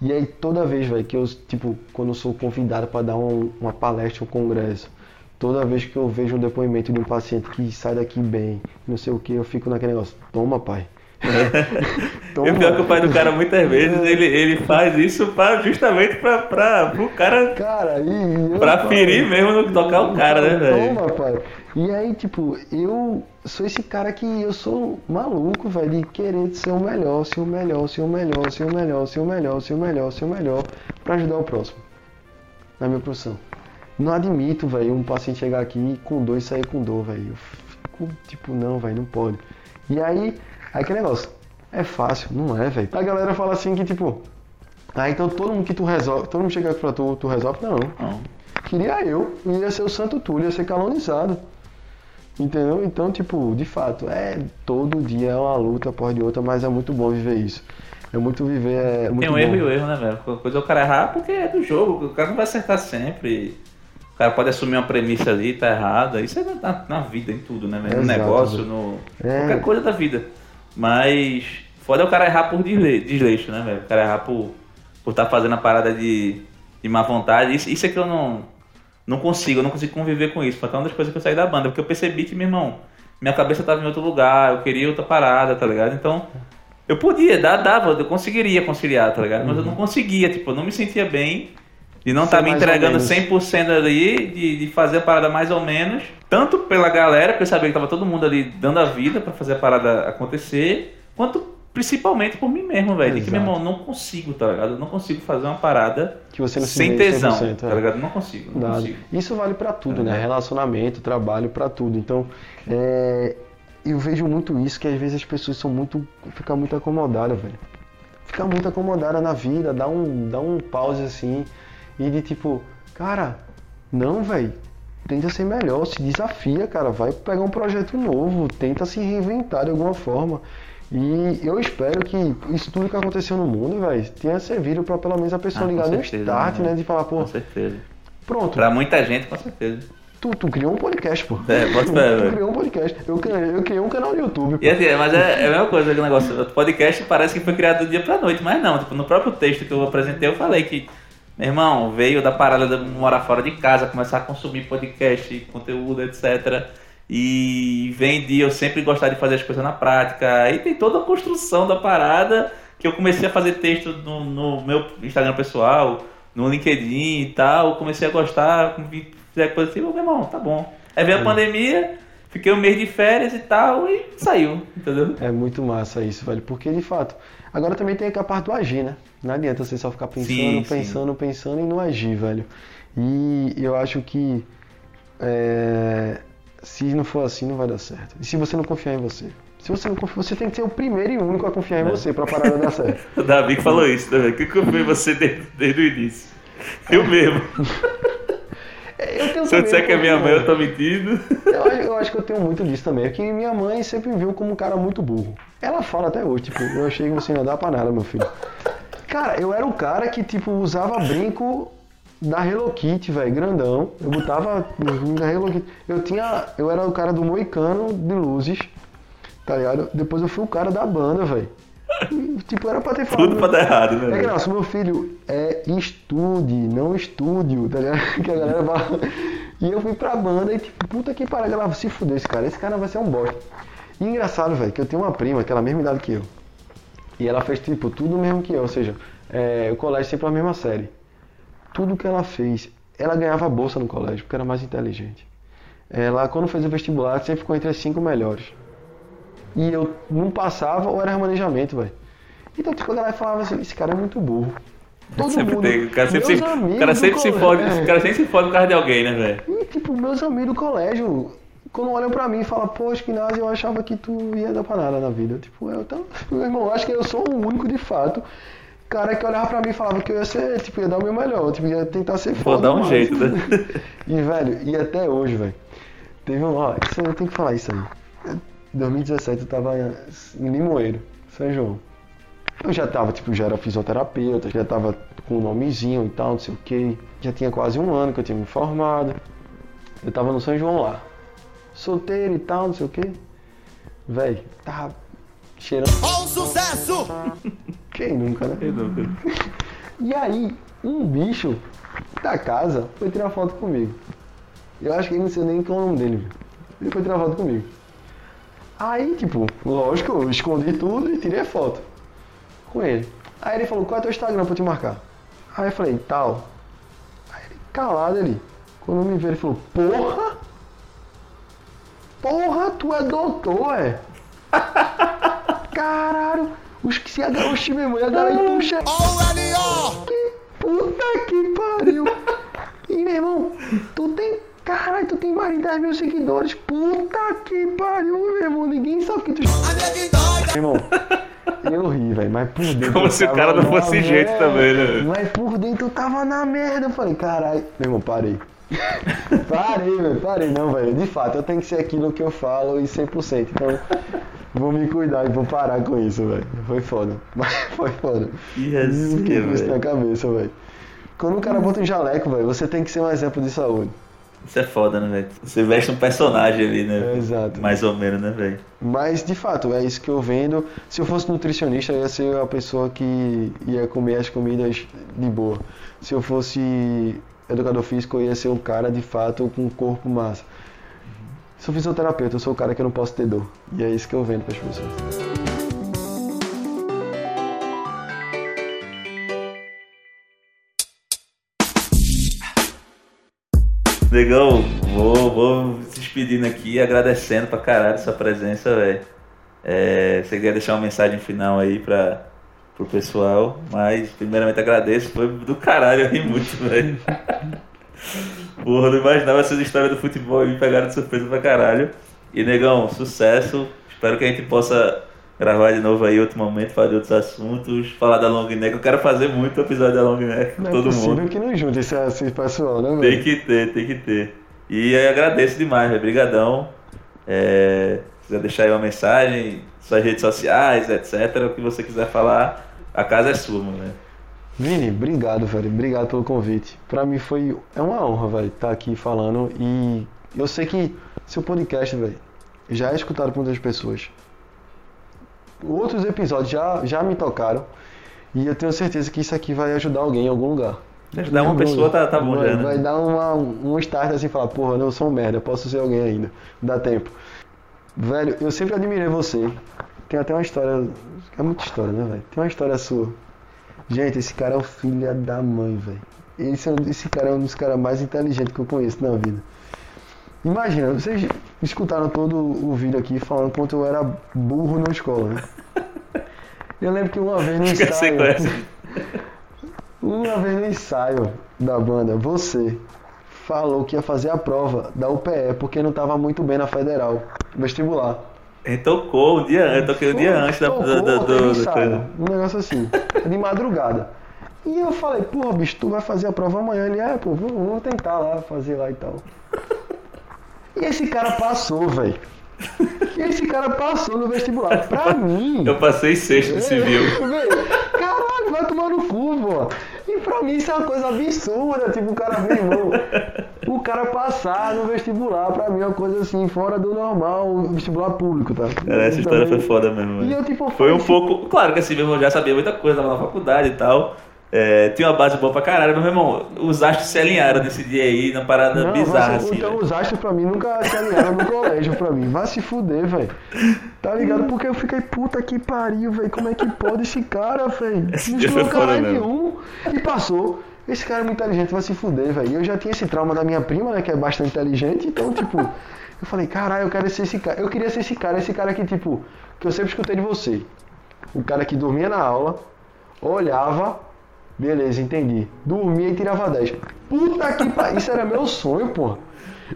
Speaker 2: E aí toda vez, velho, que eu, tipo, quando eu sou convidado para dar um- uma palestra, um congresso, toda vez que eu vejo um depoimento de um paciente que sai daqui bem, não sei o que, eu fico naquele negócio, toma pai.
Speaker 4: E o pior é que o pai do cara, muitas vezes, ele, ele faz isso pra, justamente pra, pra, pro cara
Speaker 2: Cara, e eu,
Speaker 4: Pra
Speaker 2: pai,
Speaker 4: ferir mesmo no que tocar o cara, né, velho?
Speaker 2: Toma, pai. E aí, tipo, eu sou esse cara que eu sou maluco, velho, de querer ser o melhor, ser o melhor, ser o melhor, ser o melhor, ser o melhor, ser o melhor, ser o melhor, pra ajudar o próximo. Na minha profissão. Não admito, velho, um paciente chegar aqui com dor e sair com dor, velho. Eu fico, tipo, não, velho, não pode. E aí, aí que negócio. É fácil, não é, velho. A galera fala assim que, tipo, ah, então todo mundo que tu resolve, todo mundo chega pra tu, tu resolve? Não.
Speaker 4: Não.
Speaker 2: Queria eu, ia ser o santo Túlio, ia ser canonizado. Entendeu? Então, tipo, de fato, é todo dia é uma luta após de outra, mas é muito bom viver isso. É muito viver, é muito
Speaker 4: Tem um
Speaker 2: bom.
Speaker 4: erro e o erro, né, velho? Coisa é o cara errar porque é do jogo, o cara não vai acertar sempre. O cara pode assumir uma premissa ali, tá errada. Isso é na, na vida, em tudo, né, velho? No
Speaker 2: Exato,
Speaker 4: negócio, no.
Speaker 2: É.
Speaker 4: Qualquer coisa da vida. Mas. Foda é o cara errar por desle- desleixo, né, velho? O cara errar por por estar fazendo a parada de, de má vontade. Isso, isso é que eu não, não consigo, eu não consigo conviver com isso. Foi até uma das coisas que eu saí da banda, porque eu percebi que, meu irmão, minha cabeça tava em outro lugar, eu queria outra parada, tá ligado? Então, eu podia, dava, eu conseguiria conciliar, tá ligado? Mas eu não conseguia, tipo, eu não me sentia bem de não estar me
Speaker 2: mais ou
Speaker 4: entregando
Speaker 2: menos.
Speaker 4: 100% ali, de, de fazer a parada mais ou menos, tanto pela galera, porque eu sabia que tava todo mundo ali dando a vida pra fazer a parada acontecer, quanto Principalmente por mim mesmo, velho. De que, meu irmão, não consigo, tá ligado? Eu não consigo fazer uma parada
Speaker 2: Que você não se
Speaker 4: sem tesão,
Speaker 2: 100%,
Speaker 4: tá
Speaker 2: é.
Speaker 4: ligado? Não consigo, não
Speaker 2: Nada.
Speaker 4: consigo.
Speaker 2: Isso vale pra tudo, né?
Speaker 4: É.
Speaker 2: Relacionamento, trabalho, pra tudo. Então, é, eu vejo muito isso, que às vezes as pessoas são muito. ficam muito acomodadas, velho. Fica muito acomodada na vida, dá um, dá um pause assim. E de tipo, cara, não, velho. Tenta ser melhor, se desafia, cara. Vai pegar um projeto novo, tenta se reinventar de alguma forma. E eu espero que isso tudo que aconteceu no mundo, velho, tenha servido pra pelo menos a pessoa
Speaker 4: Ah,
Speaker 2: ligar no
Speaker 4: certeza,
Speaker 2: start,
Speaker 4: né?
Speaker 2: né? De falar, pô,
Speaker 4: Com certeza.
Speaker 2: pronto,
Speaker 4: Pra muita gente, com certeza.
Speaker 2: Tu, tu criou um podcast, pô.
Speaker 4: É,
Speaker 2: tu,
Speaker 4: fé,
Speaker 2: tu
Speaker 4: velho.
Speaker 2: criou um podcast. Eu, criei- eu criei um canal no YouTube. pô.
Speaker 4: E assim, mas é, é a mesma coisa aquele negócio. O podcast parece que foi criado do dia pra noite, mas não. Tipo, no próprio texto que eu apresentei, eu falei que, meu irmão, veio da parada de morar fora de casa, começar a consumir podcast, conteúdo, etc. E vem de eu sempre gostar de fazer as coisas na prática. Aí tem toda a construção da parada que eu comecei a fazer texto no, no meu Instagram pessoal, no LinkedIn e tal. Comecei a gostar, fizer coisa assim, meu irmão, tá bom. Aí veio a pandemia, fiquei um mês de férias e tal, e saiu, entendeu?
Speaker 2: É muito massa isso, velho. Porque, de fato, agora também tem a parte do agir, né? Não adianta você só ficar pensando,
Speaker 4: Sim, sim.
Speaker 2: pensando, pensando e não agir, velho. E eu acho que é, se não for assim, não vai dar certo. E se você não confiar em você? Se você não confiar, você tem que ser o primeiro e único a confiar
Speaker 4: É.
Speaker 2: em você pra parada dar certo.
Speaker 4: O Davi que falou isso também, que eu vi você desde, desde o início. Eu mesmo.
Speaker 2: Eu tenho
Speaker 4: Se eu disser que é minha mãe, eu tô mentindo.
Speaker 2: Eu, acho- eu acho que eu tenho muito disso também. É que minha mãe sempre me viu como um cara muito burro. Ela fala até hoje, tipo, eu achei que você não dá pra nada, meu filho. Cara, eu era o cara que, tipo, usava brinco da Hello Kitty, velho, grandão. Eu botava na Hello Kitty. Eu tinha. Eu era o cara do Moicano de luzes, tá ligado? Depois eu fui o cara da banda, velho. Tipo, era pra ter falado.
Speaker 4: Tudo pra dar errado, né?
Speaker 2: É que nossa, meu filho é estude, não estúdio, tá ligado? Que a galera fala. E eu fui pra banda e tipo, puta que pariu, ela se fudeu esse cara, esse cara vai ser um bosta. E engraçado, velho, que eu tenho uma prima, que ela é a mesma idade que eu. E ela fez, tipo, tudo mesmo que eu, ou seja, é, o colégio sempre a mesma série. Tudo que ela fez, ela ganhava bolsa no colégio, porque era mais inteligente. Ela, quando fez o vestibular, sempre ficou entre as cinco melhores. E eu não passava ou era remanejamento, velho. Então, tipo, a galera falava assim, esse cara é muito burro. Todo
Speaker 4: Sempre
Speaker 2: mundo.
Speaker 4: tem. O cara sempre, se, o cara sempre se fode. O cara sempre se fode por causa de alguém, né, velho?
Speaker 2: E, tipo, meus amigos do colégio, quando olham pra mim e falam, pô, Esquinazzi, eu achava que tu ia dar pra nada na vida. Tipo, eu, então, meu irmão, eu acho que eu sou o único, de fato, cara que olhava pra mim e falava que eu ia ser, tipo, ia dar o meu melhor, tipo, ia tentar ser
Speaker 4: Vou
Speaker 2: foda.
Speaker 4: dar um
Speaker 2: mais.
Speaker 4: jeito, né?
Speaker 2: E, velho, e até hoje, velho, teve um, ó, isso eu tenho que falar isso aí. Em 2017 eu tava em Limoeiro, São João. Eu já tava, tipo, já era fisioterapeuta, já tava com um nomezinho e tal, não sei o que. Já tinha quase um ano que eu tinha me formado. Eu tava no São João lá. Solteiro e tal, não sei o que. Véi, tava cheirando.
Speaker 3: Ó o sucesso!
Speaker 2: Quem nunca, né?
Speaker 4: Eu não-
Speaker 2: E aí, um bicho da casa foi tirar foto comigo. Eu acho que ele não sei nem qual é o nome dele. viu? Ele foi tirar foto comigo. Aí, tipo, lógico, eu escondi tudo e tirei a foto com ele. Aí ele falou, qual é teu Instagram pra eu te marcar? Aí eu falei, tal. Aí ele, calado ele. Quando me viu, ele falou, porra! Porra, tu é doutor, é? Caralho! Os que se agarram, oxi, meu irmão, e a galera puxa que puta que pariu! E meu irmão, tu tem. Caralho, tu tem mais de 10 mil seguidores. Puta que pariu, meu irmão. Ninguém sabe que tu. Meu irmão, eu ri, velho, mas por dentro.
Speaker 4: Como se o cara não fosse jeito
Speaker 2: merda.
Speaker 4: também, né?
Speaker 2: Mas por dentro eu tava na merda. Eu falei, caralho. Meu irmão, parei. parei, velho, parei. Não, velho. De fato, eu tenho que ser aquilo que eu falo e 100%. Então, vou me cuidar e vou parar com isso, velho. Foi foda. Mas foi foda.
Speaker 4: Yes,
Speaker 2: com isso na cabeça, velho. Quando o cara bota um jaleco, velho, você tem que ser um exemplo de saúde.
Speaker 4: Isso é foda, né, velho? Você veste um personagem ali, né?
Speaker 2: É, exato.
Speaker 4: Mais ou menos, né, velho?
Speaker 2: Mas, de fato, é isso que eu vendo. Se eu fosse nutricionista, eu ia ser a pessoa que ia comer as comidas de boa. Se eu fosse educador físico, eu ia ser um cara, de fato, com um corpo massa. Se eu fisioterapeuta, eu sou o cara que eu não posso ter dor. E é isso que eu vendo para as pessoas.
Speaker 4: Legal, vou, vou se despedindo aqui, agradecendo pra caralho sua presença, velho. É, você quer deixar uma mensagem final aí pra, pro pessoal, mas primeiramente agradeço, foi do caralho, eu ri muito, velho. Porra, não imaginava essas histórias do futebol e me pegaram de surpresa pra caralho. E negão, sucesso. Espero que a gente possa gravar de novo aí outro momento, falar de outros assuntos, falar da long neck. Eu quero fazer muito episódio da long neck com
Speaker 2: Não é
Speaker 4: todo
Speaker 2: possível
Speaker 4: mundo.
Speaker 2: que não junte esse, esse pessoal, né,
Speaker 4: Tem
Speaker 2: velho?
Speaker 4: que ter, tem que ter. E eu agradeço demais, velho. Brigadão. É, quiser deixar aí uma mensagem, suas redes sociais, etc. O que você quiser falar, a casa é sua, mano.
Speaker 2: Vini, obrigado, velho. Obrigado pelo convite. Pra mim foi é uma honra, velho, estar aqui falando e eu sei que seu podcast, velho, já é escutado por muitas pessoas. Outros episódios já, já me tocaram e eu tenho certeza que isso aqui vai ajudar alguém em algum lugar.
Speaker 4: Ajudar uma pessoa tá, tá bom
Speaker 2: vai,
Speaker 4: já,
Speaker 2: vai
Speaker 4: né?
Speaker 2: dar uma, um start assim, falar, porra, eu sou um merda, eu posso ser alguém ainda. Dá tempo. Velho, eu sempre admirei você. Tem até uma história. É muita história, né, velho? Tem uma história sua. Gente, esse cara é o filho da mãe, velho. Esse, esse cara é um dos caras mais inteligentes que eu conheço na vida. Imagina, vocês escutaram todo o vídeo aqui falando quanto eu era burro na escola, né? Eu lembro que uma vez no ensaio. Uma vez no ensaio da banda, você falou que ia fazer a prova da UPE porque não estava muito bem na federal, vestibular.
Speaker 4: Gente tocou um dia antes, eu toquei um dia antes da,
Speaker 2: Tocou,
Speaker 4: do, do,
Speaker 2: teve
Speaker 4: do, do
Speaker 2: ensaio. Um negócio assim, de madrugada. E eu falei, pô, bicho, tu vai fazer a prova amanhã. Ele, é, pô, vou, vou tentar lá, fazer lá e tal. E esse cara passou, velho. E esse cara passou no vestibular. Pra mim.
Speaker 4: Eu passei sexto do civil.
Speaker 2: Véi, Caralho, vai tomar no cu, pô. E pra mim isso é uma coisa absurda, tipo, o cara, meu irmão, o cara passar no vestibular, pra mim é uma coisa assim, fora do normal, vestibular público, tá?
Speaker 4: Cara, essa história foi
Speaker 2: Também-
Speaker 4: foda mesmo.
Speaker 2: E eu, tipo,
Speaker 4: Foi um
Speaker 2: assim,
Speaker 4: pouco. Claro que assim, meu irmão já sabia muita coisa, tava na faculdade e tal. É, tinha uma base boa pra caralho, mas meu irmão, os astros se alinharam nesse dia aí, na parada
Speaker 2: Não,
Speaker 4: bizarra, assim.
Speaker 2: então
Speaker 4: velho.
Speaker 2: os astros pra mim nunca se alinharam no colégio pra mim. Vai se fuder, velho. Tá ligado? Porque eu fiquei, puta que pariu, velho. Como é que pode esse cara, velho? Não
Speaker 4: foi
Speaker 2: estudou caralho nenhum. E passou. Esse cara é muito inteligente, vai se fuder, velho. E eu já tinha esse trauma da minha prima, né? Que é bastante inteligente. Então, tipo, eu falei, caralho, eu quero ser esse cara. Eu queria ser esse cara, esse cara que, tipo, que eu sempre escutei de você. O cara que dormia na aula, olhava, beleza, entendi. Dormia e tirava 10. Puta que pariu, isso era meu sonho, porra.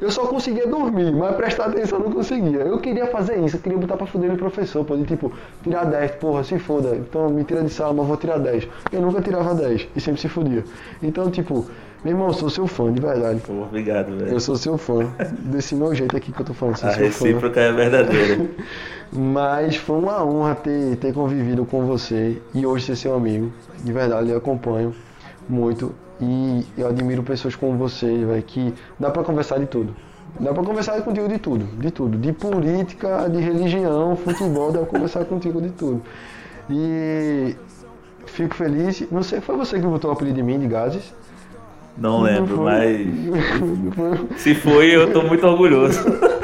Speaker 2: Eu só conseguia dormir, mas prestar atenção eu não conseguia. Eu queria fazer isso, eu queria botar pra fuder no professor, pô, de tipo, tirar 10, porra, se foda. Então me tira de sala, mas vou tirar 10. Eu nunca tirava 10 e sempre se fudia. Então, tipo, meu irmão, eu sou seu fã, de verdade.
Speaker 4: Pô, obrigado, velho.
Speaker 2: Eu sou seu fã, desse meu jeito aqui que eu tô falando, sou
Speaker 4: A
Speaker 2: seu fã.
Speaker 4: recíproca é verdadeira.
Speaker 2: Mas foi uma honra ter, ter convivido com você e hoje ser seu amigo. De verdade, eu acompanho muito e eu admiro pessoas como você, velho, que dá pra conversar de tudo. Dá pra conversar contigo de tudo, de tudo. De política, de religião, futebol, dá pra conversar contigo de tudo. E fico feliz. Não sei, foi você que botou o apelido de mim, de Gases?
Speaker 4: Não lembro,
Speaker 2: Não
Speaker 4: mas. Se foi, eu tô muito orgulhoso.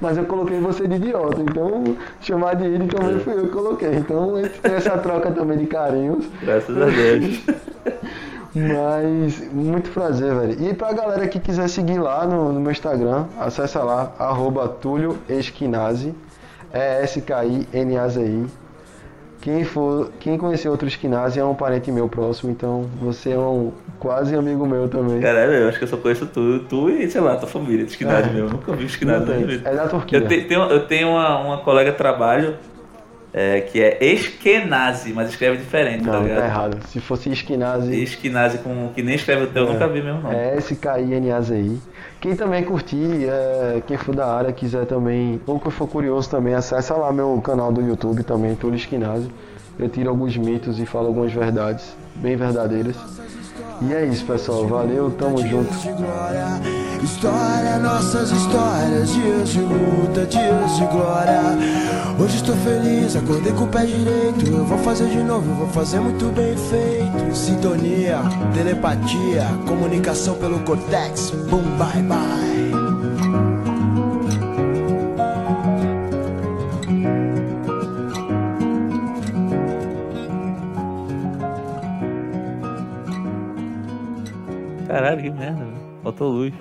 Speaker 2: Mas eu coloquei você de idiota, então chamar de ele também fui eu que coloquei. Então essa troca também de carinhos.
Speaker 4: Graças a Deus.
Speaker 2: Mas muito prazer, velho. E pra galera que quiser seguir lá no, no meu Instagram, acessa lá, arroba Túlio Esquinazzi, é S-K-I-N-A-Z-I. Quem, for, quem conhecer outro Esquinazzi é um parente meu próximo, então você é um quase amigo meu também.
Speaker 4: Caralho, eu acho que eu só conheço tu, tu e, sei lá, tua família de esquinade
Speaker 2: É.
Speaker 4: meu. Eu nunca vi esquinade
Speaker 2: Não
Speaker 4: na minha
Speaker 2: tem.
Speaker 4: vida.
Speaker 2: É da Turquia.
Speaker 4: Eu, te- tenho, eu tenho uma, uma colega de trabalho é, que é Eskenazi, mas escreve diferente, tá
Speaker 2: Não,
Speaker 4: ligado?
Speaker 2: tá errado. Se fosse Esquinazzi,
Speaker 4: Eskenazi com que nem escreve o teu, eu nunca vi mesmo não.
Speaker 2: É S-K-I-N-A-Z-I. Quem também curtir, é, quem for da área, quiser também, ou que for curioso também, acessa lá meu canal do YouTube também, Túlio Esquinazzi. Eu tiro alguns mitos e falo algumas verdades, bem verdadeiras. E é isso, pessoal. Valeu, tamo junto.
Speaker 3: História, nossas histórias, dias de luta, dias de glória. Hoje estou feliz, acordei com o pé direito. Eu vou fazer de novo, eu vou fazer muito bem feito. Sintonia, telepatia, comunicação pelo cortex. Boom, bye, bye.
Speaker 4: Caralho, que merda. velho. Faltou luz.